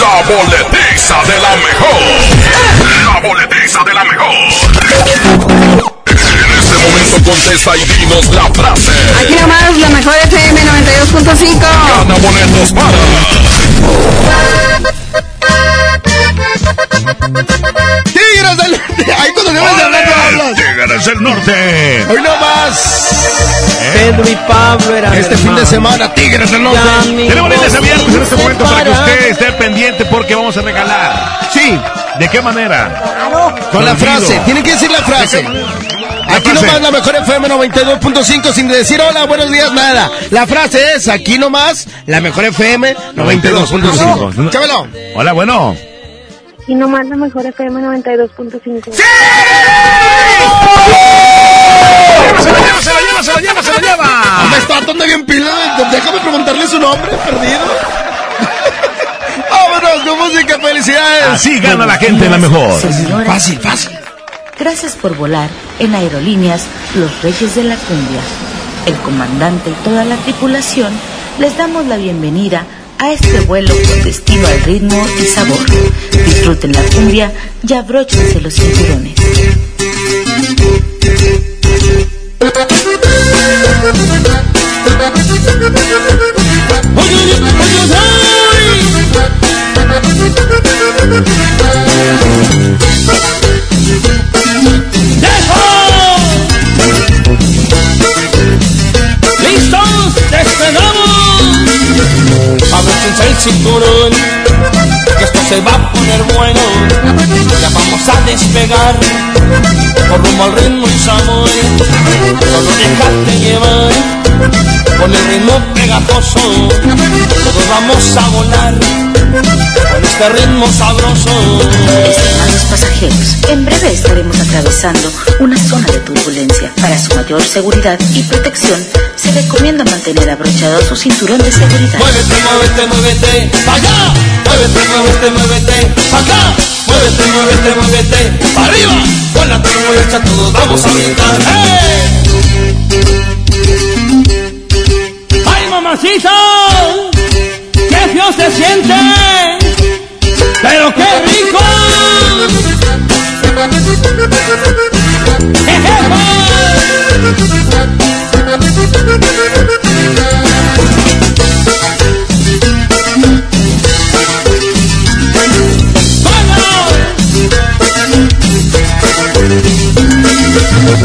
La boletiza de la mejor. La boletiza de la mejor. En este momento contesta y dinos la frase. Aquí nomás la mejor FM 92.5. Gana boletos Tigres del Norte. Ahí cuando debes de hablar, no hablas. Tigres del Norte. Hoy no más. Pedro y Pablo eran Este fin de semana, Tigres del Norte. Tenemos líneas abiertas en este momento para que usted esté pendiente porque vamos a regalar. Sí. ¿De qué manera? Con la frase, tienen que decir la frase. Aquí nomás la mejor FM 92.5 sin decir hola, buenos días, nada. La frase es aquí nomás la mejor FM 92.5. Chámelo. Hola, bueno. Y nomás la mejor FM 92.5. ¡Se la lleva, se la lleva, se la lleva, se la lleva! Me está dando bien pila. Déjame preguntarle su nombre, perdido. Vámonos con música, felicidades. Así gana la gente la mejor. Fácil, fácil. Gracias por volar en Aerolíneas Los Reyes de la Cumbia. El comandante y toda la tripulación les damos la bienvenida a este vuelo con destino al ritmo y sabor. Disfruten la cumbia y abróchense los cinturones. [LAUGHS] Abróchense el cinturón, que esto se va a poner bueno. Ya vamos a despegar, por rumbo al ritmo y sabor. Solo déjate llevar, con el ritmo pegatoso. Todos vamos a volar, con este ritmo sabroso. Estimados pasajeros, en breve estaremos atravesando una zona de turbulencia. Para su mayor seguridad y protección, se recomienda mantener abrochado su cinturón de seguridad. Muévete, muévete, muévete, allá. Muévete, muévete, muévete, pa' acá. Muévete, muévete, muévete, arriba. Con la turbulencia todos vamos a. ¡Hey! ¡Ay, mamacita! ¡Qué frío se siente, pero qué rico.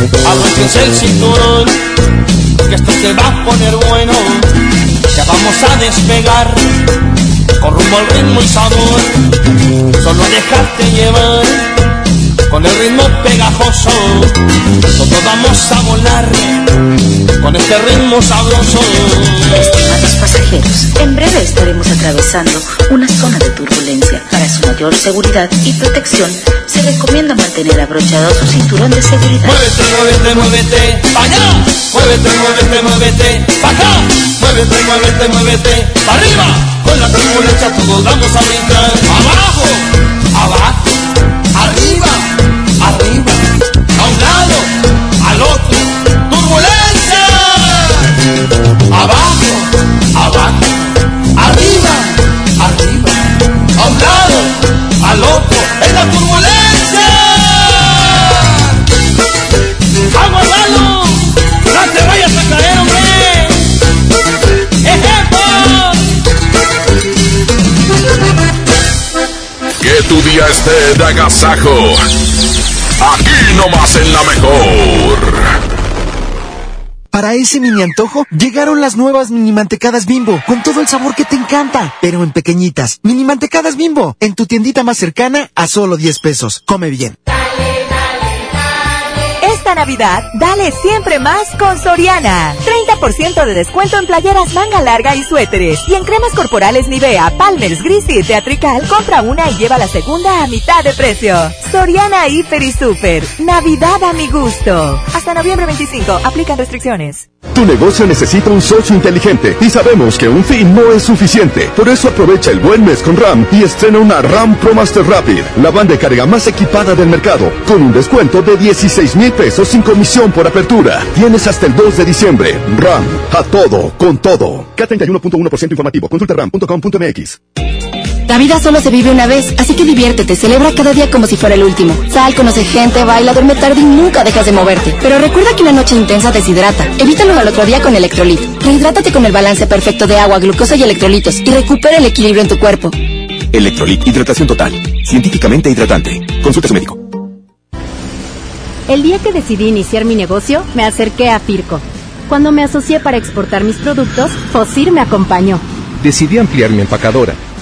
Abróchense el cinturón, que esto se va a poner bueno. Ya vamos a despegar, con rumbo al ritmo y sabor. Solo dejarte llevar, con el ritmo pegajoso. Todos vamos a volar, con este ritmo sabroso. Estimados pasajeros, en breve estaremos atravesando una zona de turbulencia. Para su mayor seguridad y protección, se recomienda mantener abrochado su cinturón de seguridad. Muévete, muévete, muévete, pa' allá. Muévete, muévete, muévete, pa' acá. Muévete, muévete, muévete, pa' arriba. Con la turbulencia todos vamos a brincar. Abajo, abajo, Turbulencia. Abajo, abajo, arriba, arriba. A un lado, al otro. En la turbulencia. ¡Vamos, Lalo! ¡No te vayas a caer, hombre! Que tu día esté de agasajo. Aquí nomás en la mejor. Para ese mini antojo, llegaron las nuevas mini mantecadas bimbo, con todo el sabor que te encanta, pero en pequeñitas. Mini mantecadas bimbo, en tu tiendita más cercana a solo 10 pesos. Come bien. Navidad, dale siempre más con Soriana. 30% de descuento en playeras manga larga y suéteres. Y en cremas corporales Nivea, Palmer's, Gris y Teatrical, compra una y lleva la segunda a mitad de precio. Soriana Hiper y Super. Navidad a mi gusto. Hasta noviembre 25. Aplican restricciones. Tu negocio necesita un socio inteligente y sabemos que un fin no es suficiente. Por eso aprovecha el buen mes con RAM y estrena una RAM Pro Master Rapid, la banda de carga más equipada del mercado, con un descuento de 16 mil pesos sin comisión por apertura. Tienes hasta el 2 de diciembre. RAM, a todo, con todo. K31.1% informativo. Consulta ram.com.mx. La vida solo se vive una vez, así que diviértete, celebra cada día como si fuera el último. Sal, conoce gente, baila, duerme tarde y nunca dejas de moverte. Pero recuerda que una noche intensa deshidrata. Evítalo al otro día con Electrolit. Rehidrátate con el balance perfecto de agua, glucosa y electrolitos y recupera el equilibrio en tu cuerpo. Electrolit, hidratación total. Científicamente hidratante. Consulta a su médico. El día que decidí iniciar mi negocio, me acerqué a Firco. Cuando me asocié para exportar mis productos, Fosir me acompañó. Decidí ampliar mi empacadora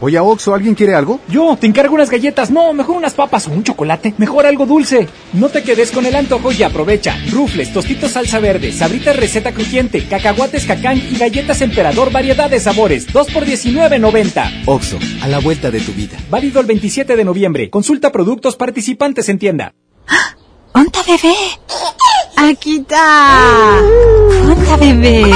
Oye, Oxo, ¿alguien quiere algo? Yo, te encargo unas galletas. No, mejor unas papas o un chocolate. Mejor algo dulce. No te quedes con el antojo y aprovecha. Rufles, tostitos salsa verde, sabritas receta crujiente, cacahuates cacán y galletas emperador variedad de sabores. 2 por 19.90. Oxo, a la vuelta de tu vida. Válido el 27 de noviembre. Consulta productos participantes en tienda. ¡Onta bebé! ¡Aquí está! ¡Onta bebé!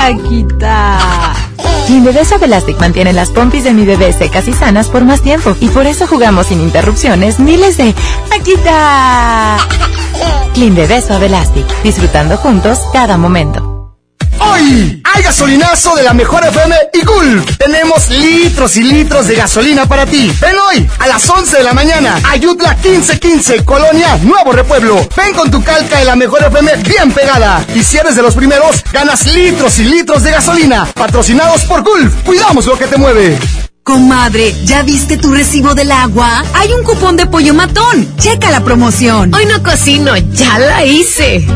¡Aquí está! Mi bebé Elastic mantiene las pompis de mi bebé secas y sanas por más tiempo y por eso jugamos sin interrupciones miles de aquí está. [LAUGHS] Clean Bebé Suave Elastic, disfrutando juntos cada momento. Hoy hay gasolinazo de la mejor FM y Gulf. Tenemos litros y litros de gasolina para ti. Ven hoy a las 11 de la mañana. Ayutla 1515, Colonia Nuevo Repueblo. Ven con tu calca de la mejor FM bien pegada. Y si eres de los primeros, ganas litros y litros de gasolina. Patrocinados por Gulf. Cuidamos lo que te mueve. Comadre, ¿ya viste tu recibo del agua? Hay un cupón de pollo matón. Checa la promoción. Hoy no cocino, ya la hice.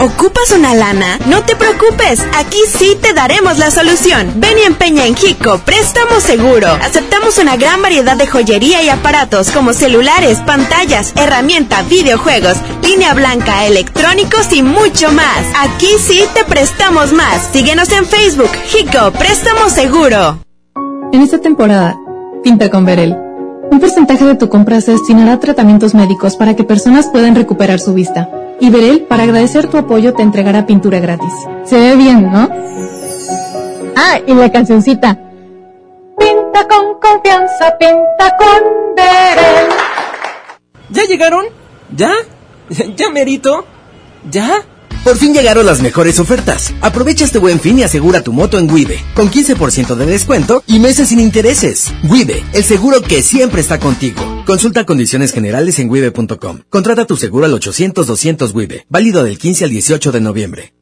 ¿Ocupas una lana? No te preocupes, aquí sí te daremos la solución. Ven y empeña en Jico, préstamo seguro. Aceptamos una gran variedad de joyería y aparatos como celulares, pantallas, herramientas, videojuegos, línea blanca, electrónicos y mucho más. Aquí sí te prestamos más. Síguenos en Facebook, Jico, préstamo seguro. En esta temporada, pinta con Verel. Un porcentaje de tu compra se destinará a tratamientos médicos para que personas puedan recuperar su vista. Y Berel, para agradecer tu apoyo, te entregará pintura gratis. Se ve bien, ¿no? Ah, y la cancioncita. Pinta con confianza, pinta con Berel. ¿Ya llegaron? ¿Ya? [LAUGHS] ¿Ya merito? ¿Ya? Por fin llegaron las mejores ofertas. Aprovecha este buen fin y asegura tu moto en Wibe, con 15% de descuento y meses sin intereses. Wibe, el seguro que siempre está contigo. Consulta condiciones generales en wibe.com. Contrata tu seguro al 800-200 Wibe, válido del 15 al 18 de noviembre.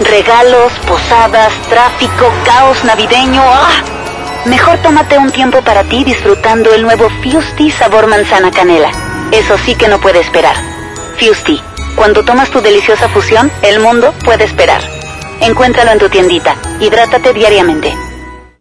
Regalos, posadas, tráfico, caos navideño. ¡Ah! Mejor tómate un tiempo para ti disfrutando el nuevo Fusti sabor manzana canela. Eso sí que no puede esperar. Fusti cuando tomas tu deliciosa fusión, el mundo puede esperar. Encuéntralo en tu tiendita. Hidrátate diariamente.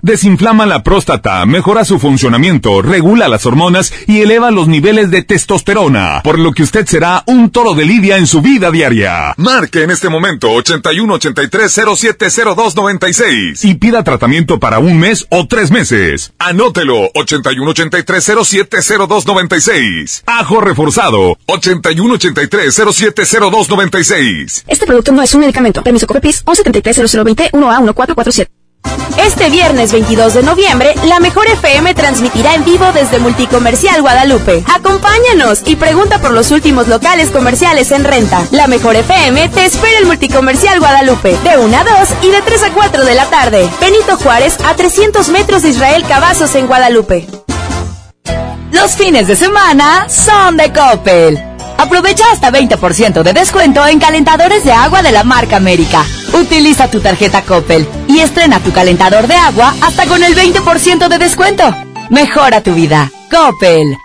desinflama la próstata, mejora su funcionamiento, regula las hormonas y eleva los niveles de testosterona, por lo que usted será un toro de lidia en su vida diaria. Marque en este momento 81 83 96 y pida tratamiento para un mes o tres meses. Anótelo 81 83 96 Ajo reforzado 81 83 96 Este producto no es un medicamento. Permiso COPEPIS 1133 0020 1A 1447. Este viernes 22 de noviembre, la Mejor FM transmitirá en vivo desde Multicomercial Guadalupe. Acompáñanos y pregunta por los últimos locales comerciales en renta. La Mejor FM te espera en Multicomercial Guadalupe, de 1 a 2 y de 3 a 4 de la tarde. Benito Juárez, a 300 metros de Israel Cavazos en Guadalupe. Los fines de semana son de Coppel. Aprovecha hasta 20% de descuento en calentadores de agua de la marca América. Utiliza tu tarjeta Coppel y estrena tu calentador de agua hasta con el 20% de descuento. Mejora tu vida. Coppel.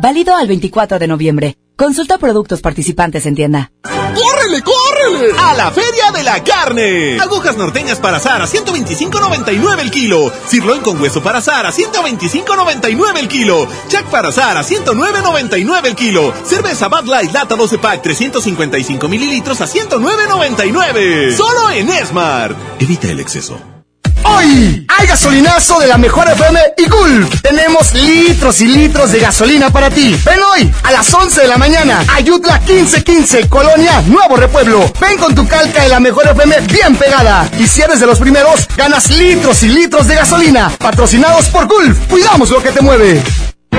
Válido al 24 de noviembre. Consulta productos participantes en tienda. ¡Córrele, córrele! A la Feria de la Carne. Agujas norteñas para azar a 125.99 el kilo. Sirloin con hueso para azar a 125.99 el kilo. Jack para azar a 109.99 el kilo. Cerveza Bud Light Lata 12 Pack 355 mililitros a 109.99. Solo en Esmar. Evita el exceso. Hoy gasolinazo de la mejor FM y Gulf. Tenemos litros y litros de gasolina para ti. Ven hoy a las 11 de la mañana. Ayutla 1515, Colonia Nuevo Repueblo. Ven con tu calca de la mejor FM bien pegada. Y si eres de los primeros, ganas litros y litros de gasolina. Patrocinados por Gulf. Cuidamos lo que te mueve.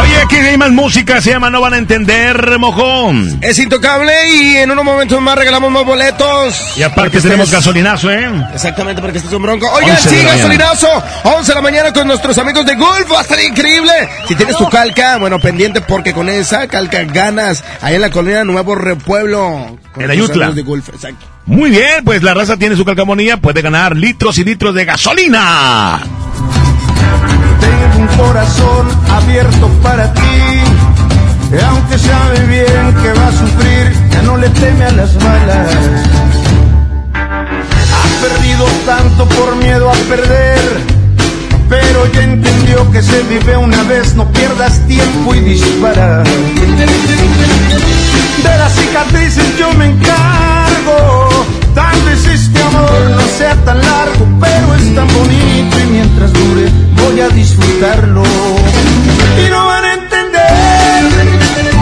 Oye, aquí hay más música, se llama No Van a Entender, mojón. Es intocable y en unos momentos más regalamos más boletos. Y aparte tenemos gasolinazo, ¿eh? Exactamente, porque este es un bronco. Oigan, sí, gasolinazo. 11 de la mañana con nuestros amigos de Golf. Va a estar increíble. Si tienes tu calca, bueno, pendiente porque con esa calca ganas. Ahí en la colonia Nuevo Repueblo. En Ayutla. De Golf, exacto. Muy bien, pues la raza tiene su calcamonía, puede ganar litros y litros de gasolina un corazón abierto para ti. Aunque sabe bien que va a sufrir, ya no le teme a las balas. Ha perdido tanto por miedo a perder, pero ya entendió que se vive una vez, no pierdas tiempo y dispara. De las cicatrices yo me encargo, Tal vez este amor no sea tan largo, pero es tan bonito y mientras dure voy a disfrutarlo. Y no van a entender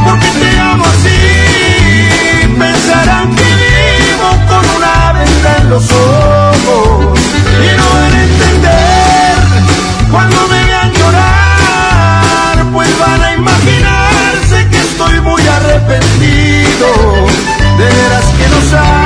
por qué te amo así. Pensarán que vivo con una venda en los ojos. Y no van a entender cuando me vean llorar, pues van a imaginarse que estoy muy arrepentido. De veras que no saben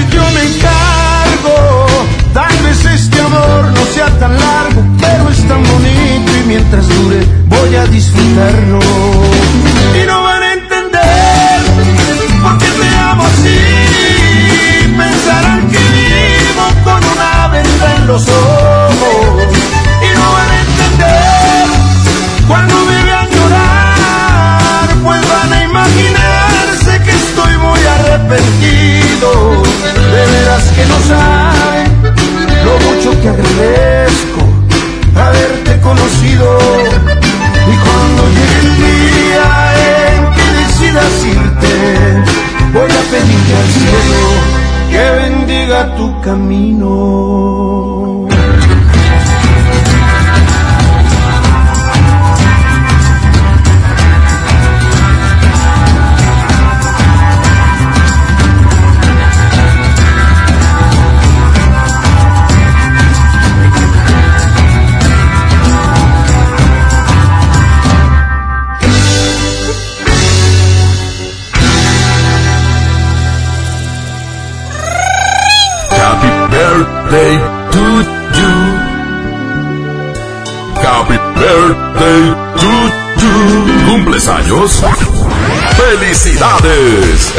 Cicatrices yo me encargo. Tal vez este amor no sea tan largo, pero es tan bonito y mientras dure voy a disfrutarlo. Y no van a entender por qué te amo así. Pensarán que vivo con una venda en los ojos. Que agradezco haberte conocido. Y cuando llegue el día en que decidas irte, voy a pedirle al cielo que bendiga tu camino.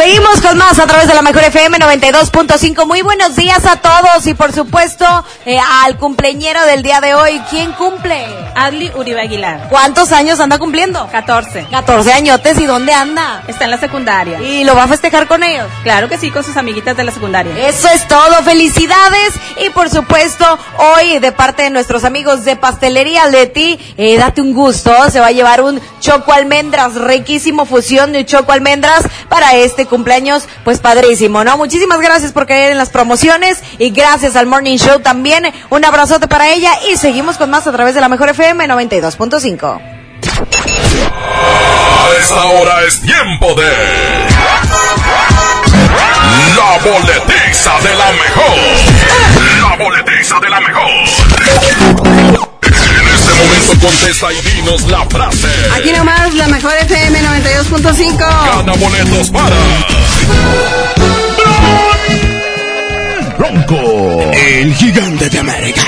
Seguimos con más a través de la Mejor FM 92.5. Muy buenos días a todos y por supuesto eh, al cumpleañero del día de hoy. ¿Quién cumple? Adli Uribe Aguilar. ¿Cuántos años anda cumpliendo? 14. 14 añotes y dónde anda? Está en la secundaria. ¿Y lo va a festejar con ellos? Claro que sí, con sus amiguitas de la secundaria. Eso es todo, felicidades y por supuesto hoy de parte de nuestros amigos de Pastelería Leti, eh, date un gusto, se va a llevar un choco almendras, riquísimo fusión de choco almendras para este cumpleaños, pues padrísimo, ¿no? Muchísimas gracias por caer en las promociones y gracias al Morning Show también, un abrazote para ella y seguimos con más a través de la Mejor FM 92.5. A esta hora es tiempo de. La boletiza de la mejor. La boletiza de la mejor. En momento contesta y dinos la frase. Aquí nomás, la mejor FM 92.5. Gana boletos para. Bronco, el gigante de América.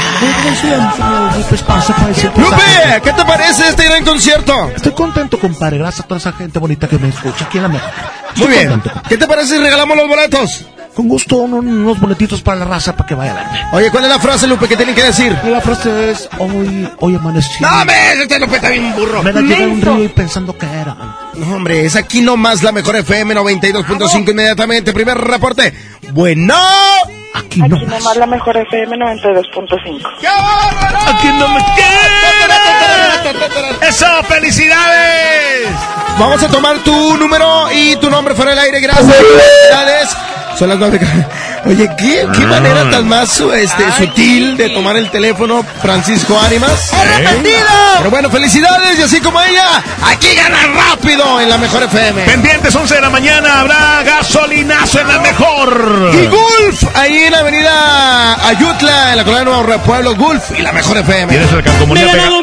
Lupe, ¿qué te parece este gran concierto? Estoy contento, compadre. Gracias a toda esa gente bonita que me escucha aquí en la mejor. Muy bien. ¿Qué te parece si regalamos los boletos? Con gusto, unos, unos boletitos para la raza para que vaya a verme. Oye, ¿cuál es la frase, Lupe, que tienen que decir? La frase es, hoy, hoy amanecí. No, me, este Lupe está bien burro. Me la llevé un río y pensando que era. No, hombre, es aquí nomás la mejor FM 92.5 inmediatamente. Primer reporte. Bueno. Aquí Aquí nomás la mejor FM 92.5. Aquí no me ¡Eso! ¡Felicidades! Vamos a tomar tu número y tu nombre fuera del aire. Gracias. Felicidades. Son las nueve. Oye, ¿qué, qué manera tan más este, sutil de tomar el teléfono, Francisco Ánimas? ¡Arrepentido! Pero bueno, felicidades y así como ella, aquí gana rápido en la mejor FM. Pendientes 11 de la mañana habrá gasolinazo en la mejor. Y Gulf, ahí en la avenida Ayutla, en la colonia Nuevo Pueblo, Gulf y la mejor FM. Tienes el Me calcomunía he pegado.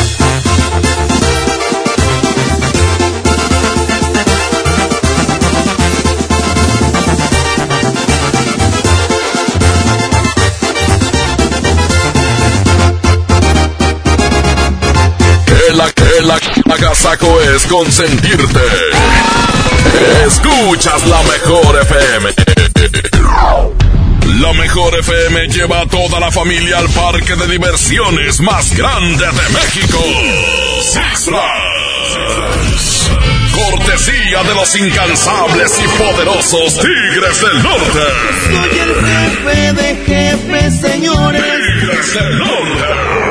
La agasaco es consentirte. Escuchas la mejor FM. La mejor FM lleva a toda la familia al parque de diversiones más grande de México. Six Flags. Cortesía de los incansables y poderosos Tigres del Norte. Soy el jefe de jefes, señores. Tigres del Norte.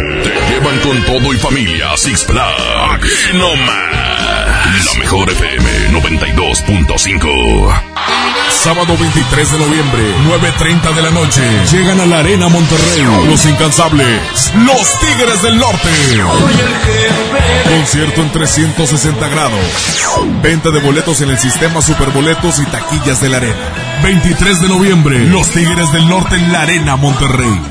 llevan con todo y familia Six Flags. Aquí no más. La mejor FM 92.5. Sábado 23 de noviembre, 9.30 de la noche. Llegan a la Arena Monterrey. Los incansables. Los Tigres del Norte. Concierto en 360 grados. Venta de boletos en el sistema Superboletos y taquillas de la Arena. 23 de noviembre. Los Tigres del Norte en la Arena Monterrey.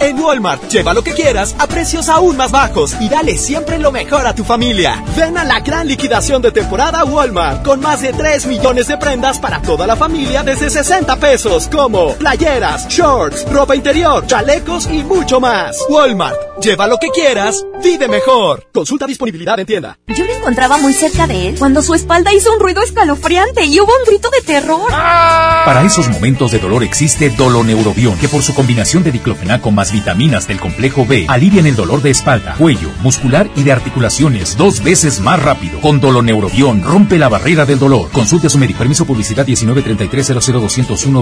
En Walmart, lleva lo que quieras a precios aún más bajos y dale siempre lo mejor a tu familia. Ven a la gran liquidación de temporada Walmart con más de 3 millones de prendas para toda la familia desde 60 pesos, como playeras, shorts, ropa interior, chalecos y mucho más. Walmart, lleva lo que quieras, vive mejor. Consulta disponibilidad en tienda. Yo lo encontraba muy cerca de él cuando su espalda hizo un ruido escalofriante y hubo un grito de terror. Para esos momentos de dolor existe Doloneurobion, que por su combinación de diclofenaco más vitaminas del complejo B alivian el dolor de espalda, cuello, muscular y de articulaciones dos veces más rápido. Con Doloneurobion rompe la barrera del dolor. Consulte a su médico. Permiso publicidad 1933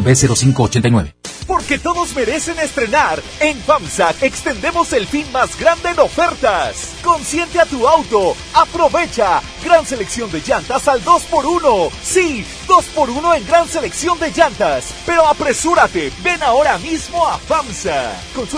b 89 Porque todos merecen estrenar. En FAMSA extendemos el fin más grande en ofertas. Consiente a tu auto. Aprovecha. Gran selección de llantas al 2x1. Sí, 2x1 en gran selección de llantas. Pero apresúrate. Ven ahora mismo a FAMSA. Consulta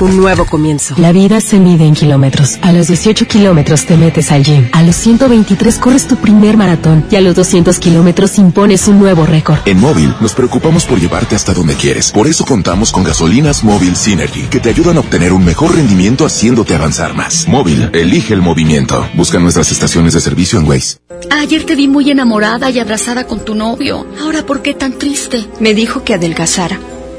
un nuevo comienzo. La vida se mide en kilómetros. A los 18 kilómetros te metes al gym. A los 123 corres tu primer maratón. Y a los 200 kilómetros impones un nuevo récord. En Móvil nos preocupamos por llevarte hasta donde quieres. Por eso contamos con gasolinas Móvil Synergy, que te ayudan a obtener un mejor rendimiento haciéndote avanzar más. Móvil, elige el movimiento. Busca nuestras estaciones de servicio en Waze. Ayer te vi muy enamorada y abrazada con tu novio. Ahora, ¿por qué tan triste? Me dijo que adelgazara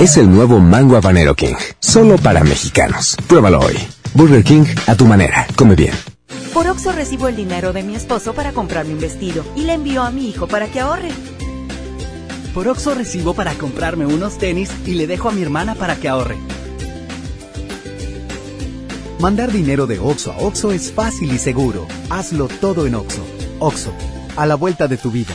Es el nuevo Mango Habanero King. Solo para mexicanos. Pruébalo hoy. Burger King a tu manera. Come bien. Por Oxo recibo el dinero de mi esposo para comprarme un vestido y le envío a mi hijo para que ahorre. Por Oxo recibo para comprarme unos tenis y le dejo a mi hermana para que ahorre. Mandar dinero de Oxo a Oxo es fácil y seguro. Hazlo todo en Oxo. Oxo, a la vuelta de tu vida.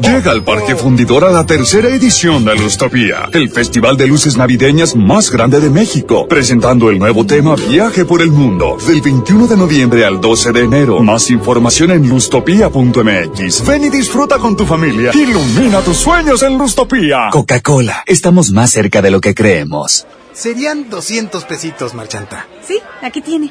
Llega al Parque Fundidor a la tercera edición de Lustopía, el festival de luces navideñas más grande de México, presentando el nuevo tema Viaje por el Mundo, del 21 de noviembre al 12 de enero. Más información en lustopía.mx. Ven y disfruta con tu familia. Ilumina tus sueños en Lustopía. Coca-Cola, estamos más cerca de lo que creemos. Serían 200 pesitos, Marchanta. Sí, aquí tiene.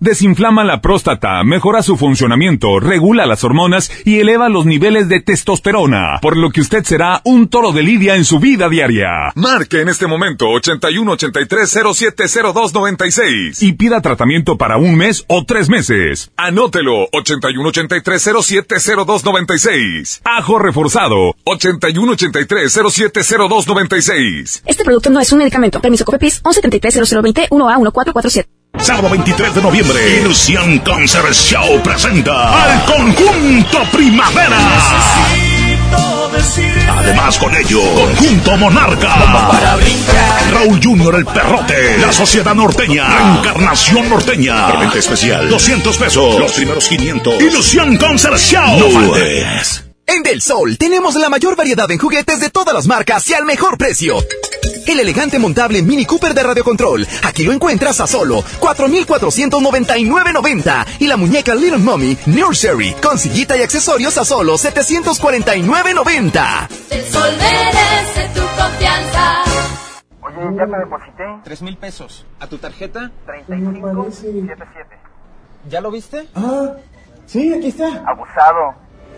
desinflama la próstata, mejora su funcionamiento, regula las hormonas y eleva los niveles de testosterona, por lo que usted será un toro de lidia en su vida diaria. Marque en este momento 81 83 0702 96 y pida tratamiento para un mes o tres meses. Anótelo 81 83 0702 96. Ajo reforzado 81 83 0702 96. Este producto no es un medicamento. Permiso COFEPIS 1173 0020 1A 1447. Sábado 23 de noviembre, Ilusión Concert Show presenta al conjunto Primavera. Además con ello, Conjunto Monarca. Raúl Junior el Perrote. La Sociedad Norteña. Encarnación Norteña. Preventa especial. 200 pesos. Los primeros 500. Ilusión Concert Show. No faltes. En Del Sol tenemos la mayor variedad en juguetes de todas las marcas y al mejor precio. El elegante montable Mini Cooper de radiocontrol. Aquí lo encuentras a solo 4,499.90. Y la muñeca Little Mommy Nursery con sillita y accesorios a solo 749.90. El Sol merece tu confianza. Oye, ya te deposité. Tres mil pesos. ¿A tu tarjeta? 3577. ¿Ya lo viste? Ah, sí, aquí está. Abusado.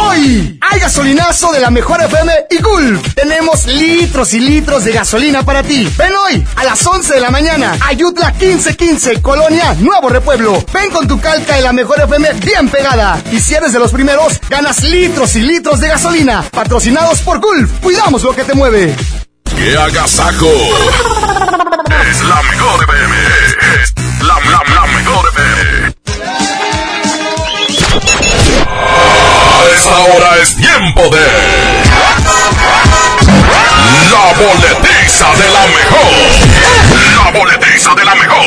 Hoy hay gasolinazo de la mejor FM y Gulf. Tenemos litros y litros de gasolina para ti. Ven hoy a las 11 de la mañana. Ayutla 1515, Colonia Nuevo Repueblo. Ven con tu calca de la mejor FM bien pegada. Y si eres de los primeros, ganas litros y litros de gasolina. Patrocinados por Gulf. Cuidamos lo que te mueve. ¡Qué agasajo! es la mejor FM. La, la, la mejor FM. Esta hora es tiempo de. La boletiza de la mejor. La boletiza de la mejor.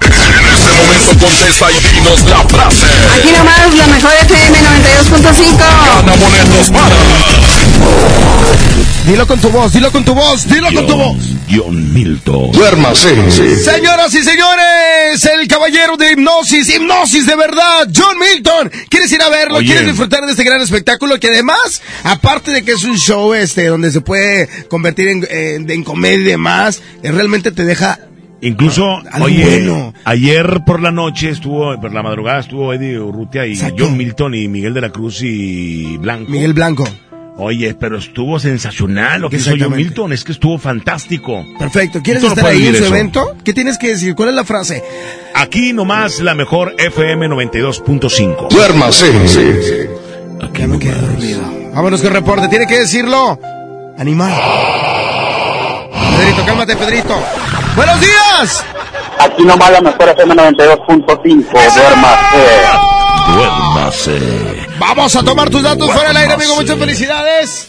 En este momento contesta y dinos la frase. Aquí nomás, la mejor FM 92.5. Gana boletos para. Dilo con tu voz, dilo con tu voz, dilo con tu voz. John Milton. Duérmase. Señoras y señores, el caballero de hipnosis, hipnosis de verdad, John Milton. ¿Quieres ir a verlo? Oye. ¿Quieres disfrutar de este gran espectáculo? Que además, aparte de que es un show este donde se puede convertir en, en- en comedia y demás, eh, realmente te deja Incluso, oye, bueno. ayer por la noche estuvo, por la madrugada estuvo Eddie Urrutia y Exacto. John Milton y Miguel de la Cruz y Blanco. Miguel Blanco. Oye, pero estuvo sensacional lo que hizo John Exactamente. Milton, es que estuvo fantástico. Perfecto. ¿Quieres estar ahí en su eso. evento? ¿Qué tienes que decir? ¿Cuál es la frase? Aquí nomás la mejor FM 92.5. Duérmase. Ya me quedé dormido. Vámonos con reporte. Tiene que decirlo. Animal. Pedrito, cálmate, Pedrito. ¡Buenos días! Aquí nomás la mejor FM 92.5. Duérmase. Duérmase. Vamos a tomar tus datos fuera del aire, amigo. Muchas felicidades.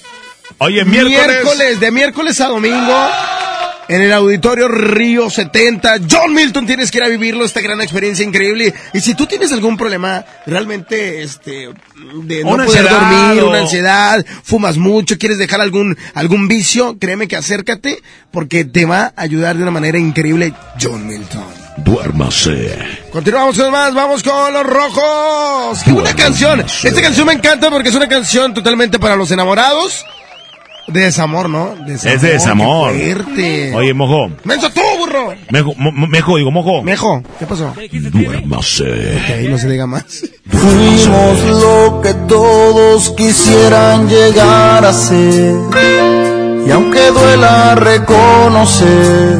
Oye, miércoles. de miércoles a domingo. En el auditorio Río 70, John Milton tienes que ir a vivirlo, esta gran experiencia increíble. Y si tú tienes algún problema realmente este de no Una poder ansiedad dormir, o- una ansiedad, fumas mucho, quieres dejar algún algún vicio, créeme que acércate porque te va a ayudar de una manera increíble John Milton. Duérmase. Continuamos con más, vamos con los rojos. ¡Qué buena canción! Esta canción me encanta porque es una canción totalmente para los enamorados. De desamor, ¿no? Es de desamor. qué fuerte. Oye, mojo. ¡Menso tú, burro! Mejo, mo- mejo, digo, mojo. Mejo, ¿qué pasó? Duérmase. No se diga más. Fuimos lo que todos quisieran llegar a ser. Y aunque duela reconocer,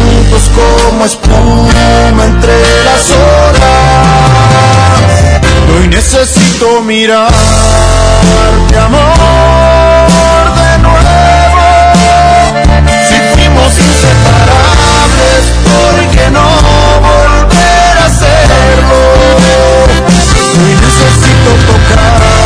como espuma entre las horas. Hoy necesito mirarte, amor, de nuevo. Si fuimos inseparables, ¿por qué no volver a hacerlo? Hoy necesito tocar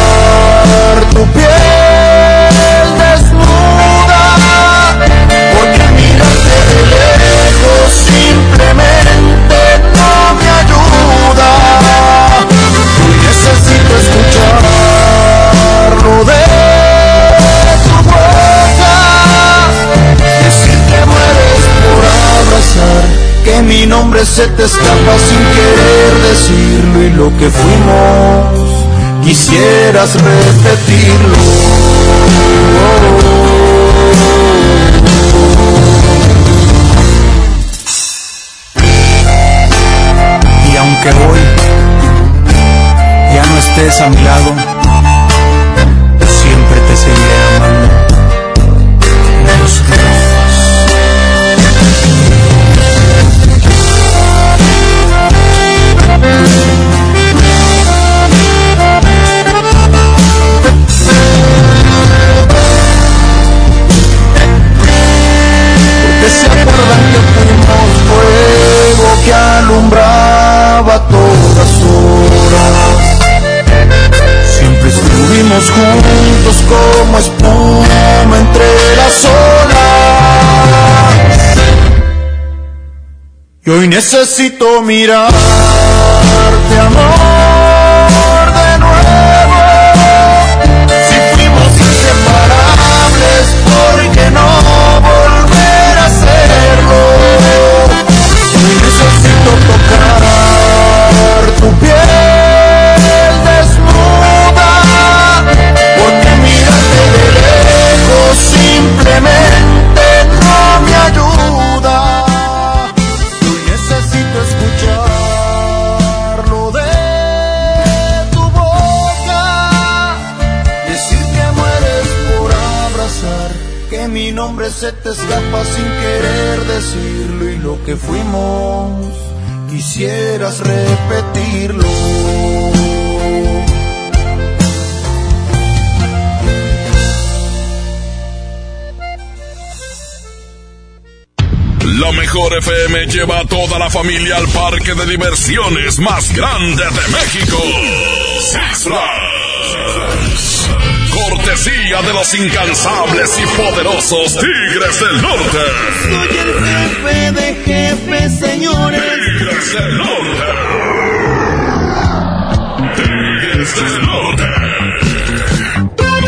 que mi nombre se te escapa sin querer decirlo y lo que fuimos quisieras repetirlo. Y aunque hoy ya no estés a mi lado, Y hoy necesito mirarte, lleva a toda la familia al parque de diversiones más grande de México. Six Flags. Cortesía de los incansables y poderosos Tigres del Norte. Soy el jefe de jefes, señores. Tigres del Norte. Tigres del Norte.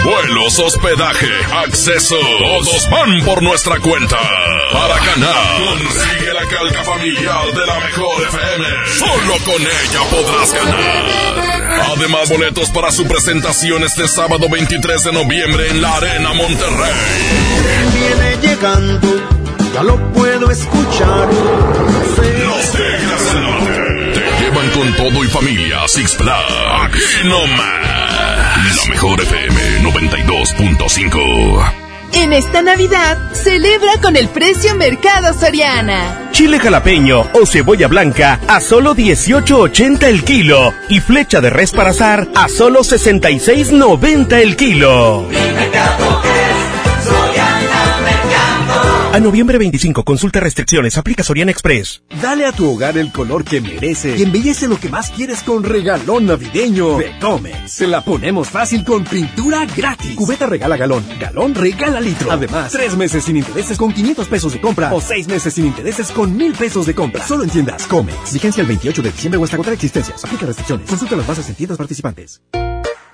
Vuelos, hospedaje, acceso. Todos van por nuestra cuenta. Para ganar, consigue la calca familiar de la mejor FM. Solo con ella podrás ganar. Además, boletos para su presentación este sábado 23 de noviembre en la Arena Monterrey. Viene llegando, ya lo puedo escuchar. Los Tigres del Norte te llevan con todo y familia a Six Flags. Aquí nomás. La mejor FM 92.5. En esta Navidad, celebra con el precio Mercado Soriana. Chile jalapeño o cebolla blanca a solo 18.80 el kilo y flecha de res para azar a solo 66.90 el kilo. A noviembre 25, consulta restricciones, aplica Soriana Express. Dale a tu hogar el color que merece y embellece lo que más quieres con regalón navideño de Comex. Se la ponemos fácil con pintura gratis. Cubeta regala galón, galón regala litro. Además, tres meses sin intereses con 500 pesos de compra o seis meses sin intereses con mil pesos de compra. Solo en tiendas Comex. Vigencia el 28 de diciembre o hasta agotar existencias. Aplica restricciones. Consulta las bases en tiendas participantes.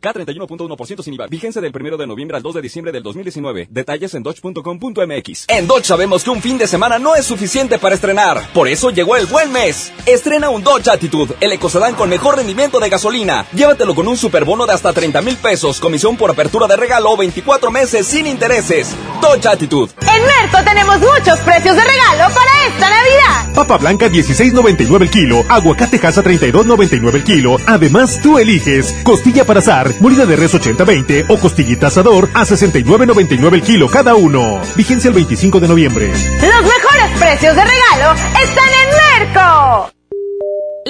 K31.1% sin IVA. Vigencia del 1 de noviembre al 2 de diciembre del 2019. Detalles en dodge.com.mx. En Dodge sabemos que un fin de semana no es suficiente para estrenar. Por eso llegó el buen mes. Estrena un Dodge Attitude, el ecocedán con mejor rendimiento de gasolina. Llévatelo con un superbono de hasta 30 mil pesos, comisión por apertura de regalo, 24 meses sin intereses. Dodge Attitude. En Merco tenemos muchos precios de regalo para esta Navidad. Papa blanca 16.99 el kilo, aguacate casa 32.99 el kilo. Además, tú eliges costilla para molida de res 80-20 o costillita asador a 69.99 el kilo cada uno. Vigencia el 25 de noviembre. Los mejores precios de regalo están en Merco.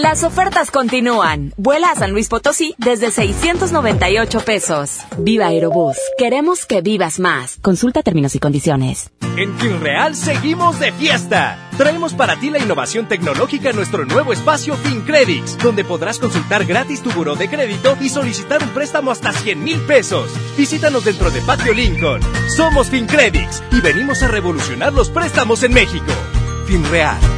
Las ofertas continúan. Vuela a San Luis Potosí desde 698 pesos. Viva Aerobús. Queremos que vivas más. Consulta términos y condiciones. En FinReal seguimos de fiesta. Traemos para ti la innovación tecnológica en nuestro nuevo espacio FinCredits, donde podrás consultar gratis tu buró de crédito y solicitar un préstamo hasta 100 mil pesos. Visítanos dentro de Patio Lincoln. Somos FinCredits y venimos a revolucionar los préstamos en México. FinReal.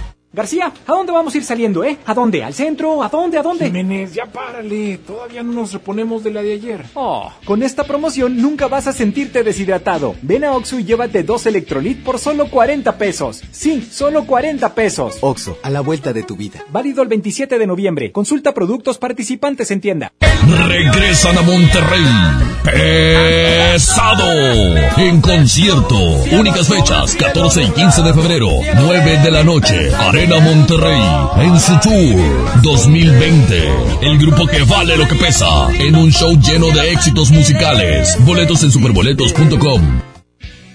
García, ¿a dónde vamos a ir saliendo, eh? ¿A dónde? ¿Al centro? ¿A dónde? ¿A dónde? Jiménez, ya párale. Todavía no nos reponemos de la de ayer. Oh, con esta promoción nunca vas a sentirte deshidratado. Ven a Oxo y llévate dos Electrolit por solo 40 pesos. Sí, solo 40 pesos. Oxo, a la vuelta de tu vida. Válido el 27 de noviembre. Consulta productos participantes en tienda. Regresan a Monterrey. Pesado. En concierto. Únicas fechas, 14 y 15 de febrero, 9 de la noche. Arena Monterrey. En su tour 2020. El grupo que vale lo que pesa. En un show lleno de éxitos musicales. Boletos en superboletos.com.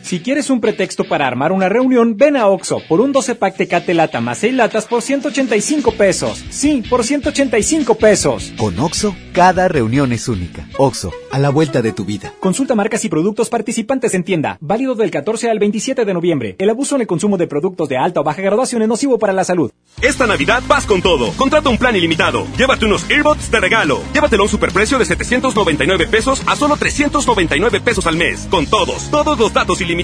Si quieres un pretexto para armar una reunión, ven a Oxo por un 12 pack Tecate Lata más 6 latas por 185 pesos. Sí, por 185 pesos. Con Oxo, cada reunión es única. Oxo, a la vuelta de tu vida. Consulta marcas y productos participantes en tienda. Válido del 14 al 27 de noviembre. El abuso en el consumo de productos de alta o baja graduación es nocivo para la salud. Esta Navidad vas con todo. Contrata un plan ilimitado. Llévate unos earbuds de regalo. Llévatelo a un superprecio de 799 pesos a solo 399 pesos al mes. Con todos, todos los datos ilimitados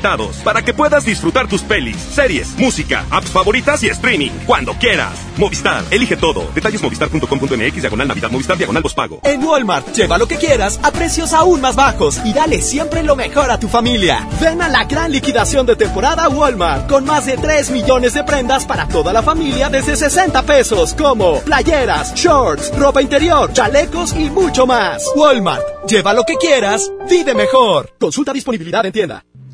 para que puedas disfrutar tus pelis, series, música, apps favoritas y streaming cuando quieras. Movistar, elige todo. Detalles movistar.com.mx, diagonal Navidad, Movistar, diagonal pago. En Walmart, lleva lo que quieras a precios aún más bajos y dale siempre lo mejor a tu familia. Ven a la gran liquidación de temporada Walmart con más de 3 millones de prendas para toda la familia desde 60 pesos, como playeras, shorts, ropa interior, chalecos y mucho más. Walmart, lleva lo que quieras, vive mejor. Consulta disponibilidad en tienda.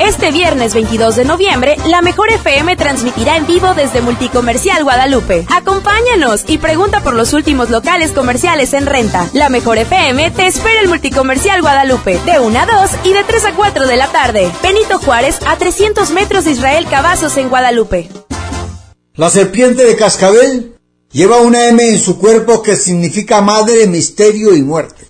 Este viernes 22 de noviembre, la Mejor FM transmitirá en vivo desde Multicomercial Guadalupe. Acompáñanos y pregunta por los últimos locales comerciales en renta. La Mejor FM te espera el Multicomercial Guadalupe de 1 a 2 y de 3 a 4 de la tarde. Benito Juárez a 300 metros de Israel Cavazos en Guadalupe. La serpiente de cascabel lleva una M en su cuerpo que significa madre, misterio y muerte.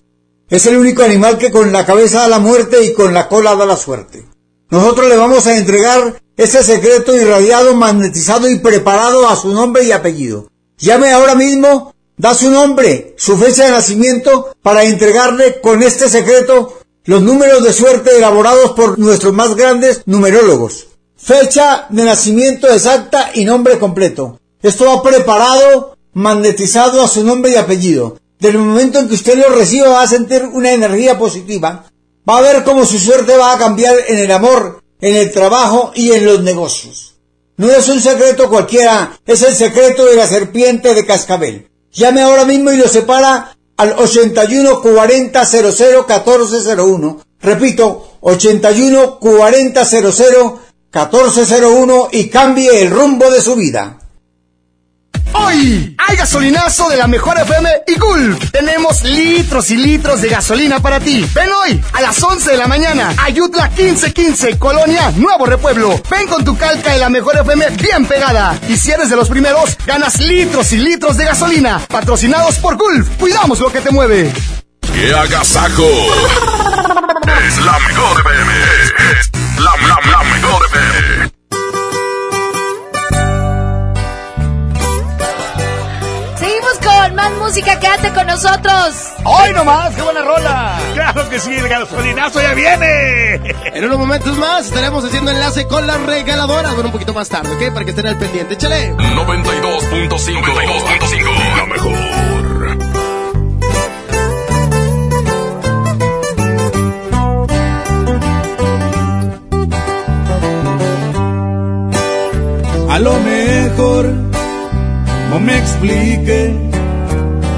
Es el único animal que con la cabeza da la muerte y con la cola da la suerte. Nosotros le vamos a entregar ese secreto irradiado, magnetizado y preparado a su nombre y apellido. Llame ahora mismo, da su nombre, su fecha de nacimiento, para entregarle con este secreto los números de suerte elaborados por nuestros más grandes numerólogos. Fecha de nacimiento exacta y nombre completo. Esto va preparado, magnetizado a su nombre y apellido. Del momento en que usted lo reciba va a sentir una energía positiva Va a ver cómo su suerte va a cambiar en el amor, en el trabajo y en los negocios. No es un secreto cualquiera, es el secreto de la serpiente de cascabel. Llame ahora mismo y lo separa al 81 40 00 1401. Repito, 81 40 00 1401 y cambie el rumbo de su vida. Hoy hay gasolinazo de la mejor FM y Gulf. Tenemos litros y litros de gasolina para ti. Ven hoy a las 11 de la mañana. Ayutla 1515, Colonia Nuevo Repueblo. Ven con tu calca de la mejor FM bien pegada. Y si eres de los primeros, ganas litros y litros de gasolina. Patrocinados por Gulf. Cuidamos lo que te mueve. ¡Qué agasajo! es la mejor FM. La, la, más música, quédate con nosotros. ¡Hoy nomás! ¡Qué buena rola! ¡Claro que sí! ¡El gasolinazo ya viene! En unos momentos más estaremos haciendo enlace con la regaladora. Bueno, un poquito más tarde, ¿ok? Para que estén al pendiente. ¡Échale! 92.5 92.5 La mejor. A lo mejor no me explique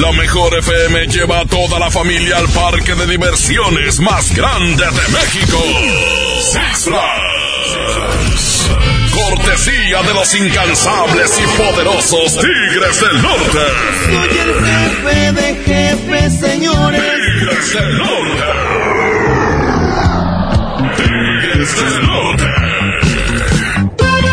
La mejor FM lleva a toda la familia al parque de diversiones más grande de México. Six Flags. Cortesía de los incansables y poderosos Tigres del Norte. Soy el jefe de jefes, señores. Tigres del Norte. Tigres del Norte.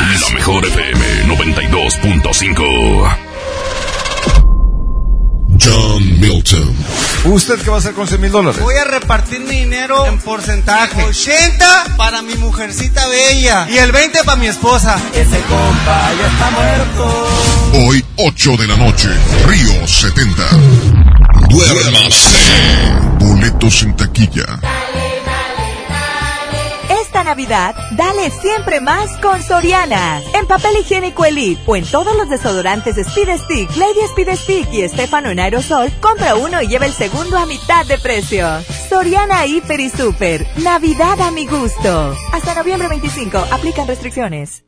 La mejor FM 92.5. John Milton. ¿Usted qué va a hacer con 100 mil dólares? Voy a repartir mi dinero en porcentaje. 80 para mi mujercita bella y el 20 para mi esposa. Ese compa ya está muerto. Hoy, 8 de la noche, Río 70. Duérmase. Boletos en taquilla. Navidad, dale siempre más con Soriana. En papel higiénico Elite o en todos los desodorantes Speed Stick, Lady Speed Stick y Estefano en aerosol, compra uno y lleva el segundo a mitad de precio. Soriana Hiper y Super. Navidad a mi gusto. Hasta noviembre 25. Aplican restricciones.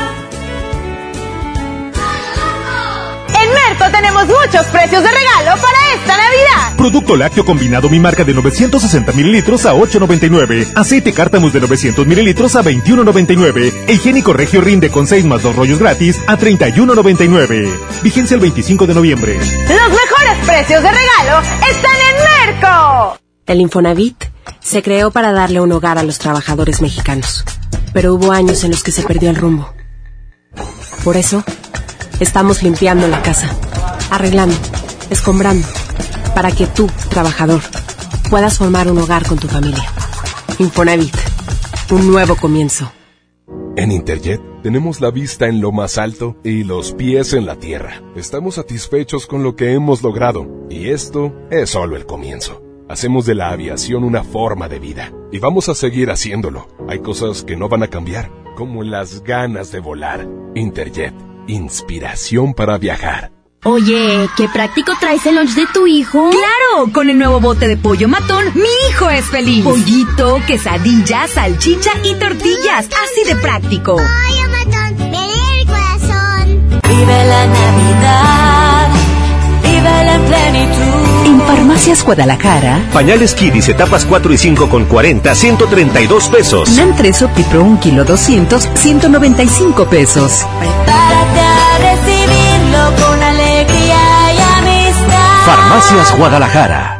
Tenemos muchos precios de regalo para esta Navidad. Producto lácteo combinado mi marca de 960 mililitros a 8.99. Aceite cártamus de 900 mililitros a 21.99. E higiénico regio rinde con 6 más 2 rollos gratis a 31.99. Vigencia el 25 de noviembre. Los mejores precios de regalo están en Merco. El Infonavit se creó para darle un hogar a los trabajadores mexicanos, pero hubo años en los que se perdió el rumbo. Por eso, estamos limpiando la casa, arreglando, escombrando, para que tú, trabajador, puedas formar un hogar con tu familia. Infonavit, un nuevo comienzo. En Interjet tenemos la vista en lo más alto y los pies en la tierra. Estamos satisfechos con lo que hemos logrado y esto es solo el comienzo. Hacemos de la aviación una forma de vida y vamos a seguir haciéndolo. Hay cosas que no van a cambiar, como las ganas de volar. Interjet, inspiración para viajar. Oye, qué práctico traes el lunch de tu hijo. Claro, con el nuevo bote de pollo matón, mi hijo es feliz. Pollito, quesadilla, salchicha y tortillas, así de práctico. Pollo matón, me el corazón. Vive la Navidad, en plenitud. En Farmacias Guadalajara. Pañales Kidis etapas 4 y 5 con 40, 132 pesos. Nan 3 Optipro 1 kilo 200, 195 pesos. Prepárate a recibirlo con alegría y amistad. Farmacias Guadalajara.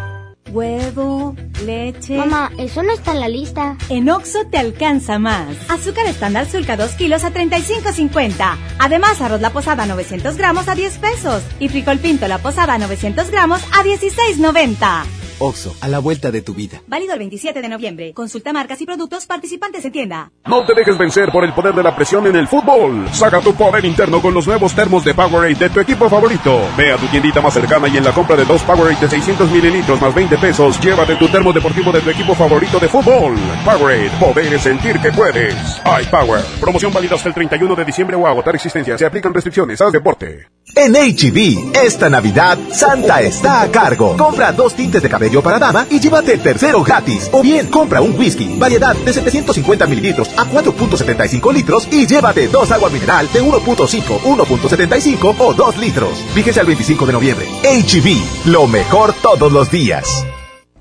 Leche. Mamá, eso no está en la lista. En Oxo te alcanza más. Azúcar estándar Sulca 2 kilos a 35.50. Además, arroz la posada 900 gramos a 10 pesos. Y frijol pinto la posada 900 gramos a 16.90. Oxo, a la vuelta de tu vida. Válido el 27 de noviembre. Consulta marcas y productos participantes en tienda. No te dejes vencer por el poder de la presión en el fútbol. Saca tu poder interno con los nuevos termos de Powerade de tu equipo favorito. Ve a tu tiendita más cercana y en la compra de dos Powerade de 600 mililitros más 20 pesos, llévate tu termo deportivo de tu equipo favorito de fútbol. Powerade, poder es sentir que puedes. iPower. Promoción válida hasta el 31 de diciembre o agotar existencia. Se aplican restricciones. Haz deporte. En HB, esta Navidad, Santa está a cargo. Compra dos tintes de cabello para dama y llévate el tercero gratis. O bien, compra un whisky, variedad de 750 mililitros a 4.75 litros y llévate dos agua mineral de 1.5, 1.75 o 2 litros. Fíjese al 25 de noviembre. HB, lo mejor todos los días.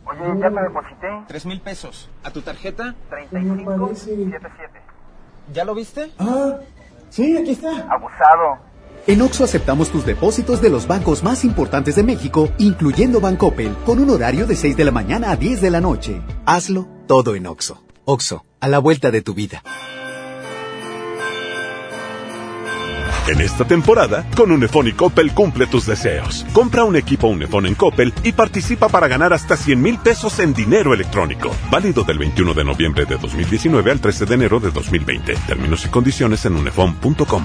Oye, ya te deposité. Tres mil pesos. ¿A tu tarjeta? 3577. ¿Ya lo viste? Ah, sí, aquí está. Abusado. En Oxo aceptamos tus depósitos de los bancos más importantes de México, incluyendo Bancoppel, con un horario de 6 de la mañana a 10 de la noche. Hazlo todo en Oxo. Oxo, a la vuelta de tu vida. En esta temporada, con Unifón y Coppel cumple tus deseos. Compra un equipo Unifón en Coppel y participa para ganar hasta 100 mil pesos en dinero electrónico. Válido del 21 de noviembre de 2019 al 13 de enero de 2020. Términos y condiciones en unifón.com.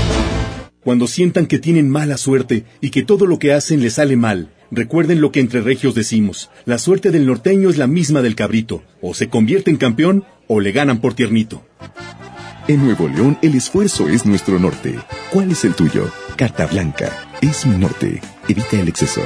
Cuando sientan que tienen mala suerte y que todo lo que hacen les sale mal, recuerden lo que entre regios decimos. La suerte del norteño es la misma del cabrito. O se convierte en campeón o le ganan por tiernito. En Nuevo León el esfuerzo es nuestro norte. ¿Cuál es el tuyo? Carta Blanca. Es mi norte. Evita el exceso.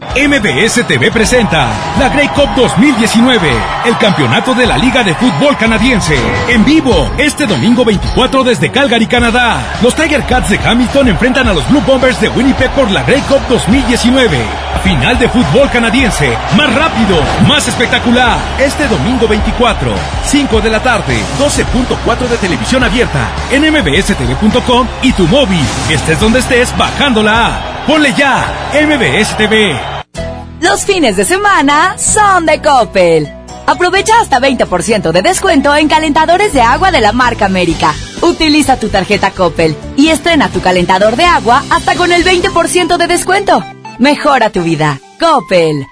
MBS TV presenta la Grey Cup 2019, el campeonato de la Liga de Fútbol Canadiense. En vivo, este domingo 24 desde Calgary, Canadá. Los Tiger Cats de Hamilton enfrentan a los Blue Bombers de Winnipeg por la Grey Cup 2019. Final de fútbol canadiense, más rápido, más espectacular. Este domingo 24, 5 de la tarde, 12.4 de televisión abierta, en mbstv.com y tu móvil. Estés donde estés, bajando la app. Ponle ya, MBS TV. Los fines de semana son de Coppel. Aprovecha hasta 20% de descuento en calentadores de agua de la marca América. Utiliza tu tarjeta Coppel y estrena tu calentador de agua hasta con el 20% de descuento. Mejora tu vida. Coppel.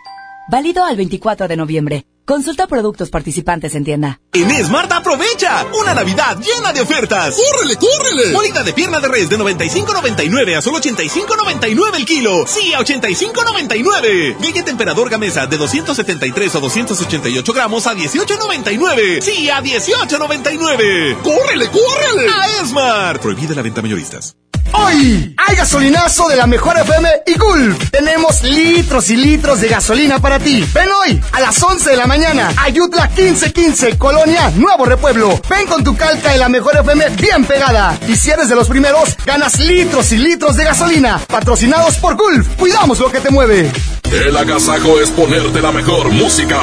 Válido al 24 de noviembre. Consulta productos participantes en tienda. En Smart aprovecha una Navidad llena de ofertas. ¡Córrele, córrele! Bolita de pierna de res de 95.99 a solo 85.99 el kilo. Sí, a 85.99. Galleta temperador gamesa de 273 o 288 gramos a 18.99. Sí, a 18.99. ¡Córrele, córrele! A Smart. Prohibida la venta mayoristas. Hoy hay gasolinazo de la mejor FM y Gulf. Tenemos litros y litros de gasolina para ti. Ven hoy a las 11 de la mañana. Ayutla 1515, Colonia Nuevo Repueblo. Ven con tu calca de la mejor FM bien pegada. Y si eres de los primeros, ganas litros y litros de gasolina. Patrocinados por Gulf. Cuidamos lo que te mueve. El agasajo es ponerte la mejor música.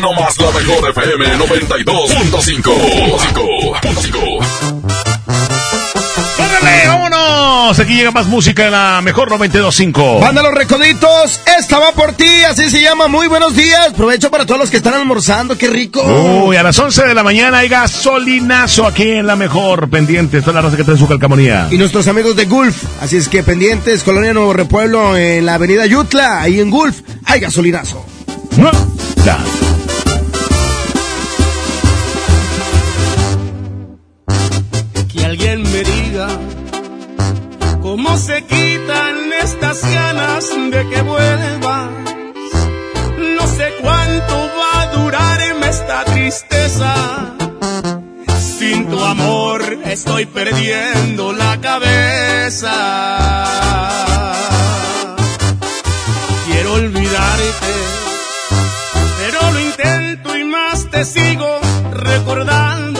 Aquí nomás la mejor FM 92.5. ¡Órale, vámonos! Aquí llega más música en la mejor 92.5. Banda Los Recoditos, esta va por ti, así se llama. Muy buenos días. Provecho para todos los que están almorzando, qué rico. Uy, a las 11 de la mañana hay gasolinazo aquí en la mejor. Pendientes, toda la raza que trae su calcamonía. Y nuestros amigos de Gulf, así es que pendientes, Colonia Nuevo Repueblo en la avenida Yutla, ahí en Gulf, hay gasolinazo. Ya. Alguien me diga ¿Cómo se quitan estas ganas de que vuelvas? No sé cuánto va a durarme esta tristeza. Sin tu amor estoy perdiendo la cabeza. Quiero olvidarte, pero lo intento y más te sigo recordando.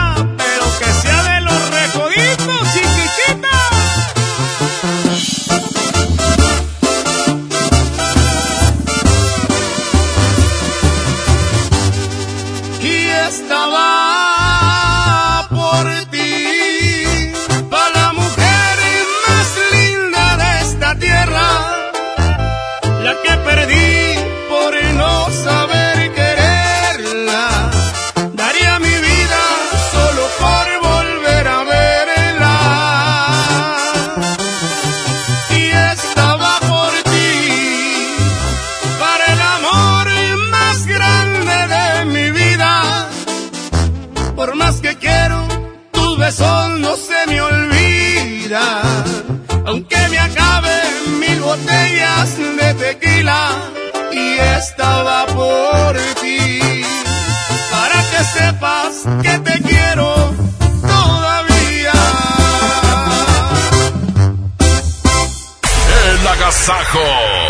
botellas de tequila, y estaba por ti. Para que sepas que te quiero todavía. El agasajo.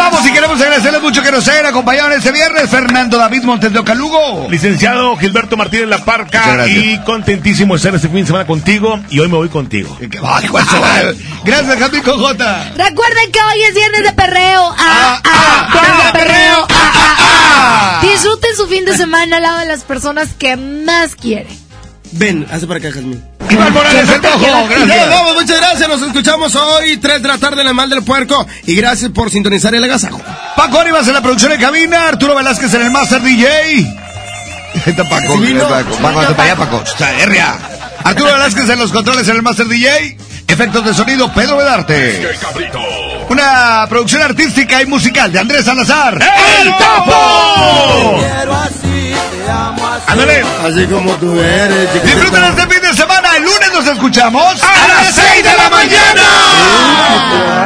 Vamos y queremos agradecerles mucho que nos hayan acompañado en este viernes. Fernando David Montes de Ocalugo. Licenciado Gilberto Martínez La Parca y contentísimo de estar este fin de semana contigo y hoy me voy contigo. Ay, ¿cuál se- Gracias, Javi Cojota. Recuerden que hoy es viernes de perreo. Ah, ah, viernes de perreo. Ah, ah, ah. Disfruten su fin de semana al lado de las personas que más quieren. Ven, hace para acá, Jazmín. Iván Morales, el Tojo, Ya gracias. nos vamos, muchas gracias. Nos escuchamos hoy, 3 de la tarde en el Mal del Puerco. Y gracias por sintonizar el agasajo. Paco Arribas en la producción de cabina, Arturo Velázquez en el Master DJ. [LAUGHS] Está Paco, Sí. Paco, allá, Paco. RA. Arturo Velázquez en los controles en el Master DJ. Efectos de sonido, Pedro Vedarte. Una producción artística y musical de Andrés Salazar. ¡El Topo! Ándale. Así como tú eres. Disfruten este fin de semana. El lunes nos escuchamos a las 6 de la mañana.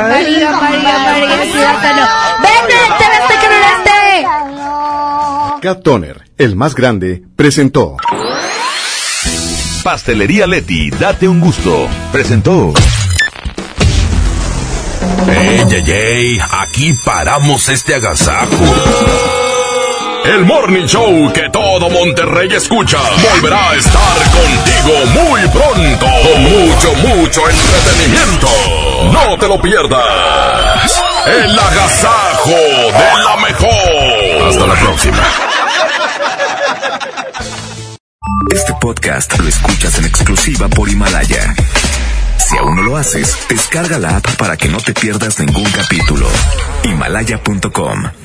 María, María, María, ciudadano. Vete, te veste que no Cat Toner, el más grande, presentó. Pastelería Leti, date un gusto. Presentó. Ey, ey, ey, aquí paramos este agasajo. El Morning Show que todo Monterrey escucha volverá a estar contigo muy pronto. Con mucho, mucho entretenimiento. No te lo pierdas. El agasajo de la mejor. Hasta la próxima. Este podcast lo escuchas en exclusiva por Himalaya. Si aún no lo haces, descarga la app para que no te pierdas ningún capítulo. Himalaya.com